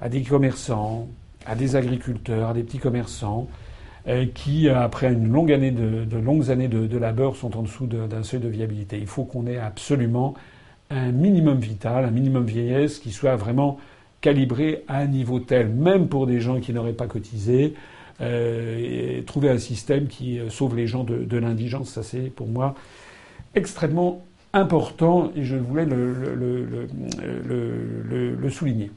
à des commerçants, à des agriculteurs, à des petits commerçants, euh, qui, après une longue année de, longues années de, labeur, sont en dessous d'un seuil de viabilité. Il faut qu'on ait absolument un minimum vital, un minimum vieillesse qui soit vraiment calibré à un niveau tel, même pour des gens qui n'auraient pas cotisé, euh, et trouver un système qui euh, sauve les gens de l'indigence, ça c'est pour moi extrêmement important et je voulais le, le, le, le souligner.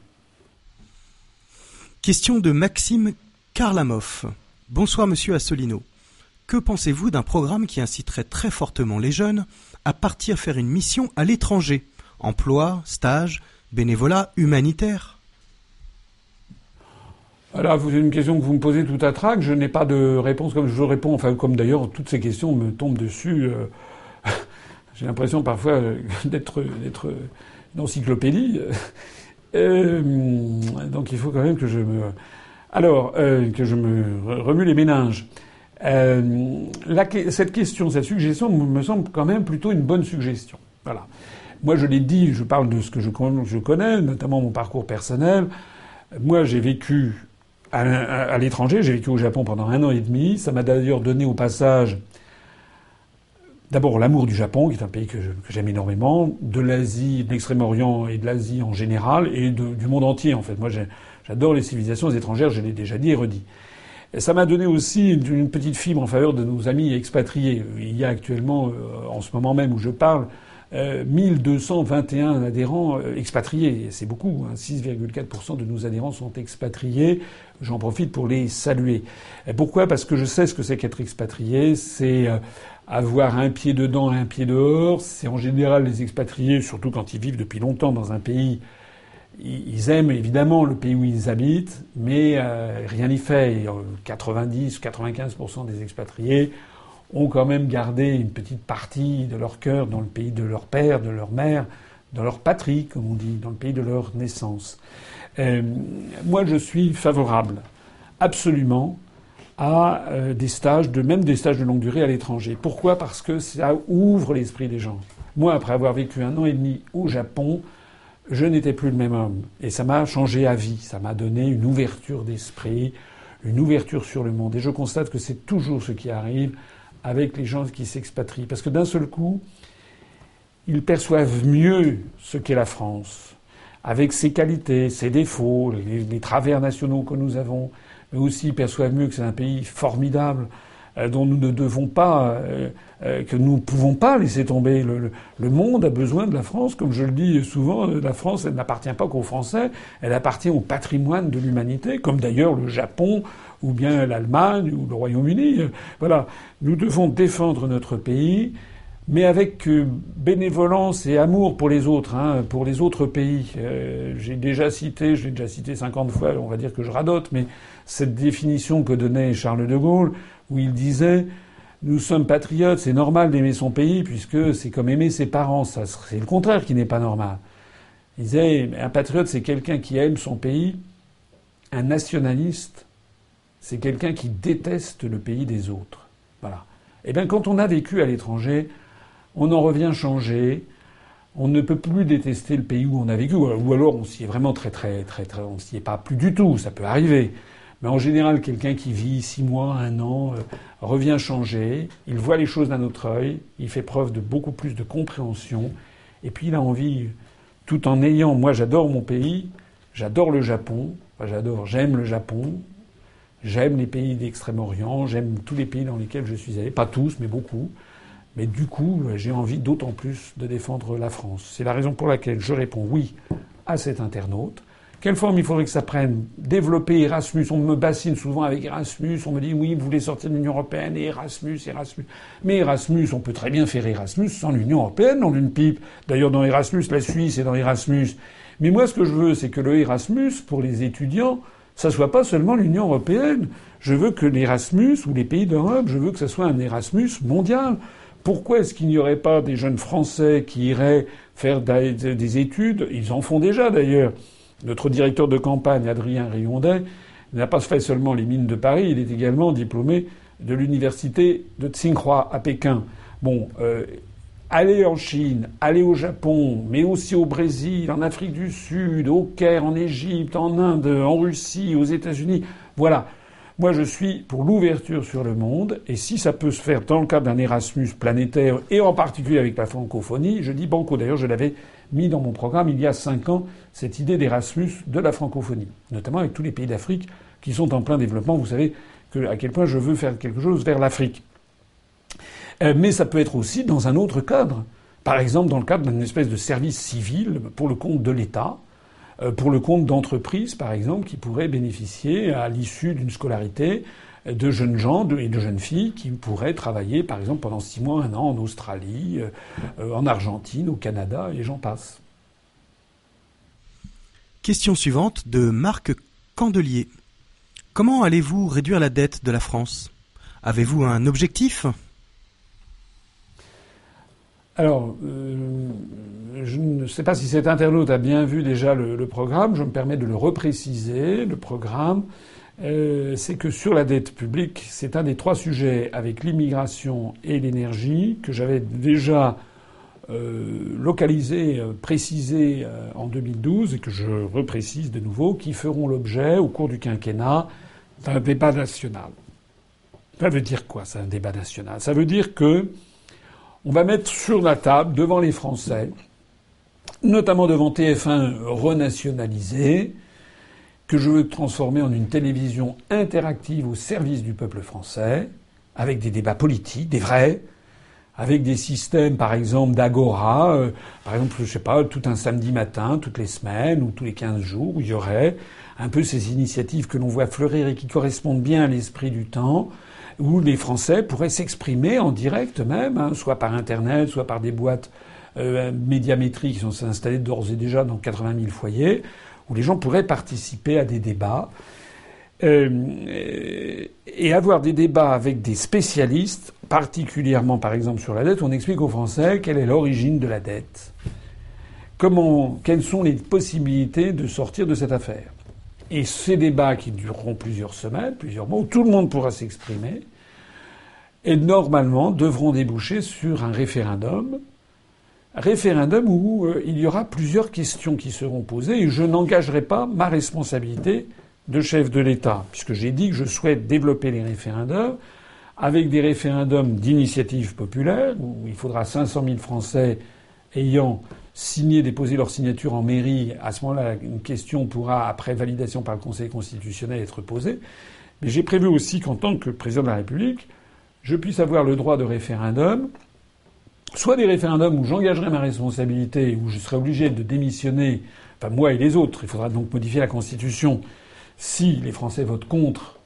Question de Maxime Karlamov. Bonsoir Monsieur Assolino. Que pensez-vous d'un programme qui inciterait très fortement les jeunes à partir faire une mission à l'étranger? Emploi, stage, bénévolat, humanitaire? Alors, c'est une question que vous me posez tout à trac. Je n'ai pas de réponse comme je réponds. Enfin, comme d'ailleurs toutes ces questions me tombent dessus. Euh, j'ai l'impression parfois euh, *laughs* d'être d'être une encyclopédie. Euh, donc, il faut quand même que je me alors que je me remue les méninges. cette question, cette suggestion me semble quand même plutôt une bonne suggestion. Voilà. Moi, je l'ai dit, je parle de ce que je connais, notamment mon parcours personnel. Moi, j'ai vécu à, l'étranger. J'ai vécu au Japon pendant un an et demi. Ça m'a d'ailleurs donné au passage d'abord l'amour du Japon, qui est un pays que, j'aime énormément, de l'Asie, de l'Extrême-Orient et de l'Asie en général, et du monde entier en fait. Moi, j'adore les civilisations étrangères. Je l'ai déjà dit et redit. ça m'a donné aussi une, petite fibre en faveur de nos amis expatriés. Il y a actuellement, euh, en ce moment même où je parle, 1221 euh, adhérents euh, expatriés. C'est beaucoup. 6,4% hein. de nos adhérents sont expatriés. J'en profite pour les saluer. Pourquoi? Parce que je sais ce que c'est qu'être expatrié. C'est euh, avoir un pied dedans et un pied dehors. C'est en général les expatriés, surtout quand ils vivent depuis longtemps dans un pays, ils aiment évidemment le pays où ils habitent, mais rien n'y fait. 90 ou 95% des expatriés ont quand même gardé une petite partie de leur cœur dans le pays de leur père, de leur mère, dans leur patrie, comme on dit, dans le pays de leur naissance. Euh, moi, je suis favorable, absolument, à euh, des stages, de même des stages de longue durée à l'étranger. Pourquoi? Parce que ça ouvre l'esprit des gens. Moi, après avoir vécu un an et demi au Japon, je n'étais plus le même homme. Et ça m'a changé à vie. Ça m'a donné une ouverture d'esprit, une ouverture sur le monde. Et je constate que c'est toujours ce qui arrive avec les gens qui s'expatrient. Parce que d'un seul coup, ils perçoivent mieux ce qu'est la France, avec ses qualités, ses défauts, les, travers nationaux que nous avons, mais aussi ils perçoivent mieux que c'est un pays formidable euh, dont nous ne devons pas, euh, euh, que nous ne pouvons pas laisser tomber. Le, le, monde a besoin de la France, comme je le dis souvent. La France, elle n'appartient pas qu'aux Français, elle appartient au patrimoine de l'humanité, comme d'ailleurs le Japon ou bien l'Allemagne ou le Royaume-Uni. Voilà, nous devons défendre notre pays, mais avec euh, bénévolence et amour pour les autres, hein, pour les autres pays. Euh, j'ai déjà cité, je l'ai déjà cité 50 fois, on va dire que je radote, mais cette définition que donnait Charles de Gaulle, où il disait nous sommes patriotes, c'est normal d'aimer son pays puisque c'est comme aimer ses parents. Ça, c'est le contraire qui n'est pas normal. Il disait un patriote, c'est quelqu'un qui aime son pays. Un nationaliste, c'est quelqu'un qui déteste le pays des autres. Voilà. Eh bien, quand on a vécu à l'étranger, on en revient changé. On ne peut plus détester le pays où on a vécu, ou alors on s'y est vraiment très, très, très, très, on s'y est pas plus du tout. Ça peut arriver. Mais en général, quelqu'un qui vit six mois, un an, euh, revient changé. Il voit les choses d'un autre œil. Il fait preuve de beaucoup plus de compréhension. Et puis il a envie, tout en ayant, moi j'adore mon pays, j'adore le Japon, j'adore, j'aime le Japon, J'aime les pays d'Extrême-Orient, j'aime tous les pays dans lesquels je suis allé, pas tous, mais beaucoup. Mais du coup, j'ai envie d'autant plus de défendre la France. C'est la raison pour laquelle je réponds oui à cet internaute. Quelle forme il faudrait que ça prenne? Développer Erasmus. On me bassine souvent avec Erasmus. On me dit oui, vous voulez sortir de l'Union européenne et Erasmus, Erasmus. Mais Erasmus, on peut très bien faire Erasmus sans l'Union européenne dans une pipe. D'ailleurs, dans Erasmus, la Suisse est dans Erasmus. Mais moi, ce que je veux, c'est que le Erasmus, pour les étudiants, ça soit pas seulement l'Union européenne. Je veux que l'Erasmus ou les pays d'Europe, je veux que ça soit un Erasmus mondial. Pourquoi est-ce qu'il n'y aurait pas des jeunes Français qui iraient faire des études? Ils en font déjà d'ailleurs. Notre directeur de campagne, Adrien Riondet, n'a pas fait seulement les mines de Paris, il est également diplômé de l'université de Tsinghua à Pékin. Bon, euh, aller en Chine, aller au Japon, mais aussi au Brésil, en Afrique du Sud, au Caire, en Égypte, en Inde, en Russie, aux États-Unis. Voilà. Moi, je suis pour l'ouverture sur le monde, et si ça peut se faire dans le cadre d'un Erasmus planétaire, et en particulier avec la francophonie, je dis banco. D'ailleurs, je l'avais mis dans mon programme il y a cinq ans, cette idée d'Erasmus de la francophonie, notamment avec tous les pays d'Afrique qui sont en plein développement. Vous savez à quel point je veux faire quelque chose vers l'Afrique. Euh, mais ça peut être aussi dans un autre cadre. Par exemple, dans le cadre d'une espèce de service civil pour le compte de l'État, euh, pour le compte d'entreprises, par exemple, qui pourraient bénéficier à l'issue d'une scolarité de jeunes gens et de jeunes filles qui pourraient travailler, par exemple, pendant six mois, un an en Australie, euh, en Argentine, au Canada, et j'en passe. Question suivante de Marc Candelier. Comment allez-vous réduire la dette de la France? Avez-vous un objectif? Alors, euh, je ne sais pas si cet internaute a bien vu déjà le, programme. Je me permets de le repréciser. Le programme, euh, c'est que sur la dette publique, c'est un des trois sujets avec l'immigration et l'énergie que j'avais déjà euh, localisé, précisé en 2012 et que je reprécise de nouveau, qui feront l'objet au cours du quinquennat d'un débat national. Ça veut dire quoi, c'est un débat national? Ça veut dire que on va mettre sur la table, devant les Français, notamment devant TF1 renationalisé, que je veux transformer en une télévision interactive au service du peuple français, avec des débats politiques, des vrais, avec des systèmes, par exemple, d'agora, euh, par exemple, je sais pas, tout un samedi matin, toutes les semaines ou tous les 15 jours, où il y aurait un peu ces initiatives que l'on voit fleurir et qui correspondent bien à l'esprit du temps, où les Français pourraient s'exprimer en direct même, hein, soit par Internet, soit par des boîtes euh, médiamétriques qui sont installées d'ores et déjà dans 80 000 foyers, où les gens pourraient participer à des débats. Euh, et avoir des débats avec des spécialistes, particulièrement par exemple sur la dette, on explique aux Français quelle est l'origine de la dette, comment, quelles sont les possibilités de sortir de cette affaire. Et ces débats qui dureront plusieurs semaines, plusieurs mois, où tout le monde pourra s'exprimer, et normalement devront déboucher sur un référendum, référendum où euh, il y aura plusieurs questions qui seront posées, et je n'engagerai pas ma responsabilité de chef de l'État, puisque j'ai dit que je souhaite développer les référendums avec des référendums d'initiative populaire, où il faudra 500 000 Français ayant signer, déposer leur signature en mairie, à ce moment-là, une question pourra, après validation par le Conseil constitutionnel, être posée. Mais j'ai prévu aussi qu'en tant que président de la République, je puisse avoir le droit de référendum, soit des référendums où j'engagerai ma responsabilité, où je serai obligé de démissionner, enfin moi et les autres, il faudra donc modifier la Constitution si les Français votent contre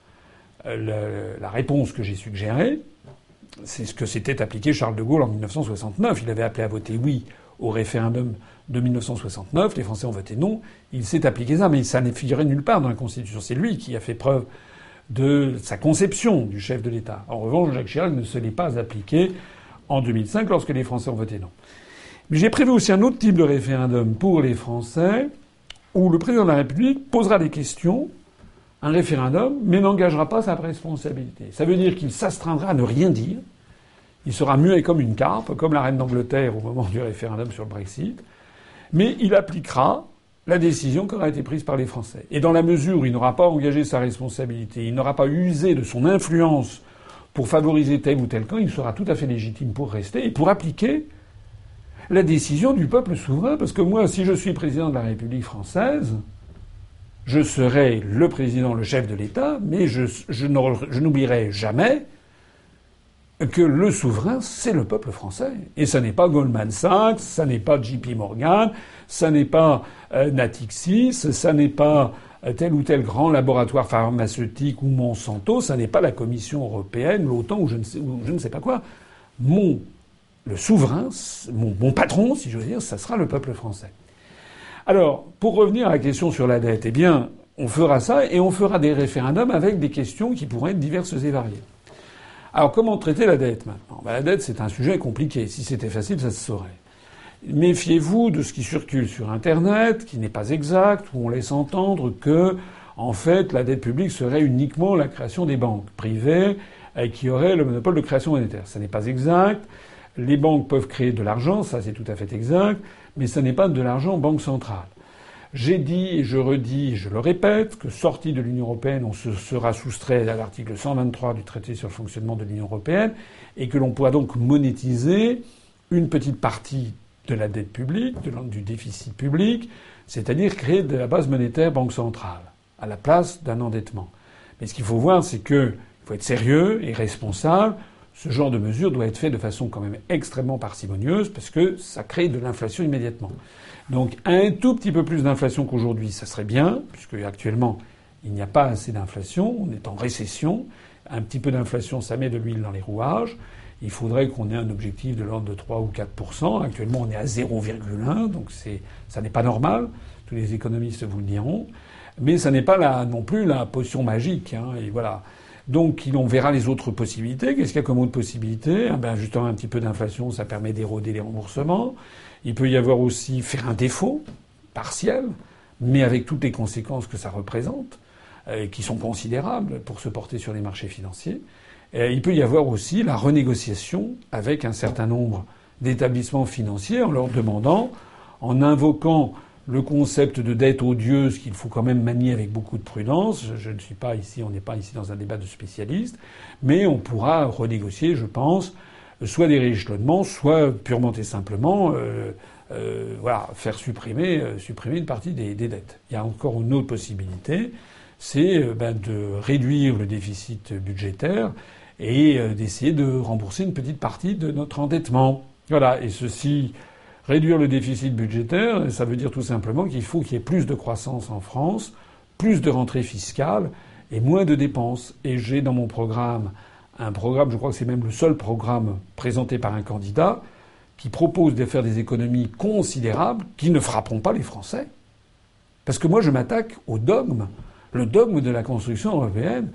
euh, la réponse que j'ai suggérée. C'est ce que s'était appliqué Charles de Gaulle en 1969. Il avait appelé à voter oui au référendum de 1969. Les Français ont voté non. Il s'est appliqué ça, mais ça n'est figuré nulle part dans la Constitution. C'est lui qui a fait preuve de sa conception du chef de l'État. En revanche, Jacques Chirac ne se l'est pas appliqué en 2005 lorsque les Français ont voté non. Mais j'ai prévu aussi un autre type de référendum pour les Français où le président de la République posera des questions, un référendum, mais n'engagera pas sa responsabilité. Ça veut dire qu'il s'astreindra à ne rien dire, il sera muet comme une carpe, comme la reine d'Angleterre au moment du référendum sur le Brexit. Mais il appliquera la décision qui aura été prise par les Français. Et dans la mesure où il n'aura pas engagé sa responsabilité, il n'aura pas usé de son influence pour favoriser tel ou tel camp, il sera tout à fait légitime pour rester et pour appliquer la décision du peuple souverain. Parce que moi, si je suis président de la République française, je serai le président, le chef de l'État, mais je, n'oublierai jamais que le souverain, c'est le peuple français. Et ça n'est pas Goldman Sachs, ça n'est pas JP Morgan, ça n'est pas euh, Natixis, ça n'est pas euh, tel ou tel grand laboratoire pharmaceutique ou Monsanto, ça n'est pas la Commission européenne, l'OTAN ou je ne sais, pas quoi. Mon, le souverain, mon, mon patron, si je veux dire, ça sera le peuple français. Alors, pour revenir à la question sur la dette, eh bien, on fera ça et on fera des référendums avec des questions qui pourraient être diverses et variées. Alors comment traiter la dette maintenant? Ben, La dette, c'est un sujet compliqué. Si c'était facile, ça se saurait. Méfiez-vous de ce qui circule sur Internet, qui n'est pas exact, où on laisse entendre que, en fait, la dette publique serait uniquement la création des banques privées et qui auraient le monopole de création monétaire. Ça n'est pas exact. Les banques peuvent créer de l'argent, ça c'est tout à fait exact, mais ça n'est pas de l'argent banque centrale. J'ai dit et je redis, je le répète, que sorti de l'Union européenne, on se sera soustrait à l'article 123 du traité sur le fonctionnement de l'Union européenne et que l'on pourra donc monétiser une petite partie de la dette publique, du déficit public, c'est-à-dire créer de la base monétaire banque centrale à la place d'un endettement. Mais ce qu'il faut voir, c'est qu'il faut être sérieux et responsable ce genre de mesure doit être fait de façon quand même extrêmement parcimonieuse parce que ça crée de l'inflation immédiatement. Donc un tout petit peu plus d'inflation qu'aujourd'hui, ça serait bien, puisque actuellement il n'y a pas assez d'inflation, on est en récession. Un petit peu d'inflation, ça met de l'huile dans les rouages. Il faudrait qu'on ait un objectif de l'ordre de 3 ou 4% Actuellement, on est à 0,1, donc ça n'est pas normal. Tous les économistes vous le diront. Mais ça n'est pas là non plus la potion magique. Hein, et voilà. Donc on verra les autres possibilités. Qu'est-ce qu'il y a comme autre possibilité? Ah ben, Justement, un petit peu d'inflation, ça permet d'éroder les remboursements. Il peut y avoir aussi faire un défaut partiel, mais avec toutes les conséquences que ça représente, euh, qui sont considérables pour se porter sur les marchés financiers. Il peut y avoir aussi la renégociation avec un certain nombre d'établissements financiers en leur demandant, en invoquant le concept de dette odieuse qu'il faut quand même manier avec beaucoup de prudence. Je ne suis pas ici, on n'est pas ici dans un débat de spécialistes, mais on pourra renégocier, je pense, soit des rééchelonnements, soit purement et simplement, euh, euh, voilà, faire supprimer, euh, supprimer une partie des, des, dettes. Il y a encore une autre possibilité, c'est euh, ben, de réduire le déficit budgétaire et euh, d'essayer de rembourser une petite partie de notre endettement. Voilà, et ceci Réduire le déficit budgétaire, ça veut dire tout simplement qu'il faut qu'il y ait plus de croissance en France, plus de rentrées fiscales et moins de dépenses. Et j'ai dans mon programme un programme, je crois que c'est même le seul programme présenté par un candidat, qui propose de faire des économies considérables qui ne frapperont pas les Français. Parce que moi, je m'attaque au dogme, le dogme de la construction européenne.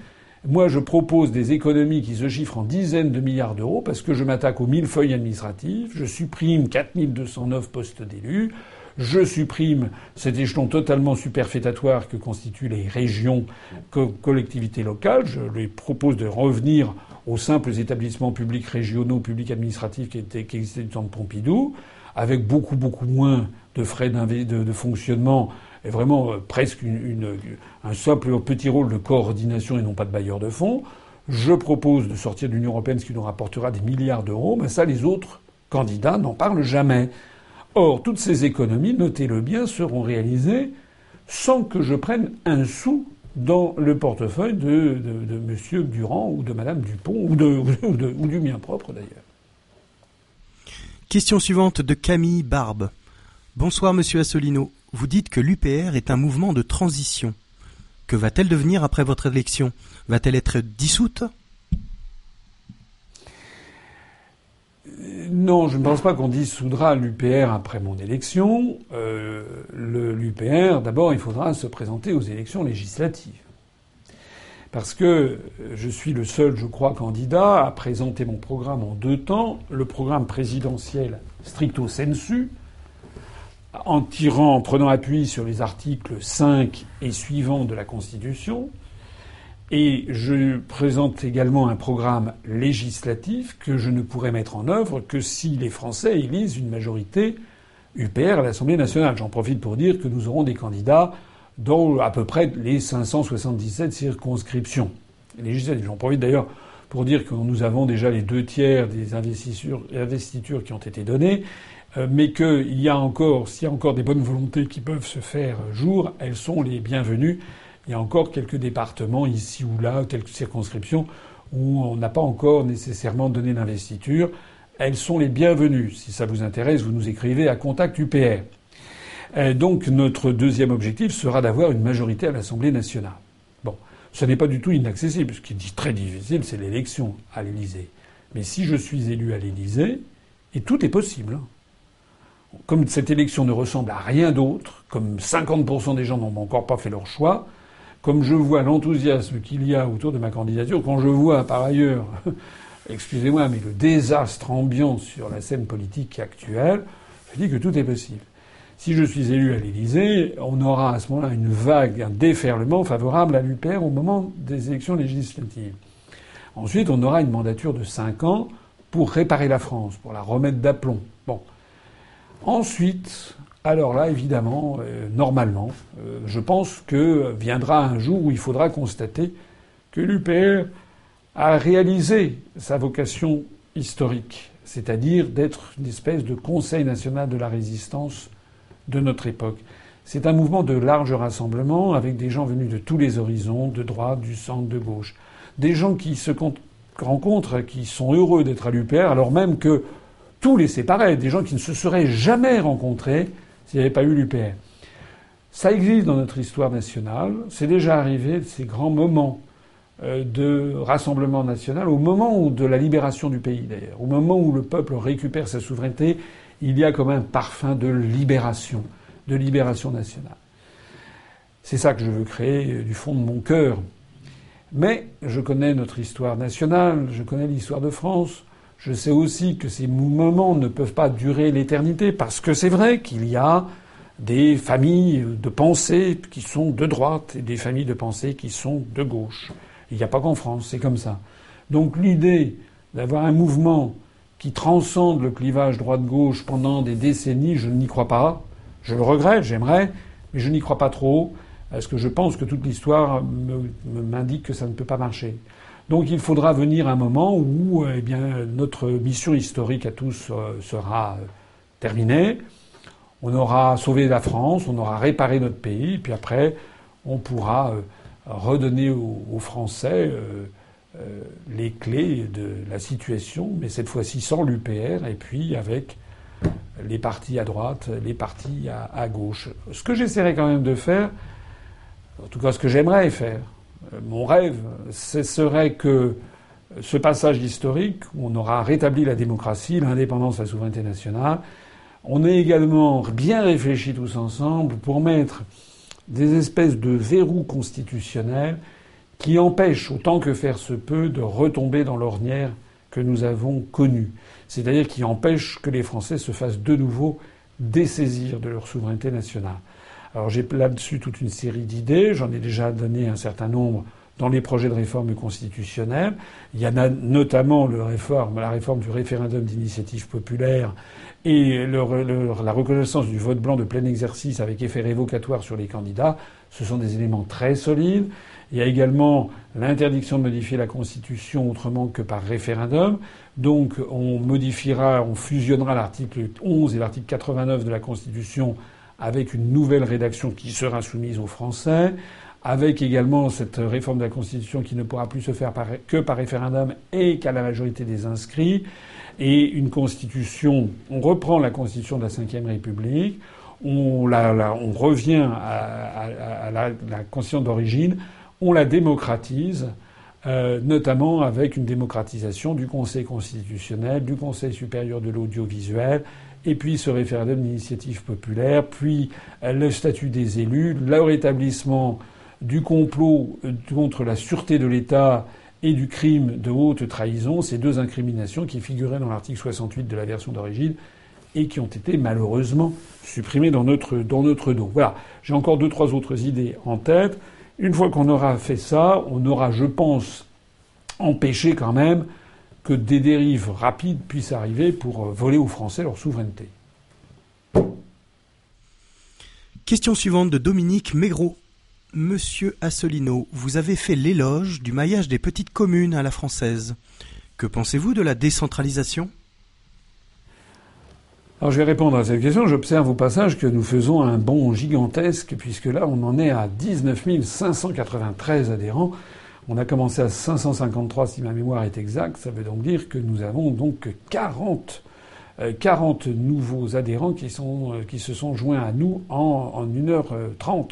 Moi, je propose des économies qui se chiffrent en dizaines de milliards d'euros parce que je m'attaque aux millefeuilles administratives, je supprime 4209 postes d'élus, je supprime cet échelon totalement superfétatoire que constituent les régions collectivités locales. Je lui propose de revenir aux simples établissements publics régionaux, publics administratifs qui, étaient, existaient du temps de Pompidou, avec beaucoup, beaucoup moins de frais de, fonctionnement est vraiment euh, presque un simple petit rôle de coordination et non pas de bailleur de fonds. Je propose de sortir de l'Union européenne, ce qui nous rapportera des milliards d'euros, mais ça, les autres candidats n'en parlent jamais. Or, toutes ces économies, notez-le bien, seront réalisées sans que je prenne un sou dans le portefeuille de, de, M. Durand ou de Mme Dupont *laughs* ou, de, ou du mien propre d'ailleurs. Question suivante de Camille Barbe. Bonsoir Monsieur Assolino vous dites que l'UPR est un mouvement de transition. Que va-t-elle devenir après votre élection? Va-t-elle être dissoute? Non, je ne pense pas qu'on dissoudra l'UPR après mon élection. Euh, L'UPR, d'abord, il faudra se présenter aux élections législatives. Parce que je suis le seul, je crois, candidat à présenter mon programme en deux temps. Le programme présidentiel stricto sensu, en tirant, en prenant appui sur les articles 5 et suivants de la Constitution. Et je présente également un programme législatif que je ne pourrai mettre en œuvre que si les Français élisent une majorité UPR à l'Assemblée nationale. J'en profite pour dire que nous aurons des candidats dans à peu près les 577 circonscriptions législatives. J'en profite d'ailleurs pour dire que nous avons déjà les deux tiers des investitures qui ont été données euh, mais qu'il y a encore, s'il y a encore des bonnes volontés qui peuvent se faire jour, elles sont les bienvenues. Il y a encore quelques départements ici ou là, quelques circonscriptions où on n'a pas encore nécessairement donné d'investiture. Elles sont les bienvenues. Si ça vous intéresse, vous nous écrivez à contact UPR. Euh, donc notre deuxième objectif sera d'avoir une majorité à l'Assemblée nationale. Bon, ce n'est pas du tout inaccessible. Ce qui est très difficile, c'est l'élection à l'Élysée. Mais si je suis élu à l'Élysée, et tout est possible, hein, comme cette élection ne ressemble à rien d'autre, comme 50% des gens n'ont encore pas fait leur choix, comme je vois l'enthousiasme qu'il y a autour de ma candidature, quand je vois par ailleurs, *laughs* excusez-moi, mais le désastre ambiant sur la scène politique actuelle, je dis que tout est possible. Si je suis élu à l'Élysée, on aura à ce moment-là une vague, un déferlement favorable à l'UPR au moment des élections législatives. Ensuite, on aura une mandature de 5 ans pour réparer la France, pour la remettre d'aplomb. Bon. Ensuite, alors là, évidemment, euh, normalement, euh, je pense que viendra un jour où il faudra constater que l'UPR a réalisé sa vocation historique, c'est-à-dire d'être une espèce de Conseil national de la résistance de notre époque. C'est un mouvement de large rassemblement avec des gens venus de tous les horizons, de droite, du centre, de gauche. Des gens qui se rencontre qui sont heureux d'être à l'UPR, alors même que tous les séparaient, des gens qui ne se seraient jamais rencontrés s'il n'y avait pas eu l'UPR. Ça existe dans notre histoire nationale. C'est déjà arrivé ces grands moments euh, de rassemblement national, au moment de la libération du pays d'ailleurs, au moment où le peuple récupère sa souveraineté, il y a comme un parfum de libération, de libération nationale. C'est ça que je veux créer du fond de mon cœur. Mais je connais notre histoire nationale, je connais l'histoire de France, je sais aussi que ces moments ne peuvent pas durer l'éternité, parce que c'est vrai qu'il y a des familles de pensée qui sont de droite et des familles de pensée qui sont de gauche. Il n'y a pas qu'en France, c'est comme ça. Donc l'idée d'avoir un mouvement qui transcende le clivage droite-gauche pendant des décennies, je n'y crois pas. Je le regrette, j'aimerais, mais je n'y crois pas trop, parce que je pense que toute l'histoire m'indique que ça ne peut pas marcher. Donc il faudra venir un moment où eh bien, notre mission historique à tous euh, sera euh, terminée. On aura sauvé la France, on aura réparé notre pays, puis après, on pourra euh, redonner aux, Français les clés de la situation, mais cette fois-ci sans l'UPR et puis avec les partis à droite, les partis à, gauche. Ce que j'essaierai quand même de faire, en tout cas ce que j'aimerais faire, mon rêve, ce serait que ce passage historique, où on aura rétabli la démocratie, l'indépendance, la souveraineté nationale, on ait également bien réfléchi tous ensemble pour mettre des espèces de verrous constitutionnels qui empêchent, autant que faire se peut, de retomber dans l'ornière que nous avons connue. C'est-à-dire qui empêchent que les Français se fassent de nouveau dessaisir de leur souveraineté nationale. Alors j'ai là-dessus toute une série d'idées, j'en ai déjà donné un certain nombre dans les projets de réforme constitutionnelle. Il y en a notamment le réforme, la réforme du référendum d'initiative populaire et la reconnaissance du vote blanc de plein exercice avec effet révocatoire sur les candidats, ce sont des éléments très solides. Il y a également l'interdiction de modifier la Constitution autrement que par référendum. Donc on modifiera, on fusionnera l'article 11 et l'article 89 de la Constitution avec une nouvelle rédaction qui sera soumise aux Français, avec également cette réforme de la Constitution qui ne pourra plus se faire que par référendum et qu'à la majorité des inscrits et une constitution. On reprend la constitution de la Ve République, on, revient à, la, constitution d'origine, on la démocratise, euh, notamment avec une démocratisation du Conseil constitutionnel, du Conseil supérieur de l'audiovisuel, et puis ce référendum d'initiative populaire, puis le statut des élus, le rétablissement du complot euh, contre la sûreté de l'État et du crime de haute trahison, ces deux incriminations qui figuraient dans l'article 68 de la version d'origine et qui ont été malheureusement supprimées dans notre, dans notre dos. Voilà. J'ai encore deux, trois autres idées en tête. Une fois qu'on aura fait ça, on aura, je pense, empêché quand même que des dérives rapides puissent arriver pour voler aux Français leur souveraineté. Question suivante de Dominique Mégro. Monsieur Assolino, vous avez fait l'éloge du maillage des petites communes à la française. Que pensez-vous de la décentralisation? Alors je vais répondre à cette question. J'observe au passage que nous faisons un bond gigantesque puisque là on en est à 19 593 adhérents. On a commencé à 553 si ma mémoire est exacte. Ça veut donc dire que nous avons donc 40, 40 euh, nouveaux adhérents euh, qui se sont joints à nous en, en 1h30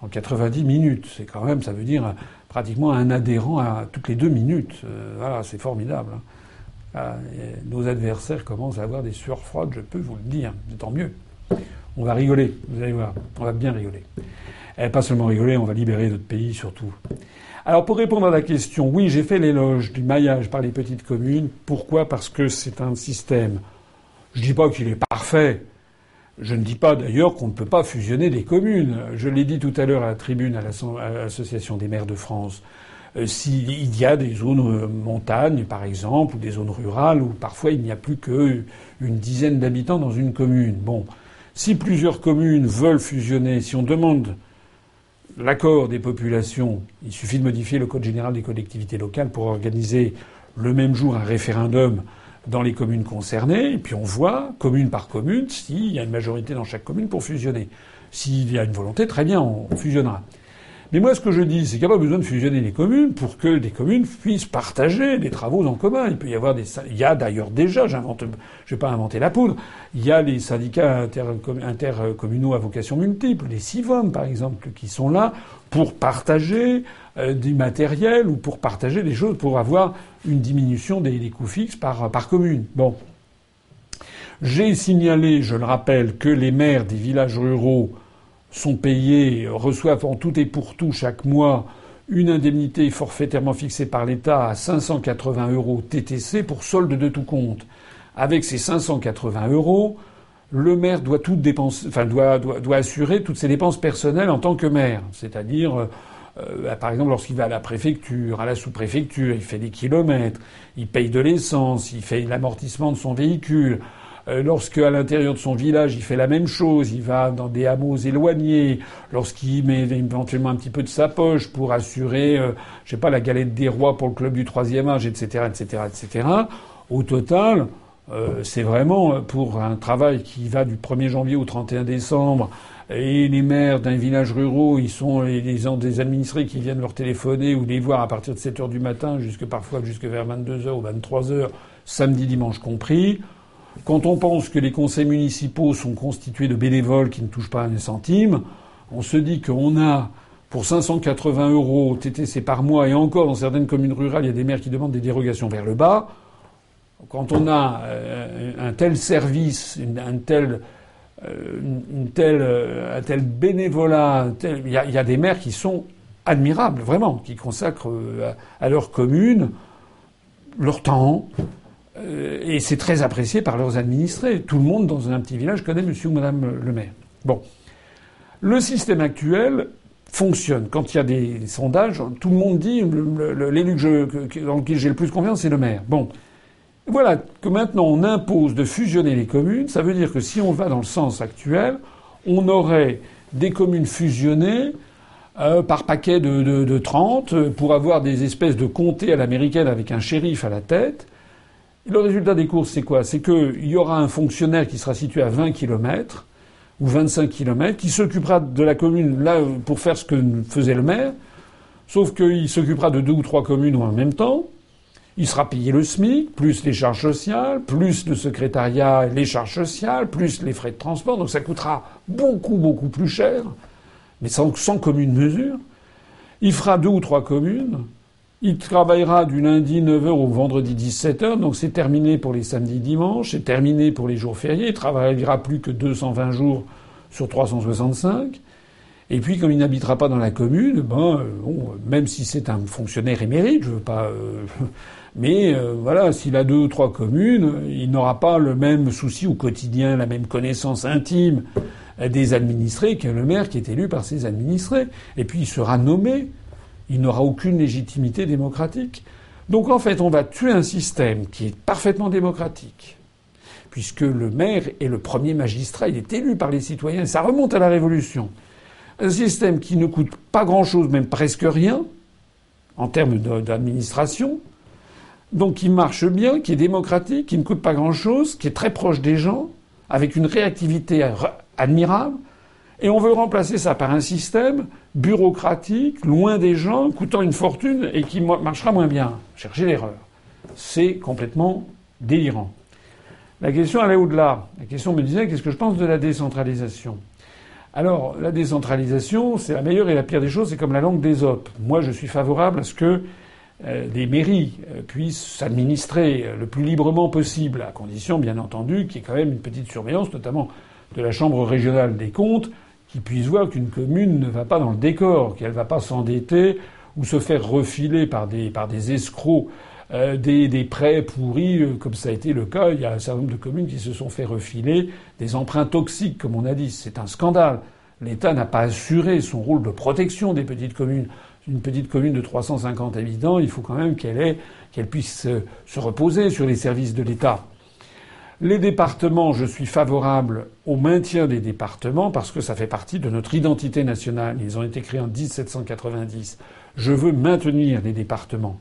en 90 minutes. C'est quand même, ça veut dire pratiquement un adhérent à toutes les deux minutes. Euh, voilà, c'est formidable. Hein. Ah, nos adversaires commencent à avoir des sueurs froides, je peux vous le dire. Tant mieux. On va rigoler, vous allez voir. On va bien rigoler. Et pas seulement rigoler, on va libérer notre pays surtout. Alors pour répondre à la question, oui, j'ai fait l'éloge du maillage par les petites communes. Pourquoi? Parce que c'est un système. Je dis pas qu'il est parfait. Je ne dis pas d'ailleurs qu'on ne peut pas fusionner des communes. Je l'ai dit tout à l'heure à la tribune à l'Association des maires de France. Euh, s'il y a des zones euh, montagnes, par exemple, ou des zones rurales, où parfois il n'y a plus qu'une dizaine d'habitants dans une commune. Bon, si plusieurs communes veulent fusionner, si on demande l'accord des populations, il suffit de modifier le Code général des collectivités locales pour organiser le même jour un référendum dans les communes concernées, et puis on voit, commune par commune, s'il y a une majorité dans chaque commune pour fusionner. S'il y a une volonté, très bien, on fusionnera. Mais moi, ce que je dis, c'est qu'il n'y a pas besoin de fusionner les communes pour que des communes puissent partager des travaux en commun. Il peut y avoir des, il y a d'ailleurs déjà, j'invente, je vais pas inventer la poudre, il y a les syndicats intercommunaux à vocation multiple, les CIVOM par exemple, qui sont là pour partager euh, du matériel ou pour partager des choses pour avoir une diminution des, coûts fixes par commune. Bon. J'ai signalé, je le rappelle, que les maires des villages ruraux sont payés, reçoivent en tout et pour tout chaque mois une indemnité forfaitairement fixée par l'État à 580 euros TTC pour solde de tout compte. Avec ces 580 euros, le maire doit enfin doit, assurer toutes ses dépenses personnelles en tant que maire, c'est-à-dire euh, par exemple, lorsqu'il va à la préfecture, à la sous-préfecture, il fait des kilomètres, il paye de l'essence, il fait l'amortissement de son véhicule, euh, lorsque à l'intérieur de son village il fait la même chose, il va dans des hameaux éloignés, lorsqu'il met éventuellement un petit peu de sa poche pour assurer, euh, je sais pas, la galette des rois pour le club du troisième âge, etc., etc., etc. Au total, euh, c'est vraiment pour un travail qui va du 1er janvier au 31 décembre. Et les maires d'un village rural, ils sont les, des administrés qui viennent leur téléphoner ou les voir à partir de 7 heures du matin, jusque parfois jusque vers 22 heures ou 23 heures, samedi, dimanche compris. Quand on pense que les conseils municipaux sont constitués de bénévoles qui ne touchent pas un centime, on se dit qu'on a pour 580 euros TTC par mois, et encore dans certaines communes rurales, il y a des maires qui demandent des dérogations vers le bas. Quand on a euh, un tel service, un tel, euh, euh, un tel bénévolat, il, y a, des maires qui sont admirables, vraiment, qui consacrent à leur commune leur temps, euh, et c'est très apprécié par leurs administrés. Tout le monde dans un petit village connaît monsieur ou madame le maire. Bon. Le système actuel fonctionne. Quand il y a des sondages, tout le monde dit l'élu dans lequel j'ai le plus confiance, c'est le maire. Bon. Voilà que maintenant on impose de fusionner les communes. Ça veut dire que si on va dans le sens actuel, on aurait des communes fusionnées euh, par paquet de, de, de 30 pour avoir des espèces de comtés à l'américaine avec un shérif à la tête. Le résultat des courses, c'est quoi? C'est qu'il y aura un fonctionnaire qui sera situé à 20 km ou 25 km, qui s'occupera de la commune là pour faire ce que faisait le maire, sauf qu'il s'occupera de deux ou trois communes en même temps. Il sera payé le SMIC, plus les charges sociales, plus le secrétariat, les charges sociales, plus les frais de transport. Donc ça coûtera beaucoup, beaucoup plus cher, mais sans, sans commune mesure. Il fera deux ou trois communes. Il travaillera du lundi 9h au vendredi 17h, donc c'est terminé pour les samedis dimanches, c'est terminé pour les jours fériés, il travaillera plus que 220 jours sur 365. Et puis, comme il n'habitera pas dans la commune, ben, bon, même si c'est un fonctionnaire émérite, je veux pas, euh, *laughs* mais euh, voilà, s'il a deux ou trois communes, il n'aura pas le même souci au quotidien, la même connaissance intime des administrés que le maire qui est élu par ses administrés. Et puis, il sera nommé il n'aura aucune légitimité démocratique. Donc en fait, on va tuer un système qui est parfaitement démocratique, puisque le maire est le premier magistrat, il est élu par les citoyens, ça remonte à la Révolution. Un système qui ne coûte pas grand-chose, même presque rien, en termes d'administration, donc qui marche bien, qui est démocratique, qui ne coûte pas grand-chose, qui est très proche des gens, avec une réactivité admirable, et on veut remplacer ça par un système bureaucratique, loin des gens, coûtant une fortune et qui marchera moins bien. Cherchez l'erreur. C'est complètement délirant. La question allait au-delà. La question me disait qu'est-ce que je pense de la décentralisation? Alors, la décentralisation, c'est la meilleure et la pire des choses, c'est comme la langue des autres. Moi, je suis favorable à ce que euh, les mairies euh, puissent s'administrer le plus librement possible, à condition, bien entendu, qu'il y ait quand même une petite surveillance, notamment de la Chambre régionale des comptes, qui puisse voir qu'une commune ne va pas dans le décor, qu'elle ne va pas s'endetter ou se faire refiler par des, escrocs euh, des, prêts pourris, euh, comme ça a été le cas. Il y a un certain nombre de communes qui se sont fait refiler des emprunts toxiques, comme on a dit. C'est un scandale. L'État n'a pas assuré son rôle de protection des petites communes. Une petite commune de 350 habitants, il faut quand même qu'elle puisse se reposer sur les services de l'État. Les départements, je suis favorable au maintien des départements parce que ça fait partie de notre identité nationale. Ils ont été créés en 1790. Je veux maintenir les départements.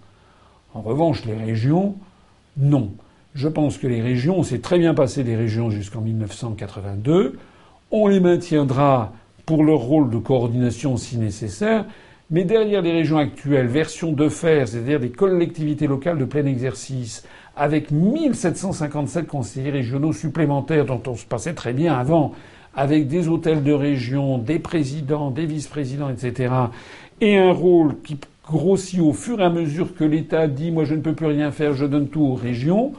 En revanche, les régions, non. Je pense que les régions, on s'est très bien passé des régions jusqu'en 1982. On les maintiendra pour leur rôle de coordination si nécessaire. Mais derrière les régions actuelles, version de fer, c'est-à-dire des collectivités locales de plein exercice, avec 1757 conseillers régionaux supplémentaires dont on se passait très bien avant, avec des hôtels de région, des présidents, des vice-présidents, etc., et un rôle qui grossit au fur et à mesure que l'État dit moi je ne peux plus rien faire, je donne tout aux régions,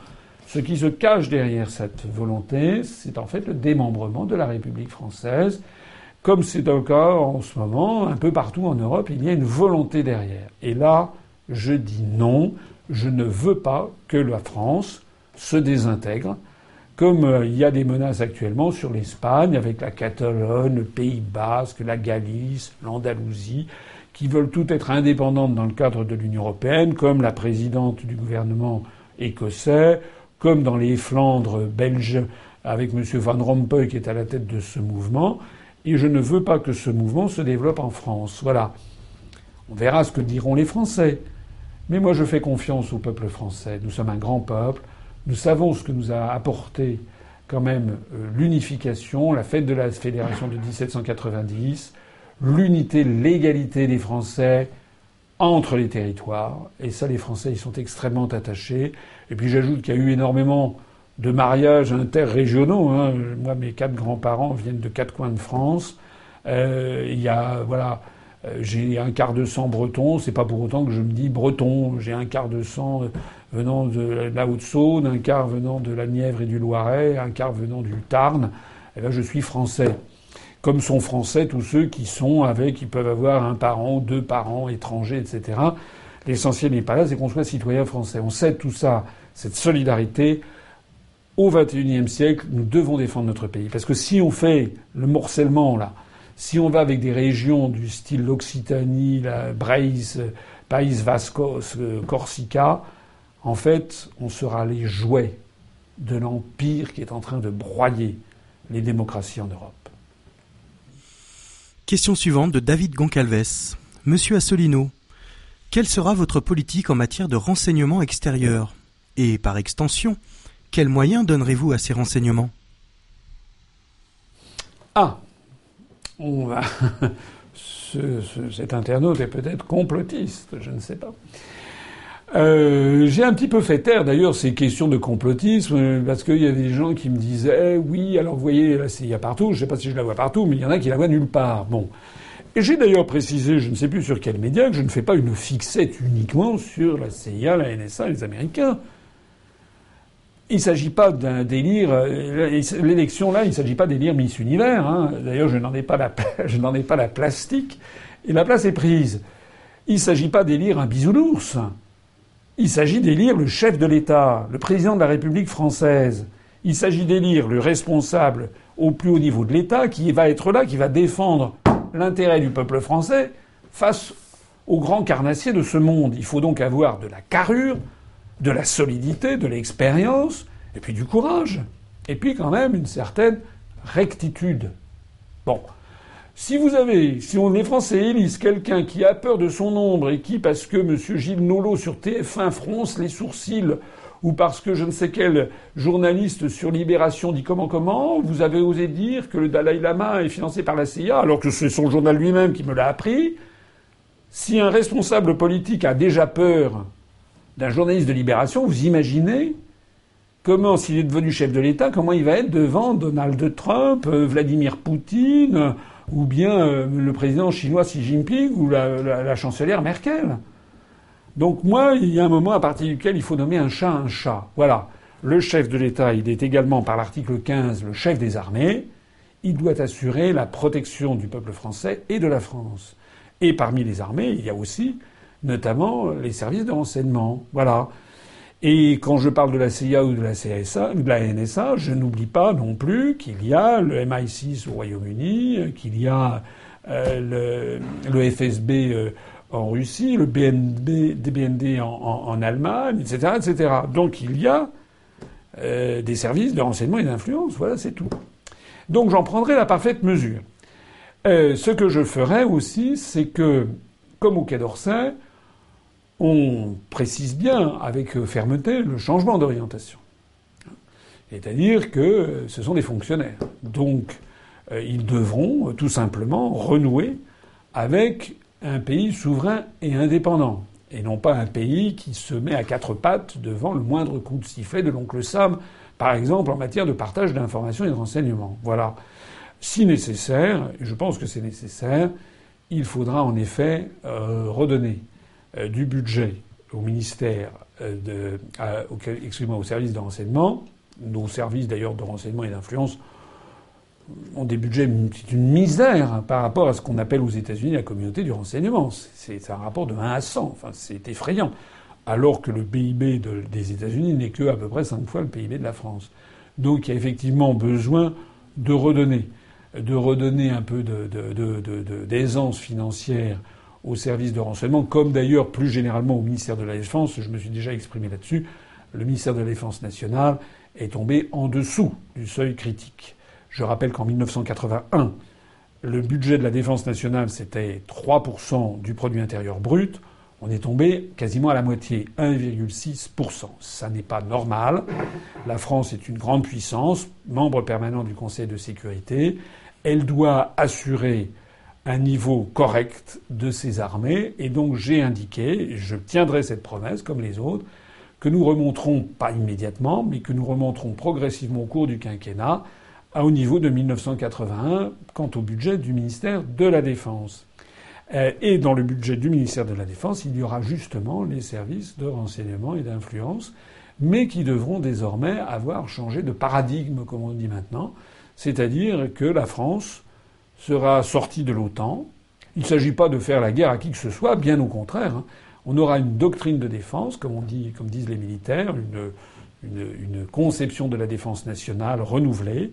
ce qui se cache derrière cette volonté, c'est en fait le démembrement de la République française. Comme c'est le cas en ce moment, un peu partout en Europe, il y a une volonté derrière. Et là, je dis non, je ne veux pas que la France se désintègre, comme euh, il y a des menaces actuellement sur l'Espagne, avec la Catalogne, le Pays basque, la Galice, l'Andalousie, qui veulent toutes être indépendantes dans le cadre de l'Union européenne, comme la présidente du gouvernement écossais, comme dans les Flandres belges avec M. Van Rompuy qui est à la tête de ce mouvement. Et je ne veux pas que ce mouvement se développe en France. Voilà. On verra ce que diront les Français. Mais moi, je fais confiance au peuple français. Nous sommes un grand peuple. Nous savons ce que nous a apporté quand même euh, l'unification, la fête de la fédération de 1790, l'unité, l'égalité des Français entre les territoires. Et ça, les Français, ils sont extrêmement attachés. Et puis j'ajoute qu'il y a eu énormément de mariages interrégionaux. Hein. Moi, mes quatre grands-parents viennent de quatre coins de France. Euh, il y a, voilà, j'ai un quart de sang breton. C'est pas pour autant que je me dis breton. J'ai un quart de sang euh, venant de la Haute-Saône, un quart venant de la Nièvre et du Loiret, un quart venant du Tarn. Et là, je suis français comme sont français tous ceux qui sont avec, qui peuvent avoir un parent, deux parents étrangers, etc. L'essentiel n'est pas là, c'est qu'on soit citoyen français. On sait tout ça, cette solidarité. Au XXIe siècle, nous devons défendre notre pays. Parce que si on fait le morcellement, là, si on va avec des régions du style l'Occitanie, la Braise, Pays Vascos, euh, Corsica, en fait, on sera les jouets de l'empire qui est en train de broyer les démocraties en Europe. Question suivante de David Goncalves. Monsieur Assolino, quelle sera votre politique en matière de renseignement extérieur? Et par extension, quels moyens donnerez-vous à ces renseignements? Ah on va... *laughs* cet internaute est peut-être complotiste, je ne sais pas. Euh, j'ai un petit peu fait taire d'ailleurs ces questions de complotisme parce qu'il y a des gens qui me disaient oui alors vous voyez la CIA partout je sais pas si je la vois partout mais il y en a qui la voient nulle part bon. Et j'ai d'ailleurs précisé je ne sais plus sur quel média que je ne fais pas une fixette uniquement sur la CIA la NSA les Américains il ne s'agit pas d'un délire. Euh, l'élection là, il ne s'agit pas d'élire Miss Univers. Hein. D'ailleurs, *laughs* je n'en ai pas la, plastique et la place est prise. Il ne s'agit pas d'élire un bisounours. Il s'agit d'élire le chef de l'État, le président de la République française. Il s'agit d'élire le responsable au plus haut niveau de l'État qui va être là, qui va défendre l'intérêt du peuple français face aux grands carnassiers de ce monde. Il faut donc avoir de la carrure, de la solidité, de l'expérience, et puis du courage. Et puis quand même une certaine rectitude. Bon. Si vous avez, si on, les Français élisent quelqu'un qui a peur de son ombre et qui, parce que M. Gilles Nolot sur TF1 fronce les sourcils, ou parce que je ne sais quel journaliste sur Libération dit comment comment, vous avez osé dire que le Dalai Lama est financé par la CIA, alors que c'est son journal lui-même qui me l'a appris. Si un responsable politique a déjà peur d'un journaliste de Libération, vous imaginez comment, s'il est devenu chef de l'État, comment il va être devant Donald Trump, euh, Vladimir Poutine, ou bien euh, le président chinois Xi Jinping ou la, chancelière Merkel. Donc moi, il y a un moment à partir duquel il faut nommer un chat un chat. Voilà. Le chef de l'État, il est également par l'article 15 le chef des armées. Il doit assurer la protection du peuple français et de la France. Et parmi les armées, il y a aussi notamment les services de renseignement. Voilà. Et quand je parle de la CIA ou de la CSA, de la NSA, je n'oublie pas non plus qu'il y a le MI6 au Royaume-Uni, qu'il y a euh, le, FSB euh, en Russie, le BNB, DBND en, en, Allemagne, etc., etc. Donc il y a euh, des services de renseignement et d'influence. Voilà, c'est tout. Donc j'en prendrai la parfaite mesure. ce que je ferai aussi, c'est que, comme au Quai d'Orsay, on précise bien avec fermeté le changement d'orientation. C'est-à-dire que ce sont des fonctionnaires. Donc, euh, ils devront tout simplement renouer avec un pays souverain et indépendant, et non pas un pays qui se met à quatre pattes devant le moindre coup de sifflet de l'oncle Sam, par exemple en matière de partage d'informations et de renseignements. Voilà. Si nécessaire, et je pense que c'est nécessaire, il faudra en effet euh, redonner euh, du budget au ministère euh, de, excusez-moi, au service de renseignement. Nos services d'ailleurs de renseignement et d'influence ont des budgets, c'est une misère par rapport à ce qu'on appelle aux États-Unis la communauté du renseignement. C'est un rapport de 1 à 100. Enfin, c'est effrayant. Alors que le PIB des États-Unis n'est que à peu près 5 fois le PIB de la France. Donc il y a effectivement besoin de redonner, de redonner un peu d'aisance de, financière aux services de renseignement, comme d'ailleurs plus généralement au ministère de la Défense. Je me suis déjà exprimé là-dessus. Le ministère de la Défense nationale est tombé en dessous du seuil critique. Je rappelle qu'en 1981, le budget de la défense nationale, c'était 3% du produit intérieur brut. On est tombé quasiment à la moitié, 1,6%. Ça n'est pas normal. La France est une grande puissance, membre permanent du Conseil de sécurité. Elle doit assurer un niveau correct de ses armées. Et donc j'ai indiqué, je tiendrai cette promesse comme les autres, que nous remonterons, pas immédiatement, mais que nous remonterons progressivement au cours du quinquennat au niveau de 1981 quant au budget du ministère de la Défense. Euh, et dans le budget du ministère de la Défense, il y aura justement les services de renseignement et d'influence, mais qui devront désormais avoir changé de paradigme, comme on dit maintenant, c'est-à-dire que la France sera sortie de l'OTAN. Il ne s'agit pas de faire la guerre à qui que ce soit, bien au contraire. Hein. On aura une doctrine de défense, comme, on dit, comme disent les militaires, une, une conception de la défense nationale renouvelée,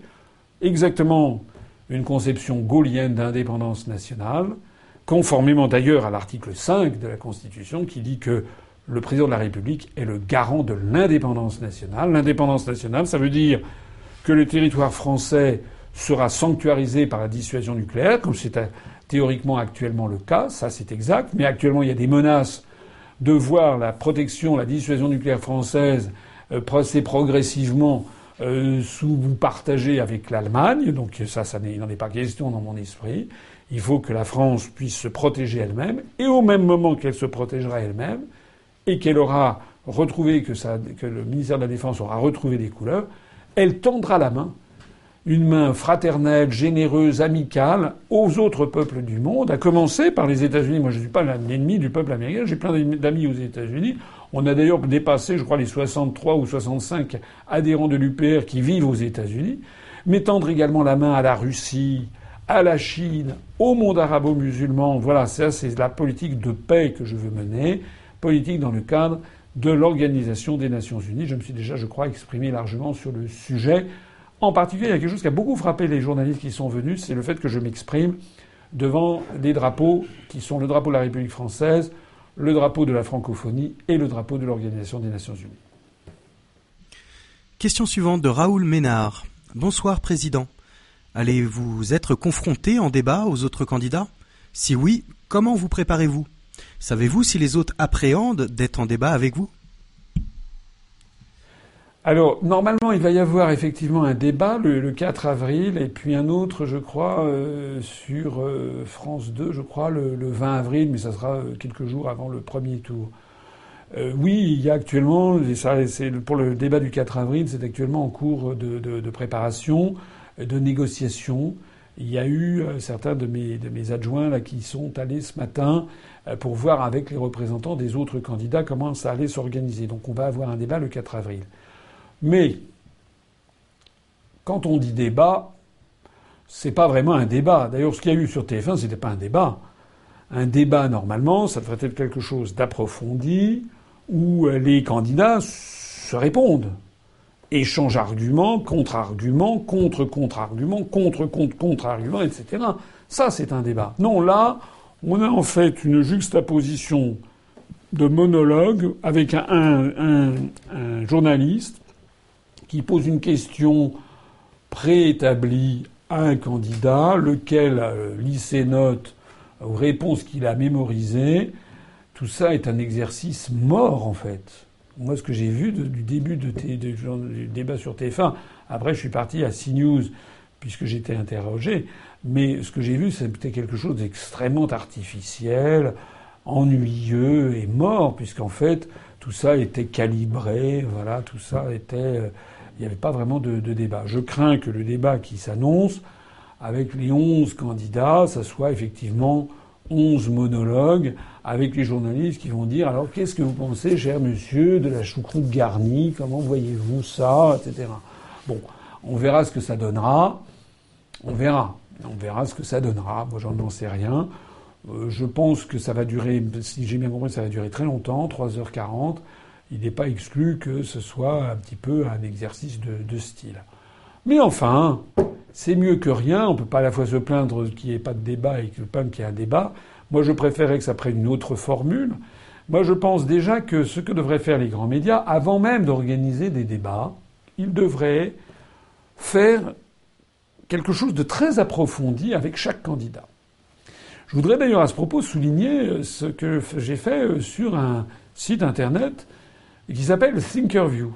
exactement une conception gaulienne d'indépendance nationale, conformément d'ailleurs à l'article 5 de la Constitution qui dit que le président de la République est le garant de l'indépendance nationale. L'indépendance nationale, ça veut dire que le territoire français sera sanctuarisé par la dissuasion nucléaire, comme c'est théoriquement actuellement le cas, ça c'est exact, mais actuellement il y a des menaces de voir la protection, la dissuasion nucléaire française euh, progressivement euh, sous vous avec l'Allemagne, donc ça, ça n'en est pas question dans mon esprit. Il faut que la France puisse se protéger elle-même, et au même moment qu'elle se protégera elle-même, et qu'elle aura retrouvé que le ministère de la Défense aura retrouvé des couleurs, elle tendra la main, une main fraternelle, généreuse, amicale, aux autres peuples du monde, à commencer par les États-Unis. Moi, je ne suis pas l'ennemi du peuple américain, j'ai plein d'amis aux États-Unis. On a d'ailleurs dépassé, je crois, les 63 ou 65 adhérents de l'UPR qui vivent aux États-Unis, mais tendre également la main à la Russie, à la Chine, au monde arabo-musulman. Voilà, ça c'est la politique de paix que je veux mener, politique dans le cadre de l'Organisation des Nations Unies. Je me suis déjà, je crois, exprimé largement sur le sujet. En particulier, il y a quelque chose qui a beaucoup frappé les journalistes qui sont venus, c'est le fait que je m'exprime devant des drapeaux qui sont le drapeau de la République française, le drapeau de la francophonie et le drapeau de l'Organisation des Nations Unies. Question suivante de Raoul Ménard. Bonsoir Président. Allez-vous être confronté en débat aux autres candidats? Si oui, comment vous préparez-vous? Savez-vous si les autres appréhendent d'être en débat avec vous? Alors, normalement, il va y avoir effectivement un débat le, 4 avril, et puis un autre, je crois, euh, sur euh, France 2, je crois, le, 20 avril, mais ça sera euh, quelques jours avant le premier tour. oui, il y a actuellement, c'est pour le débat du 4 avril, c'est actuellement en cours de, préparation, de négociation. Il y a eu certains de mes, de mes adjoints là qui sont allés ce matin pour voir avec les représentants des autres candidats comment ça allait s'organiser. Donc on va avoir un débat le 4 avril. Mais quand on dit débat, c'est pas vraiment un débat. D'ailleurs, ce qu'il y a eu sur TF1, c'était pas un débat. Un débat, normalement, ça devrait être quelque chose d'approfondi, où les candidats se répondent. Échangent arguments, contre-arguments, contre-contre-arguments, contre-contre-contre-arguments, etc. Ça, c'est un débat. Non, là, on a en fait une juxtaposition de monologue avec un journaliste qui pose une question préétablie à un candidat, lequel euh, lit ses notes aux réponses qu'il a mémorisées. Tout ça est un exercice mort, en fait. Moi, ce que j'ai vu du début de du débat sur TF1, après, je suis parti à CNews, puisque j'étais interrogé. Mais ce que j'ai vu, c'était quelque chose d'extrêmement artificiel, ennuyeux et mort, puisqu'en fait, tout ça était calibré, voilà, tout ça était. Il n'y avait pas vraiment de, débat. Je crains que le débat qui s'annonce, avec les onze candidats, ça soit effectivement onze monologues avec les journalistes qui vont dire alors qu'est-ce que vous pensez, cher monsieur, de la choucroute garnie? Comment voyez-vous ça? Etc. Bon, on verra ce que ça donnera. On verra. On verra ce que ça donnera. Moi, j'en sais rien. Euh, je pense que ça va durer, si j'ai bien compris, ça va durer très longtemps, 3h40. Il n'est pas exclu que ce soit un petit peu un exercice de, style. Mais enfin, c'est mieux que rien. On ne peut pas à la fois se plaindre qu'il n'y ait pas de débat et qu'il y ait un débat. Moi, je préférerais que ça prenne une autre formule. Moi, je pense déjà que ce que devraient faire les grands médias, avant même d'organiser des débats, ils devraient faire quelque chose de très approfondi avec chaque candidat. Je voudrais d'ailleurs à ce propos souligner ce que j'ai fait sur un site internet qui s'appelle Thinkerview.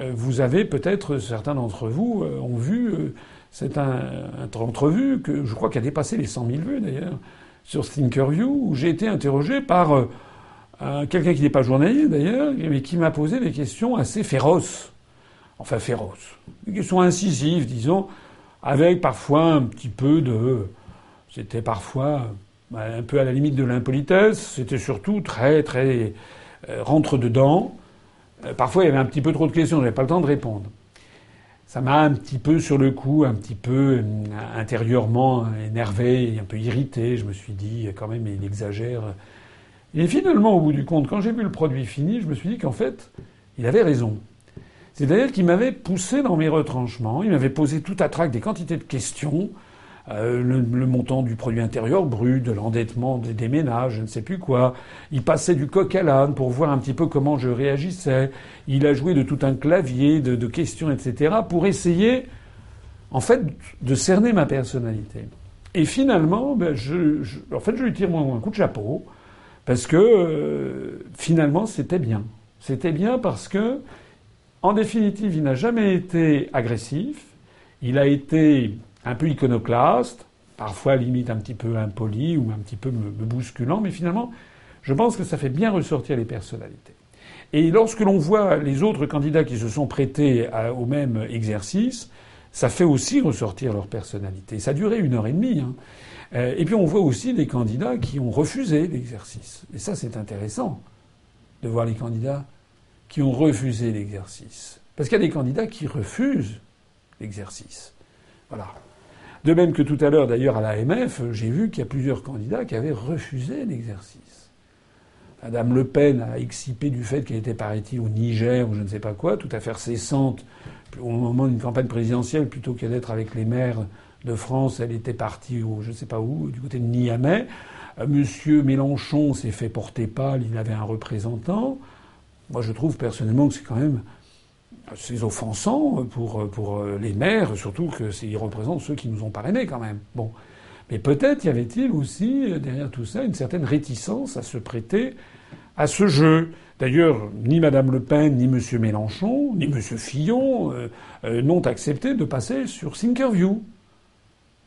Euh, vous avez peut-être, certains d'entre vous euh, ont vu euh, c'est un, entrevue que je crois qui a dépassé les 100 000 vues d'ailleurs sur Thinkerview où j'ai été interrogé par quelqu'un qui n'est pas journaliste d'ailleurs mais qui m'a posé des questions assez féroces, enfin féroces, des questions incisives disons, avec parfois un petit peu de, c'était parfois un peu à la limite de l'impolitesse, c'était surtout très très rentre dedans. Euh, parfois il y avait un petit peu trop de questions, j'avais pas le temps de répondre ça m'a un petit peu sur le coup, un petit peu euh, intérieurement énervé, un peu irrité. Je me suis dit, quand même, il exagère. Et finalement, au bout du compte, quand j'ai vu le produit fini, je me suis dit qu'en fait, il avait raison. C'est-à-dire qu'il m'avait poussé dans mes retranchements, il m'avait posé tout à trac des quantités de questions euh, le, montant du produit intérieur brut, de l'endettement des, ménages, je ne sais plus quoi. Il passait du coq à l'âne pour voir un petit peu comment je réagissais. Il a joué de tout un clavier de, questions, etc., pour essayer, en fait, de cerner ma personnalité. Et finalement, ben, je, en fait, je lui tire un coup de chapeau parce que euh, finalement, c'était bien. C'était bien parce que, en définitive, il n'a jamais été agressif. Il a été un peu iconoclaste, parfois limite un petit peu impoli ou un petit peu me, bousculant, mais finalement, je pense que ça fait bien ressortir les personnalités. Et lorsque l'on voit les autres candidats qui se sont prêtés au même exercice, ça fait aussi ressortir leur personnalité. Ça a duré une heure et demie. Hein. Euh, et puis on voit aussi des candidats qui ont refusé l'exercice. Et ça, c'est intéressant de voir les candidats qui ont refusé l'exercice. Parce qu'il y a des candidats qui refusent l'exercice. Voilà. De même que tout à l'heure, d'ailleurs, à l'AMF, j'ai vu qu'il y a plusieurs candidats qui avaient refusé l'exercice. Madame Le Pen a excipé du fait qu'elle était, paraît-il, au Niger ou je ne sais pas quoi, tout à fait cessante au moment d'une campagne présidentielle, plutôt que d'être avec les maires de France, elle était partie au je ne sais pas où, du côté de Niamey. Euh, Monsieur Mélenchon s'est fait porter pâle, il avait un représentant. Moi, je trouve personnellement que c'est quand même c'est offensant pour, pour les maires, surtout qu'ils représentent ceux qui nous ont parrainés quand même. Bon. Mais peut-être y avait-il aussi, derrière tout ça, une certaine réticence à se prêter à ce jeu. D'ailleurs, ni Madame Le Pen, ni M. Mélenchon, ni M. Fillon euh, euh, n'ont accepté de passer sur Thinkerview.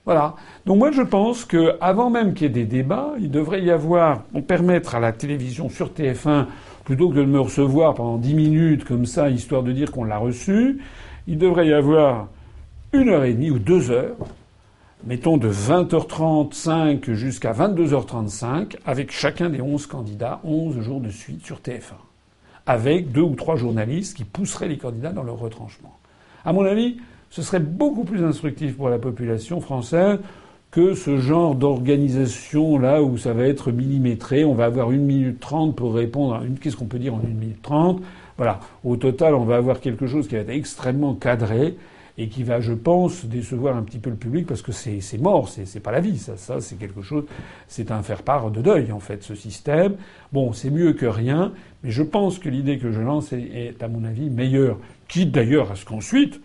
Voilà. Donc moi je pense qu'avant même qu'il y ait des débats, il devrait y avoir, permettre à la télévision sur TF1 plutôt que de me recevoir pendant dix minutes comme ça, histoire de dire qu'on l'a reçu, il devrait y avoir une heure et demie ou deux heures, mettons de 20h35 jusqu'à 22h35, avec chacun des onze candidats, onze jours de suite sur TF1, avec deux ou trois journalistes qui pousseraient les candidats dans leur retranchement. À mon avis, ce serait beaucoup plus instructif pour la population française que ce genre d'organisation là où ça va être millimétré. On va avoir une minute trente pour répondre à une. Qu'est-ce qu'on peut dire en une minute trente? Voilà. Au total, on va avoir quelque chose qui va être extrêmement cadré et qui va, je pense, décevoir un petit peu le public parce que c'est mort, c'est pas la vie, ça, ça c'est quelque chose, c'est un faire-part de deuil en fait, ce système. Bon, c'est mieux que rien, mais je pense que l'idée que je lance est, est, à mon avis meilleure, quitte d'ailleurs à ce qu'ensuite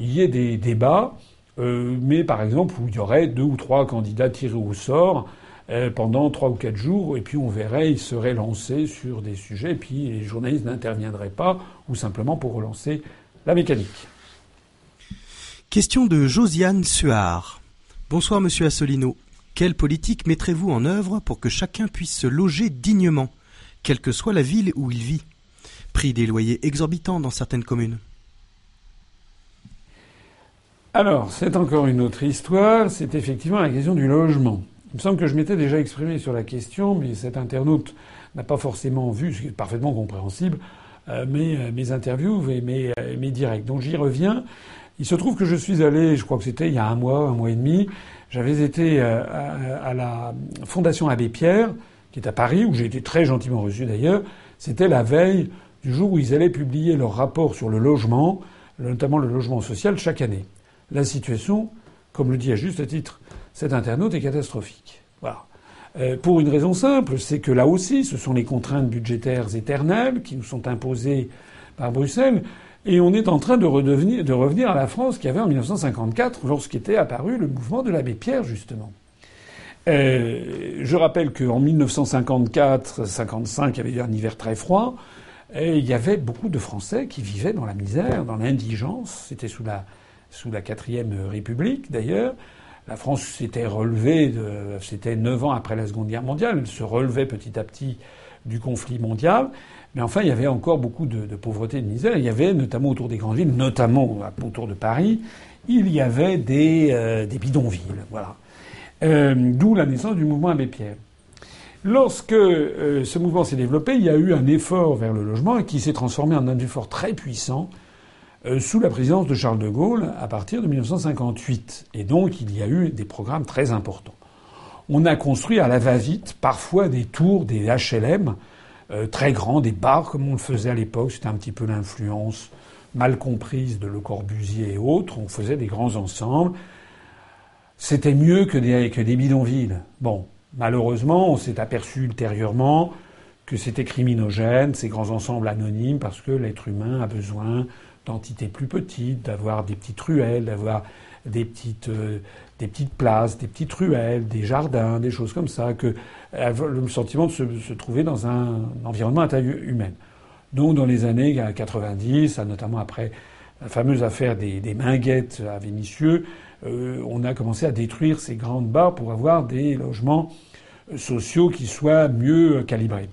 il y ait des débats euh, mais par exemple il y aurait deux ou trois candidats tirés au sort euh, pendant trois ou quatre jours, et puis on verrait, ils seraient lancés sur des sujets, et puis les journalistes n'interviendraient pas, ou simplement pour relancer la mécanique. Question de Josiane Suard. Bonsoir Monsieur Assolino. Quelle politique mettrez-vous en œuvre pour que chacun puisse se loger dignement, quelle que soit la ville où il vit? Prix des loyers exorbitants dans certaines communes. Alors, c'est encore une autre histoire. C'est effectivement la question du logement. Il me semble que je m'étais déjà exprimé sur la question, mais cet internaute n'a pas forcément vu, ce qui est parfaitement compréhensible, euh, mes, euh, mes, interviews et mes, euh, mes directs. Donc j'y reviens. Il se trouve que je suis allé, je crois que c'était il y a un mois, un mois et demi, j'avais été à, la Fondation Abbé Pierre, qui est à Paris, où j'ai été très gentiment reçu d'ailleurs. C'était la veille du jour où ils allaient publier leur rapport sur le logement, notamment le logement social, chaque année. La situation, comme le dit à juste titre cet internaute est catastrophique. Euh, pour une raison simple, c'est que là aussi, ce sont les contraintes budgétaires éternelles qui nous sont imposées par Bruxelles, et on est en train de revenir à la France qu'il y avait en 1954, lorsqu'était apparu le mouvement de l'abbé Pierre, justement. Euh, je rappelle qu'en 1954-55, il y avait eu un hiver très froid, et il y avait beaucoup de Français qui vivaient dans la misère, dans l'indigence. C'était sous la sous la quatrième République d'ailleurs. La France s'était relevée, c'était neuf ans après la Seconde Guerre mondiale, elle se relevait petit à petit du conflit mondial. Mais enfin, il y avait encore beaucoup de, pauvreté et de misère. Il y avait, notamment autour des grandes villes, notamment autour de Paris, il y avait des, euh, bidonvilles. Voilà. Euh, d'où la naissance du mouvement Abbé Pierre. Lorsque euh, ce mouvement s'est développé, il y a eu un effort vers le logement qui s'est transformé en un effort très puissant sous la présidence de Charles de Gaulle à partir de 1958. Et donc il y a eu des programmes très importants. On a construit à la va-vite parfois des tours, des HLM euh, très grands, des bars comme on le faisait à l'époque. C'était un petit peu l'influence mal comprise de Le Corbusier et autres. On faisait des grands ensembles. C'était mieux que des, que des bidonvilles. Bon, malheureusement, on s'est aperçu ultérieurement que c'était criminogène, ces grands ensembles anonymes, parce que l'être humain a besoin d'entités plus petites, d'avoir des petites ruelles, d'avoir des petites, euh, des petites places, des petites ruelles, des jardins, des choses comme ça, que le sentiment de se, trouver dans un environnement à taille humaine. Donc dans les années 90, notamment après la fameuse affaire des, des Minguettes à Vénissieux, euh, on a commencé à détruire ces grandes barres pour avoir des logements sociaux qui soient mieux calibrés.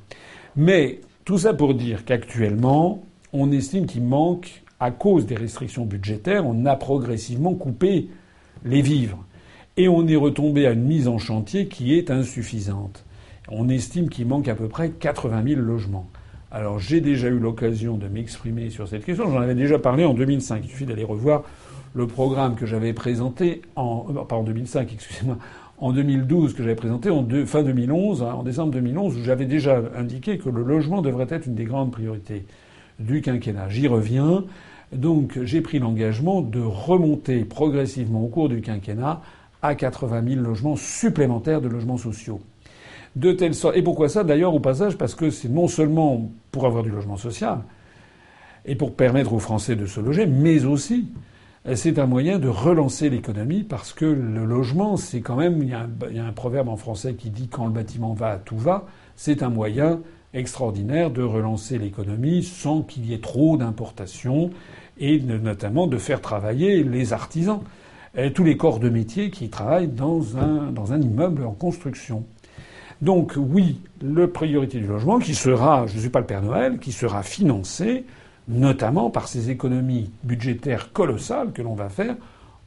Mais tout ça pour dire qu'actuellement, on estime qu'il manque à cause des restrictions budgétaires, on a progressivement coupé les vivres. Et on est retombé à une mise en chantier qui est insuffisante. On estime qu'il manque à peu près 80 000 logements. Alors j'ai déjà eu l'occasion de m'exprimer sur cette question. J'en avais déjà parlé en 2005. Il suffit d'aller revoir le programme que j'avais présenté en pas en 2005, excusez-moi, en 2012 que j'avais présenté en fin 2011, hein, en décembre 2011, où j'avais déjà indiqué que le logement devrait être une des grandes priorités du quinquennat. J'y reviens. Donc j'ai pris l'engagement de remonter progressivement au cours du quinquennat à 80 000 logements supplémentaires de logements sociaux. De telle sorte. Et pourquoi ça? D'ailleurs, au passage, parce que c'est non seulement pour avoir du logement social et pour permettre aux Français de se loger, mais aussi c'est un moyen de relancer l'économie parce que le logement, c'est quand même. Il y, a un, il y, a un, proverbe en français qui dit quand le bâtiment va, tout va. C'est un moyen extraordinaire de relancer l'économie sans qu'il y ait trop d'importations et notamment de faire travailler les artisans, et tous les corps de métier qui travaillent dans un, dans un immeuble en construction. Donc oui, le priorité du logement qui sera, je ne suis pas le Père Noël, qui sera financé notamment par ces économies budgétaires colossales que l'on va faire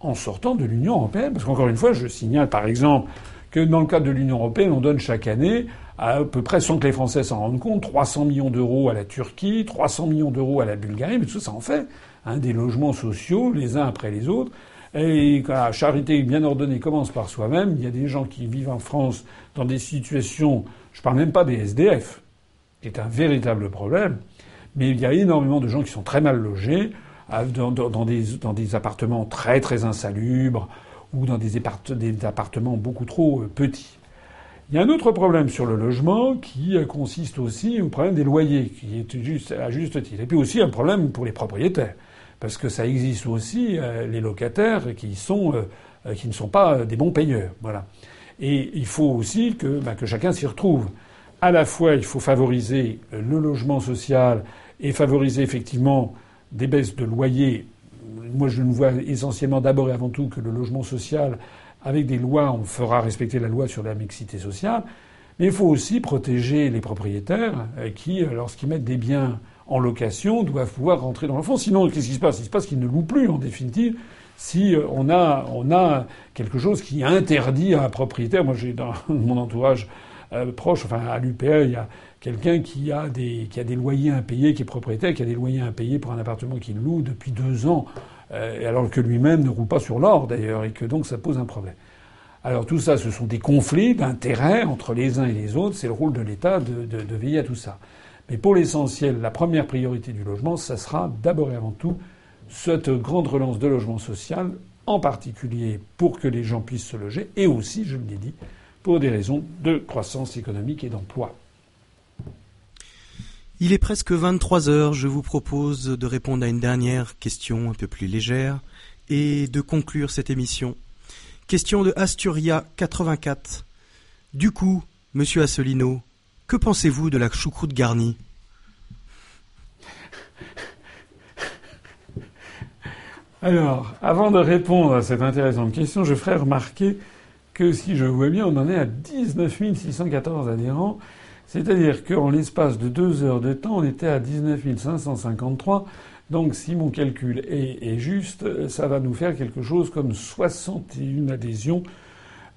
en sortant de l'Union européenne. Parce qu'encore une fois, je signale par exemple que dans le cadre de l'Union européenne, on donne chaque année, à, peu près sans que les Français s'en rendent compte, 300 millions d'euros à la Turquie, 300 millions d'euros à la Bulgarie, mais tout ça en fait hein, des logements sociaux les uns après les autres. Et quand la charité bien ordonnée commence par soi-même, il y a des gens qui vivent en France dans des situations, je parle même pas des SDF, qui est un véritable problème, mais il y a énormément de gens qui sont très mal logés, dans, des, appartements très très insalubres ou dans des, appartements beaucoup trop euh, petits. Il y a un autre problème sur le logement qui euh, consiste aussi au problème des loyers, qui est à juste titre. Et puis aussi un problème pour les propriétaires parce que ça existe aussi euh, les locataires qui sont euh, qui ne sont pas des bons payeurs. Voilà. Et il faut aussi que, bah, que chacun s'y retrouve. À la fois, il faut favoriser le logement social et favoriser effectivement des baisses de loyer moi, je ne vois essentiellement d'abord et avant tout que le logement social, avec des lois, on fera respecter la loi sur la mixité sociale. Mais il faut aussi protéger les propriétaires euh, qui, euh, lorsqu'ils mettent des biens en location, doivent pouvoir rentrer dans le fonds. Sinon, qu'est-ce qui se passe? Il se passe qu'ils ne louent plus, en définitive, si euh, on a, a quelque chose qui interdit à un propriétaire. Moi, j'ai dans *laughs* mon entourage proche, enfin à l'UPA, il y a quelqu'un qui a des qui a des loyers impayés, qui est propriétaire, qui a des loyers impayés pour un appartement qu'il loue depuis deux ans, alors que lui-même ne roule pas sur l'or d'ailleurs, et que donc ça pose un problème. Alors tout ça, ce sont des conflits d'intérêts entre les uns et les autres. C'est le rôle de l'État de, veiller à tout ça. Mais pour l'essentiel, la première priorité du logement, ça sera d'abord et avant tout cette grande relance de logement social, en particulier pour que les gens puissent se loger, et aussi, je l'ai dit, pour des raisons de croissance économique et d'emploi. Il est presque 23 heures. Je vous propose de répondre à une dernière question un peu plus légère et de conclure cette émission Question de Asturia 84. Du coup, monsieur Assolino, que pensez-vous de la choucroute garnie? Alors, avant de répondre à cette intéressante question, je ferai remarquer que si je vois bien, on en est à 19 614 adhérents. C'est-à-dire qu'en l'espace de deux heures de temps, on était à 19 553. Donc si mon calcul est, juste, ça va nous faire quelque chose comme 61 adhésions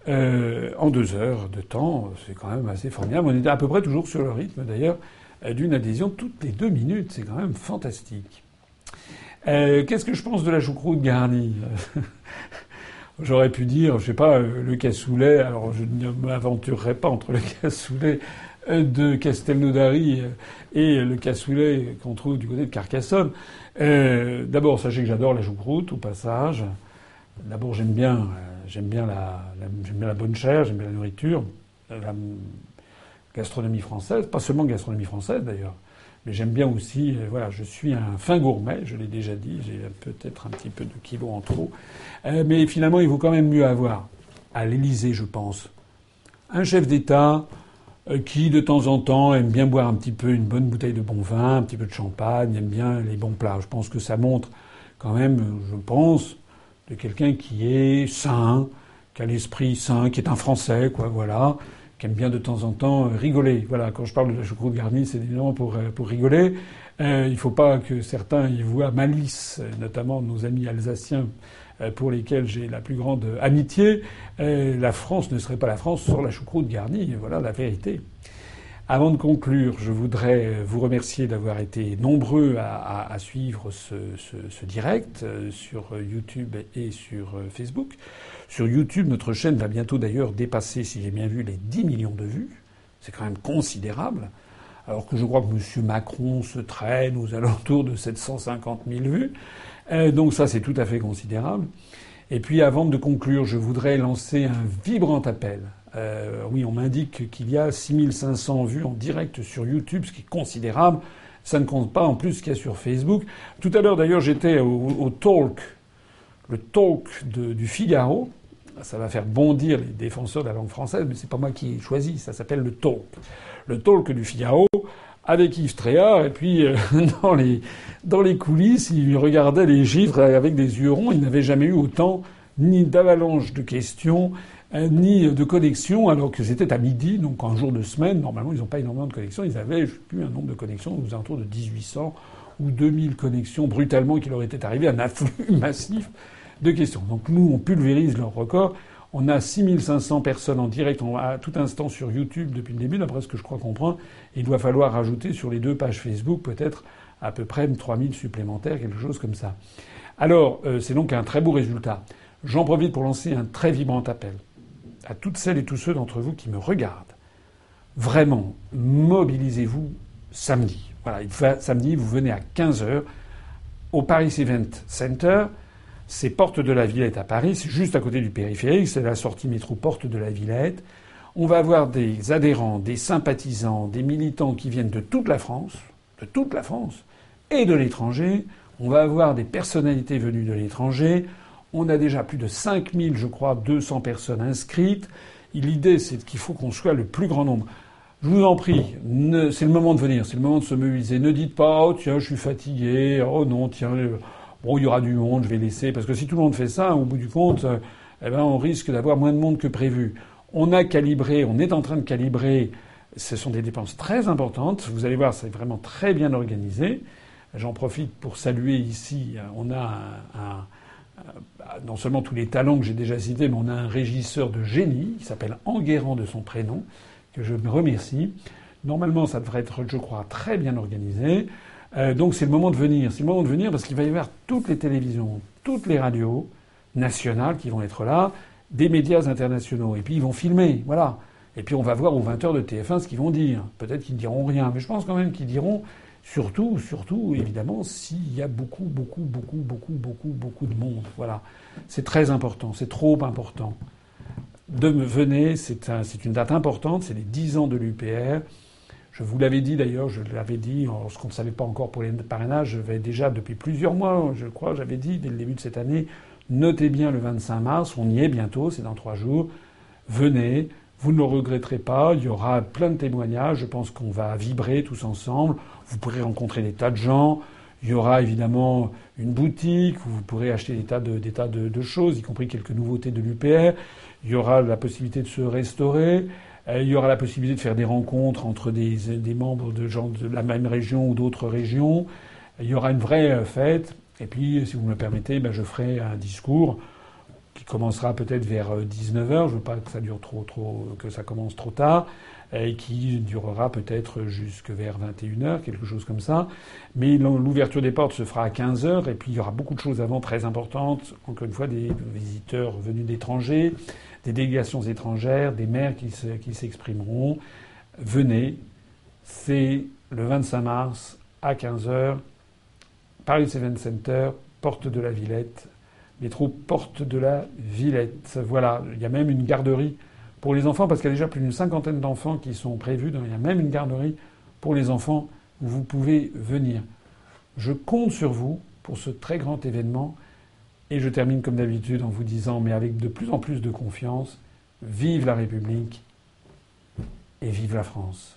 euh, en deux heures de temps. C'est quand même assez formidable. On était à peu près toujours sur le rythme d'ailleurs d'une adhésion toutes les deux minutes. C'est quand même fantastique. Euh, qu'est-ce que je pense de la choucroute garnie *laughs* J'aurais pu dire, je sais pas, euh, le cassoulet. Alors je ne m'aventurerai pas entre le *laughs* cassoulet de Castelnaudary et le cassoulet qu'on trouve du côté de Carcassonne. Euh, D'abord, sachez que j'adore la choucroute, au passage. D'abord, j'aime bien, euh, j'aime bien la, bien la bonne chair, j'aime bien la nourriture, la gastronomie française, pas seulement gastronomie française d'ailleurs, mais j'aime bien aussi, euh, voilà, je suis un fin gourmet, je l'ai déjà dit, j'ai peut-être un petit peu de kilos en trop, euh, mais finalement, il vaut quand même mieux avoir à l'Élysée, je pense, un chef d'État euh, qui de temps en temps aime bien boire un petit peu une bonne bouteille de bon vin, un petit peu de champagne, aime bien les bons plats. Je pense que ça montre quand même, je pense, de quelqu'un qui est sain, qui a l'esprit sain, qui est un Français, quoi, voilà, qui aime bien de temps en temps euh, rigoler. Voilà, quand je parle de la choucroute garnie, c'est évidemment pour, euh, pour rigoler. Euh, il ne faut pas que certains y voient malice, notamment nos amis alsaciens pour lesquels j'ai la plus grande amitié, la France ne serait pas la France sans la choucroute garnie. Voilà la vérité. Avant de conclure, je voudrais vous remercier d'avoir été nombreux à, suivre ce, direct euh, sur YouTube et sur Facebook. Sur YouTube, notre chaîne va bientôt d'ailleurs dépasser, si j'ai bien vu, les 10 millions de vues. C'est quand même considérable. Alors que je crois que M. Macron se traîne aux alentours de 750 000 vues. Euh, donc ça, c'est tout à fait considérable. Et puis avant de conclure, je voudrais lancer un vibrant appel. Euh, oui, on m'indique qu'il y a 6500 vues en direct sur YouTube, ce qui est considérable. Ça ne compte pas en plus ce qu'il y a sur Facebook. Tout à l'heure, d'ailleurs, j'étais au, talk, le talk du Figaro. Ça va faire bondir les défenseurs de la langue française, mais c'est pas moi qui ai choisi. Ça s'appelle le talk. Le talk du Figaro avec Yves Tréhard, et puis euh, *laughs* dans, les, dans les coulisses, il regardait les chiffres avec des yeux ronds. Il n'avait jamais eu autant ni d'avalanche de questions, ni de connexions, alors que c'était à midi, donc un jour de semaine. Normalement, ils n'ont pas énormément de connexions. Ils avaient, je plus, un nombre de connexions aux alentours de 1800 ou 2000 connexions brutalement qui leur étaient arrivées, un afflux *laughs* massif de questions. Donc nous, on pulvérise leur record. On a 6500 personnes en direct à tout instant sur YouTube depuis le début, d'après ce que je crois comprendre. Il doit falloir rajouter sur les deux pages Facebook peut-être à peu près 3000 supplémentaires, quelque chose comme ça. Alors, euh, c'est donc un très beau résultat. J'en profite pour lancer un très vibrant appel à toutes celles et tous ceux d'entre vous qui me regardent. Vraiment, mobilisez-vous samedi. Voilà, samedi, vous venez à 15h au Paris Event Center. C'est Porte de la Villette à Paris, c'est juste à côté du périphérique, c'est la sortie métro Porte de la Villette. On va avoir des adhérents, des sympathisants, des militants qui viennent de toute la France, de toute la France et de l'étranger. On va avoir des personnalités venues de l'étranger. On a déjà plus de 5000, je crois, 200 personnes inscrites. L'idée, c'est qu'il faut qu'on soit le plus grand nombre. Je vous en prie, c'est le moment de venir, c'est le moment de se mobiliser. Ne dites pas, oh tiens, je suis fatigué, oh non, tiens, bon, il y aura du monde, je vais laisser, parce que si tout le monde fait ça, au bout du compte, euh, eh ben, on risque d'avoir moins de monde que prévu. On a calibré, on est en train de calibrer. Ce sont des dépenses très importantes. Vous allez voir, c'est vraiment très bien organisé. J'en profite pour saluer ici. On a un, non seulement tous les talents que j'ai déjà cités, mais on a un régisseur de génie qui s'appelle Enguerrand de son prénom, que je me remercie. Normalement, ça devrait être, je crois, très bien organisé. Euh, donc c'est le moment de venir. C'est le moment de venir parce qu'il va y avoir toutes les télévisions, toutes les radios nationales qui vont être là, des médias internationaux. Et puis ils vont filmer, voilà. Et puis on va voir aux 20h de TF1 ce qu'ils vont dire. Peut-être qu'ils ne diront rien, mais je pense quand même qu'ils diront surtout, surtout, évidemment, s'il y a beaucoup, beaucoup, beaucoup, beaucoup, beaucoup, beaucoup de monde. Voilà. C'est très important, c'est trop important. De venez, c'est un, une date importante, c'est les 10 ans de l'UPR. Je vous l'avais dit d'ailleurs, je l'avais dit lorsqu'on ne savait pas encore pour les parrainages, je vais déjà depuis plusieurs mois, je crois, j'avais dit dès le début de cette année, notez bien le 25 mars, on y est bientôt, c'est dans trois jours. Venez, vous ne le regretterez pas, il y aura plein de témoignages, je pense qu'on va vibrer tous ensemble, vous pourrez rencontrer des tas de gens, il y aura évidemment une boutique où vous pourrez acheter des tas de, choses, y compris quelques nouveautés de l'UPR. Il y aura la possibilité de se restaurer. Euh, il y aura la possibilité de faire des rencontres entre des, membres de gens de la même région ou d'autres régions. Il y aura une vraie euh, fête. Et puis, si vous me le permettez, ben, je ferai un discours commencera peut-être vers 19h. Euh, je veux pas que ça dure trop, trop, que ça commence trop tard. Et qui durera peut-être jusque vers 21h, quelque chose comme ça. Mais l'ouverture des portes se fera à 15h. Et puis, il y aura beaucoup de choses avant très importantes. Encore une fois, des visiteurs venus d'étrangers des délégations étrangères, des maires qui s'exprimeront. Venez, c'est le 25 mars à 15h, Paris Event Center, porte de la Villette, métro porte de la Villette. Voilà, il y a même une garderie pour les enfants, parce qu'il y a déjà plus d'une cinquantaine d'enfants qui sont prévus. il y a même une garderie pour les enfants où vous pouvez venir. Je compte sur vous pour ce très grand événement. Et je termine comme d'habitude en vous disant, mais avec de plus en plus de confiance, vive la République et vive la France.